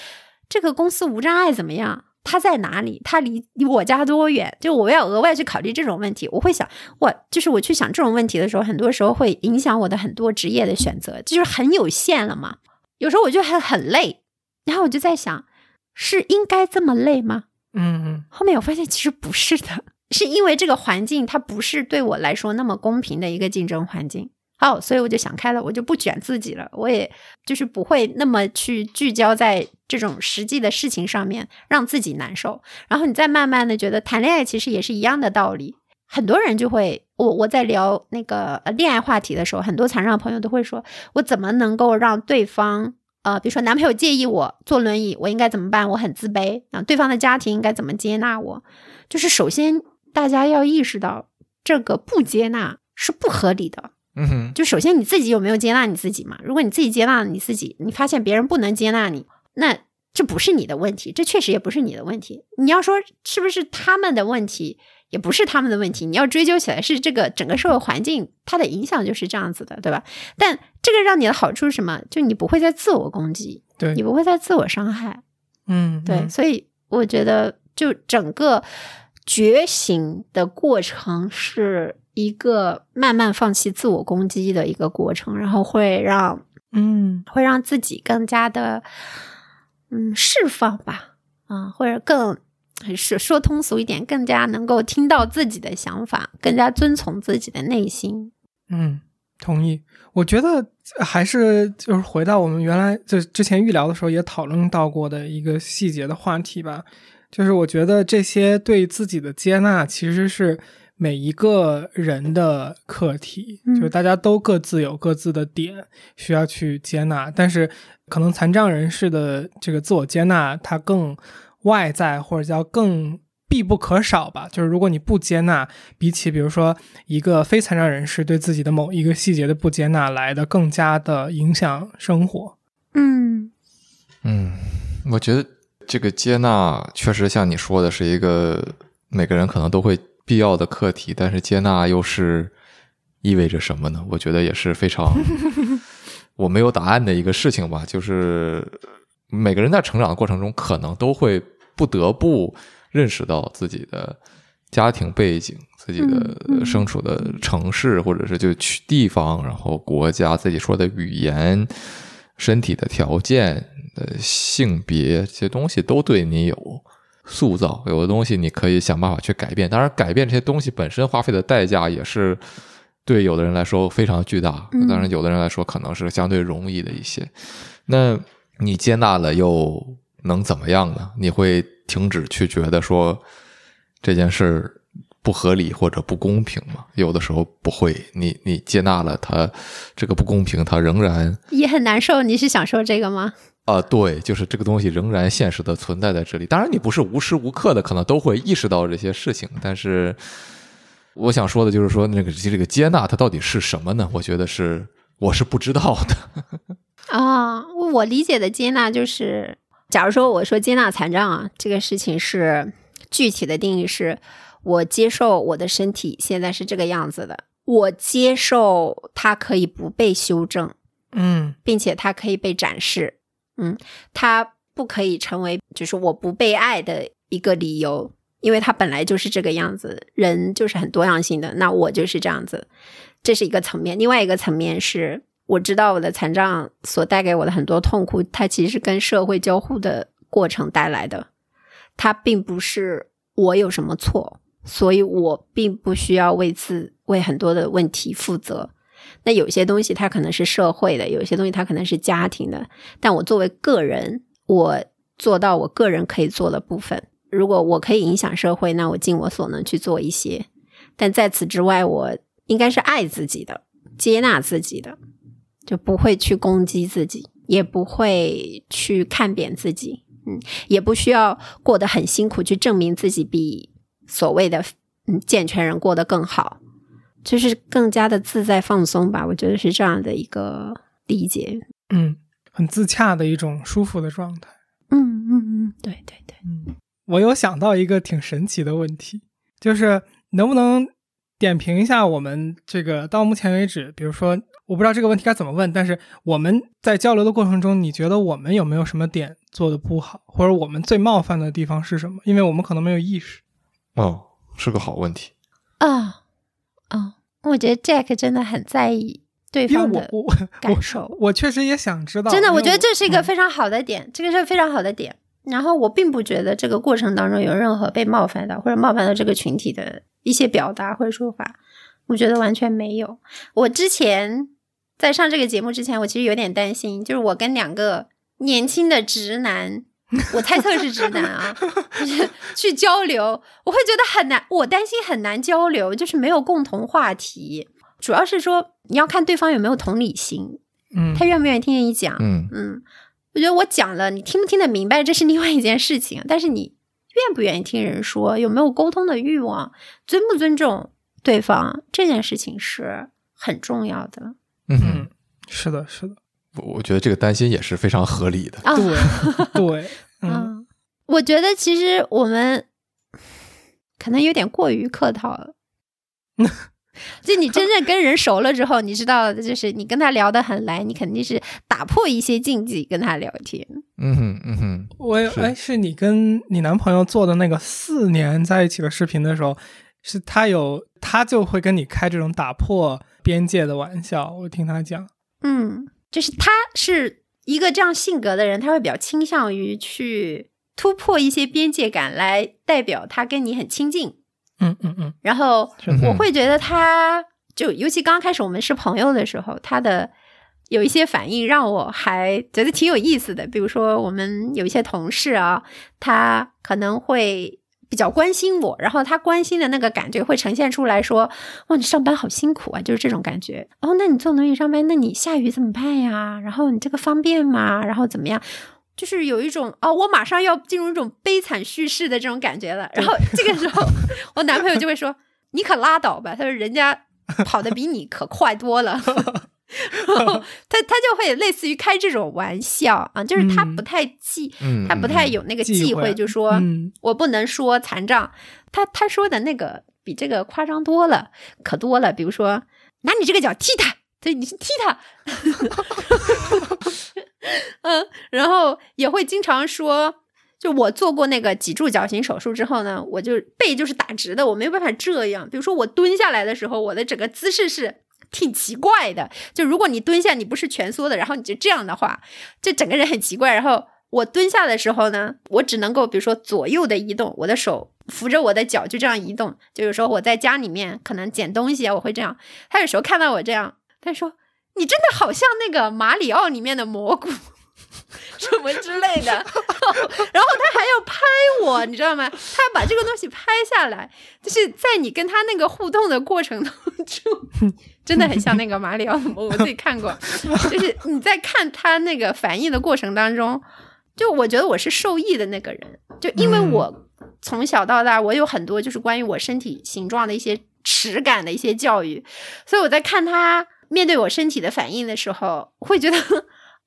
这个公司无障碍怎么样？他在哪里？他离离我家多远？就我要额外去考虑这种问题，我会想，我就是我去想这种问题的时候，很多时候会影响我的很多职业的选择，就是很有限了嘛。有时候我就很很累，然后我就在想，是应该这么累吗？嗯嗯后面我发现其实不是的，是因为这个环境它不是对我来说那么公平的一个竞争环境。哦，所以我就想开了，我就不卷自己了，我也就是不会那么去聚焦在这种实际的事情上面，让自己难受。然后你再慢慢的觉得谈恋爱其实也是一样的道理。很多人就会，我我在聊那个恋爱话题的时候，很多残障朋友都会说，我怎么能够让对方呃，比如说男朋友介意我坐轮椅，我应该怎么办？我很自卑啊，对方的家庭应该怎么接纳我？就是首先大家要意识到，这个不接纳是不合理的。嗯哼，就首先你自己有没有接纳你自己嘛？如果你自己接纳你自己，你发现别人不能接纳你，那这不是你的问题，这确实也不是你的问题。你要说是不是他们的问题，也不是他们的问题。你要追究起来，是这个整个社会环境它的影响就是这样子的，对吧？但这个让你的好处是什么？就你不会再自我攻击，对你，不会再自我伤害。嗯对，嗯所以我觉得，就整个觉醒的过程是一个慢慢放弃自我攻击的一个过程，然后会让嗯会让自己更加的嗯释放吧，啊，或者更是说通俗一点，更加能够听到自己的想法，更加遵从自己的内心。嗯，同意。我觉得还是就是回到我们原来就之前预聊的时候也讨论到过的一个细节的话题吧，就是我觉得这些对自己的接纳其实是每一个人的课题，嗯就是大家都各自有各自的点需要去接纳，但是可能残障人士的这个自我接纳，它更外在或者叫更必不可少吧。就是如果你不接纳，比起比如说一个非残障人士对自己的某一个细节的不接纳来的更加的影响生活。嗯嗯，我觉得这个接纳确实像你说的是一个每个人可能都会必要的课题，但是接纳又是意味着什么呢？我觉得也是非常 我没有答案的一个事情吧。就是每个人在成长的过程中，可能都会不得不认识到自己的家庭背景、自己的身处的城市，或者是就去地方，然后国家自己说的语言、身体的条件、呃性别这些东西都对你有塑造。有的东西你可以想办法去改变，当然改变这些东西本身花费的代价也是对有的人来说非常巨大，嗯当然有的人来说可能是相对容易的一些。那你接纳了又能怎么样呢？你会停止去觉得说这件事儿不合理或者不公平吗？有的时候不会，你你接纳了它这个不公平，它仍然也很难受。你是想说这个吗？啊、对，就是这个东西仍然现实的存在在这里。当然，你不是无时无刻的可能都会意识到这些事情，但是我想说的就是说，那个这个接纳它到底是什么呢？我觉得是我是不知道的。啊，我理解的接纳就是，假如说我说接纳残障啊，这个事情是具体的定义是，我接受我的身体现在是这个样子的，我接受它可以不被修正，嗯并且它可以被展示，嗯，它不可以成为就是我不被爱的一个理由，因为它本来就是这个样子，人就是很多样性的，那我就是这样子，这是一个层面。另外一个层面是，我知道我的残障所带给我的很多痛苦，它其实跟社会交互的过程带来的，它并不是我有什么错，所以我并不需要为此为很多的问题负责。那有些东西它可能是社会的，有些东西它可能是家庭的，但我作为个人，我做到我个人可以做的部分。如果我可以影响社会，那我尽我所能去做一些。但在此之外，我应该是爱自己的，接纳自己的，就不会去攻击自己，也不会去看扁自己，嗯，也不需要过得很辛苦去证明自己比所谓的嗯健全人过得更好。就是更加的自在放松吧，我觉得是这样的一个理解。嗯，很自洽的一种舒服的状态。嗯嗯嗯，对对对，嗯，我有想到一个挺神奇的问题，就是能不能点评一下我们这个到目前为止，比如说我不知道这个问题该怎么问，但是我们在交流的过程中，你觉得我们有没有什么点做的不好，或者我们最冒犯的地方是什么？因为我们可能没有意识。哦，是个好问题。啊啊，我觉得 Jack 真的很在意对方的感受。我确实也想知道，真的，我觉得这是一个嗯非常好的点，这个是非常好的点。然后我并不觉得这个过程当中有任何被冒犯到或者冒犯到这个群体的一些表达或者说法，我觉得完全没有。我之前在上这个节目之前，我其实有点担心，就是我跟两个年轻的直男，我猜测是直男啊，就是去交流，我会觉得很难，我担心很难交流，就是没有共同话题。主要是说你要看对方有没有同理心，嗯他愿不愿意听你讲。嗯嗯，我觉得我讲了，你听不听得明白，这是另外一件事情。但是你愿不愿意听人说，有没有沟通的欲望，尊不尊重对方，这件事情是很重要的嗯是的，是的，我我觉得这个担心也是非常合理的。啊。对对，嗯嗯，我觉得其实我们可能有点过于客套了。就你真正跟人熟了之后，你知道，就是你跟他聊得很来，你肯定是打破一些禁忌跟他聊天。嗯哼嗯哼，是我哎，是你跟你男朋友做的那个四年在一起的视频的时候，是他有他就会跟你开这种打破边界的玩笑。我听他讲，嗯，就是他是一个这样性格的人，他会比较倾向于去突破一些边界感，来代表他跟你很亲近。嗯嗯嗯，然后我会觉得他，就尤其刚开始我们是朋友的时候，他的有一些反应让我还觉得挺有意思的。比如说，我们有一些同事啊，他可能会比较关心我，然后他关心的那个感觉会呈现出来说：“哇，你上班好辛苦啊！”就是这种感觉。哦，那你坐轮椅上班，那你下雨怎么办呀？然后你这个方便吗？然后怎么样？就是有一种哦，我马上要进入一种悲惨叙事的这种感觉了。然后这个时候，我男朋友就会说：“你可拉倒吧！”他说：“人家跑得比你可快多了。” 然 后他他就会类似于开这种玩笑啊，就是他嗯不太忌，嗯，他不太嗯有那个忌讳忌讳，就说、嗯我不能说残障。他他说的那个比这个夸张多了，可多了。比如说，拿你这个脚踢他，对，你去踢他。嗯，然后也会经常说，就我做过那个脊柱矫形手术之后呢，我就背就是打直的，我没有办法这样。比如说我蹲下来的时候，我的整个姿势是挺奇怪的。就如果你蹲下，你不是蜷缩的，然后你就这样的话，就整个人很奇怪。然后我蹲下的时候呢，我只能够比如说左右的移动，我的手扶着我的脚就这样移动。就有时候我在家里面可能捡东西啊，我会这样。他有时候看到我这样，他说：“你真的好像那个马里奥里面的蘑菇。”什么之类的，然后他还要拍我，你知道吗？他要把这个东西拍下来，就是在你跟他那个互动的过程当中，真的很像那个马里奥 我自己看过，就是你在看他那个反应的过程当中，就我觉得我是受益的那个人，就因为嗯。我从小到大，我有很多就是关于我身体形状的一些耻感的一些教育，所以我在看他面对我身体的反应的时候，会觉得。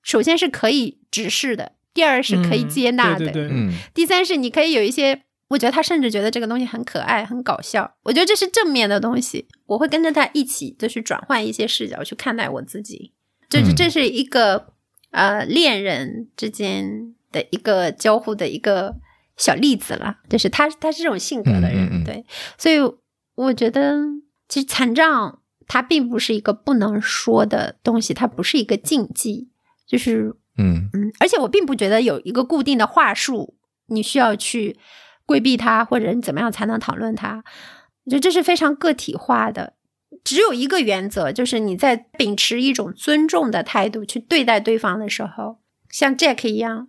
首先是可以直视的，第二是可以嗯接纳的，对对对，嗯。第三是你可以有一些，我觉得他甚至觉得这个东西很可爱、很搞笑。我觉得这是正面的东西，我会跟着他一起，就是转换一些视角去看待我自己。这这嗯这是一个呃恋人之间的一个交互的一个小例子了，就是他他是这种性格的人，嗯嗯嗯对，所以我觉得其实残障它并不是一个不能说的东西，它不是一个禁忌，就是嗯嗯，而且我并不觉得有一个固定的话术，你需要去规避它，或者你怎么样才能讨论它。我觉得这是非常个体化的，只有一个原则，就是你在秉持一种尊重的态度去对待对方的时候，像 Jack 一样，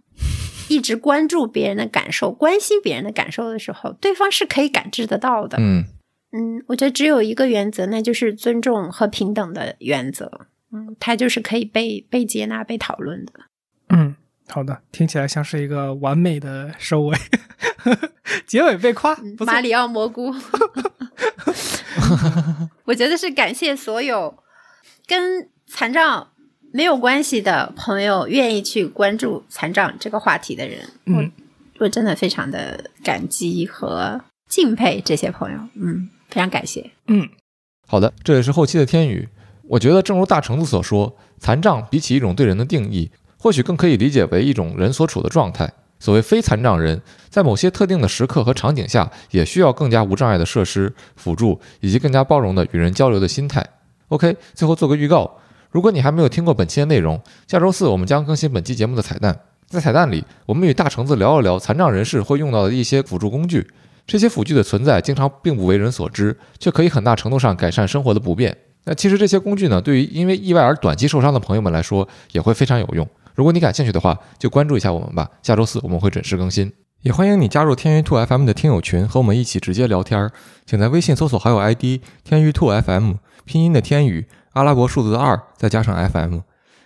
一直关注别人的感受、关心别人的感受的时候，对方是可以感知得到的。嗯嗯，我觉得只有一个原则，那就是尊重和平等的原则。嗯，它就是可以被被接纳、被讨论的。嗯，好的，听起来像是一个完美的收尾，结尾被夸，马里奥蘑菇，我觉得是感谢所有跟残障没有关系的朋友愿意去关注残障这个话题的人。嗯，我我真的非常的感激和敬佩这些朋友。嗯，非常感谢。嗯，好的，这里是后期的天宇。我觉得，正如大橙子所说，残障比起一种对人的定义，或许更可以理解为一种人所处的状态。所谓非残障人，在某些特定的时刻和场景下，也需要更加无障碍的设施辅助，以及更加包容的与人交流的心态。OK，最后做个预告，如果你还没有听过本期的内容，下周四我们将更新本期节目的彩蛋。在彩蛋里，我们与大橙子聊一聊残障人士会用到的一些辅助工具。这些辅具的存在经常并不为人所知，却可以很大程度上改善生活的不便。那其实这些工具呢，对于因为意外而短期受伤的朋友们来说，也会非常有用。如果你感兴趣的话，就关注一下我们吧。下周四我们会准时更新，也欢迎你加入天娱兔 FM 的听友群，和我们一起直接聊天儿。请在微信搜索好友 ID 天娱兔 FM，拼音的天宇，阿拉伯数字的二，再加上 FM。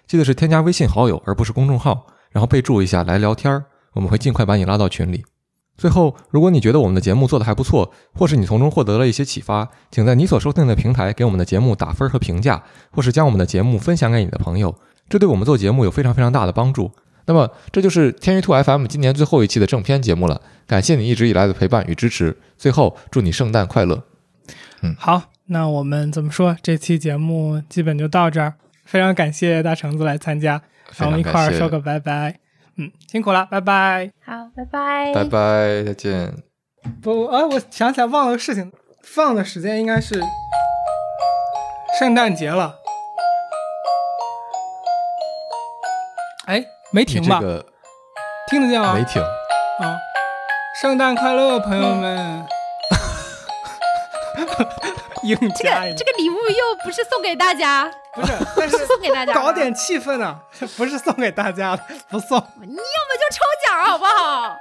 记得是添加微信好友，而不是公众号，然后备注一下来聊天儿，我们会尽快把你拉到群里。最后，如果你觉得我们的节目做得还不错，或是你从中获得了一些启发，请在你所收听的平台给我们的节目打分和评价，或是将我们的节目分享给你的朋友，这对我们做节目有非常非常大的帮助。那么，这就是天娱兔 FM 今年最后一期的正片节目了，感谢你一直以来的陪伴与支持。最后，祝你圣诞快乐！嗯好，那我们怎么说？这期节目基本就到这儿，非常感谢大橙子来参加，让我们一块儿说个拜拜。嗯，辛苦了，拜拜。好，拜拜，拜拜，再见。不，哎，我想起来忘了个事情，放的时间应该是圣诞节了。没停吧？这个听得见吗？没停。啊！圣诞快乐，朋友们！硬这个这个礼物又不是送给大家，不是，但是是送给大家，搞点气氛呢，不是送给大家的，不送。你要么就抽奖好不好？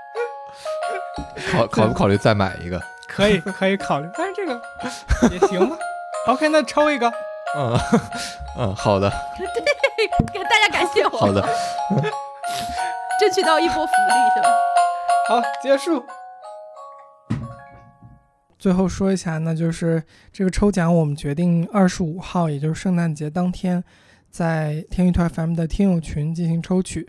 考考不考虑再买一个？可以，可以考虑，但是这个也行吧。OK，那抽一个。嗯嗯，好的对，大家感谢我，好的。争取到一波福利是吧？好，结束。最后说一下，那就是这个抽奖，我们决定二十五号，也就是圣诞节当天，在天娱团 FM 的听友群进行抽取。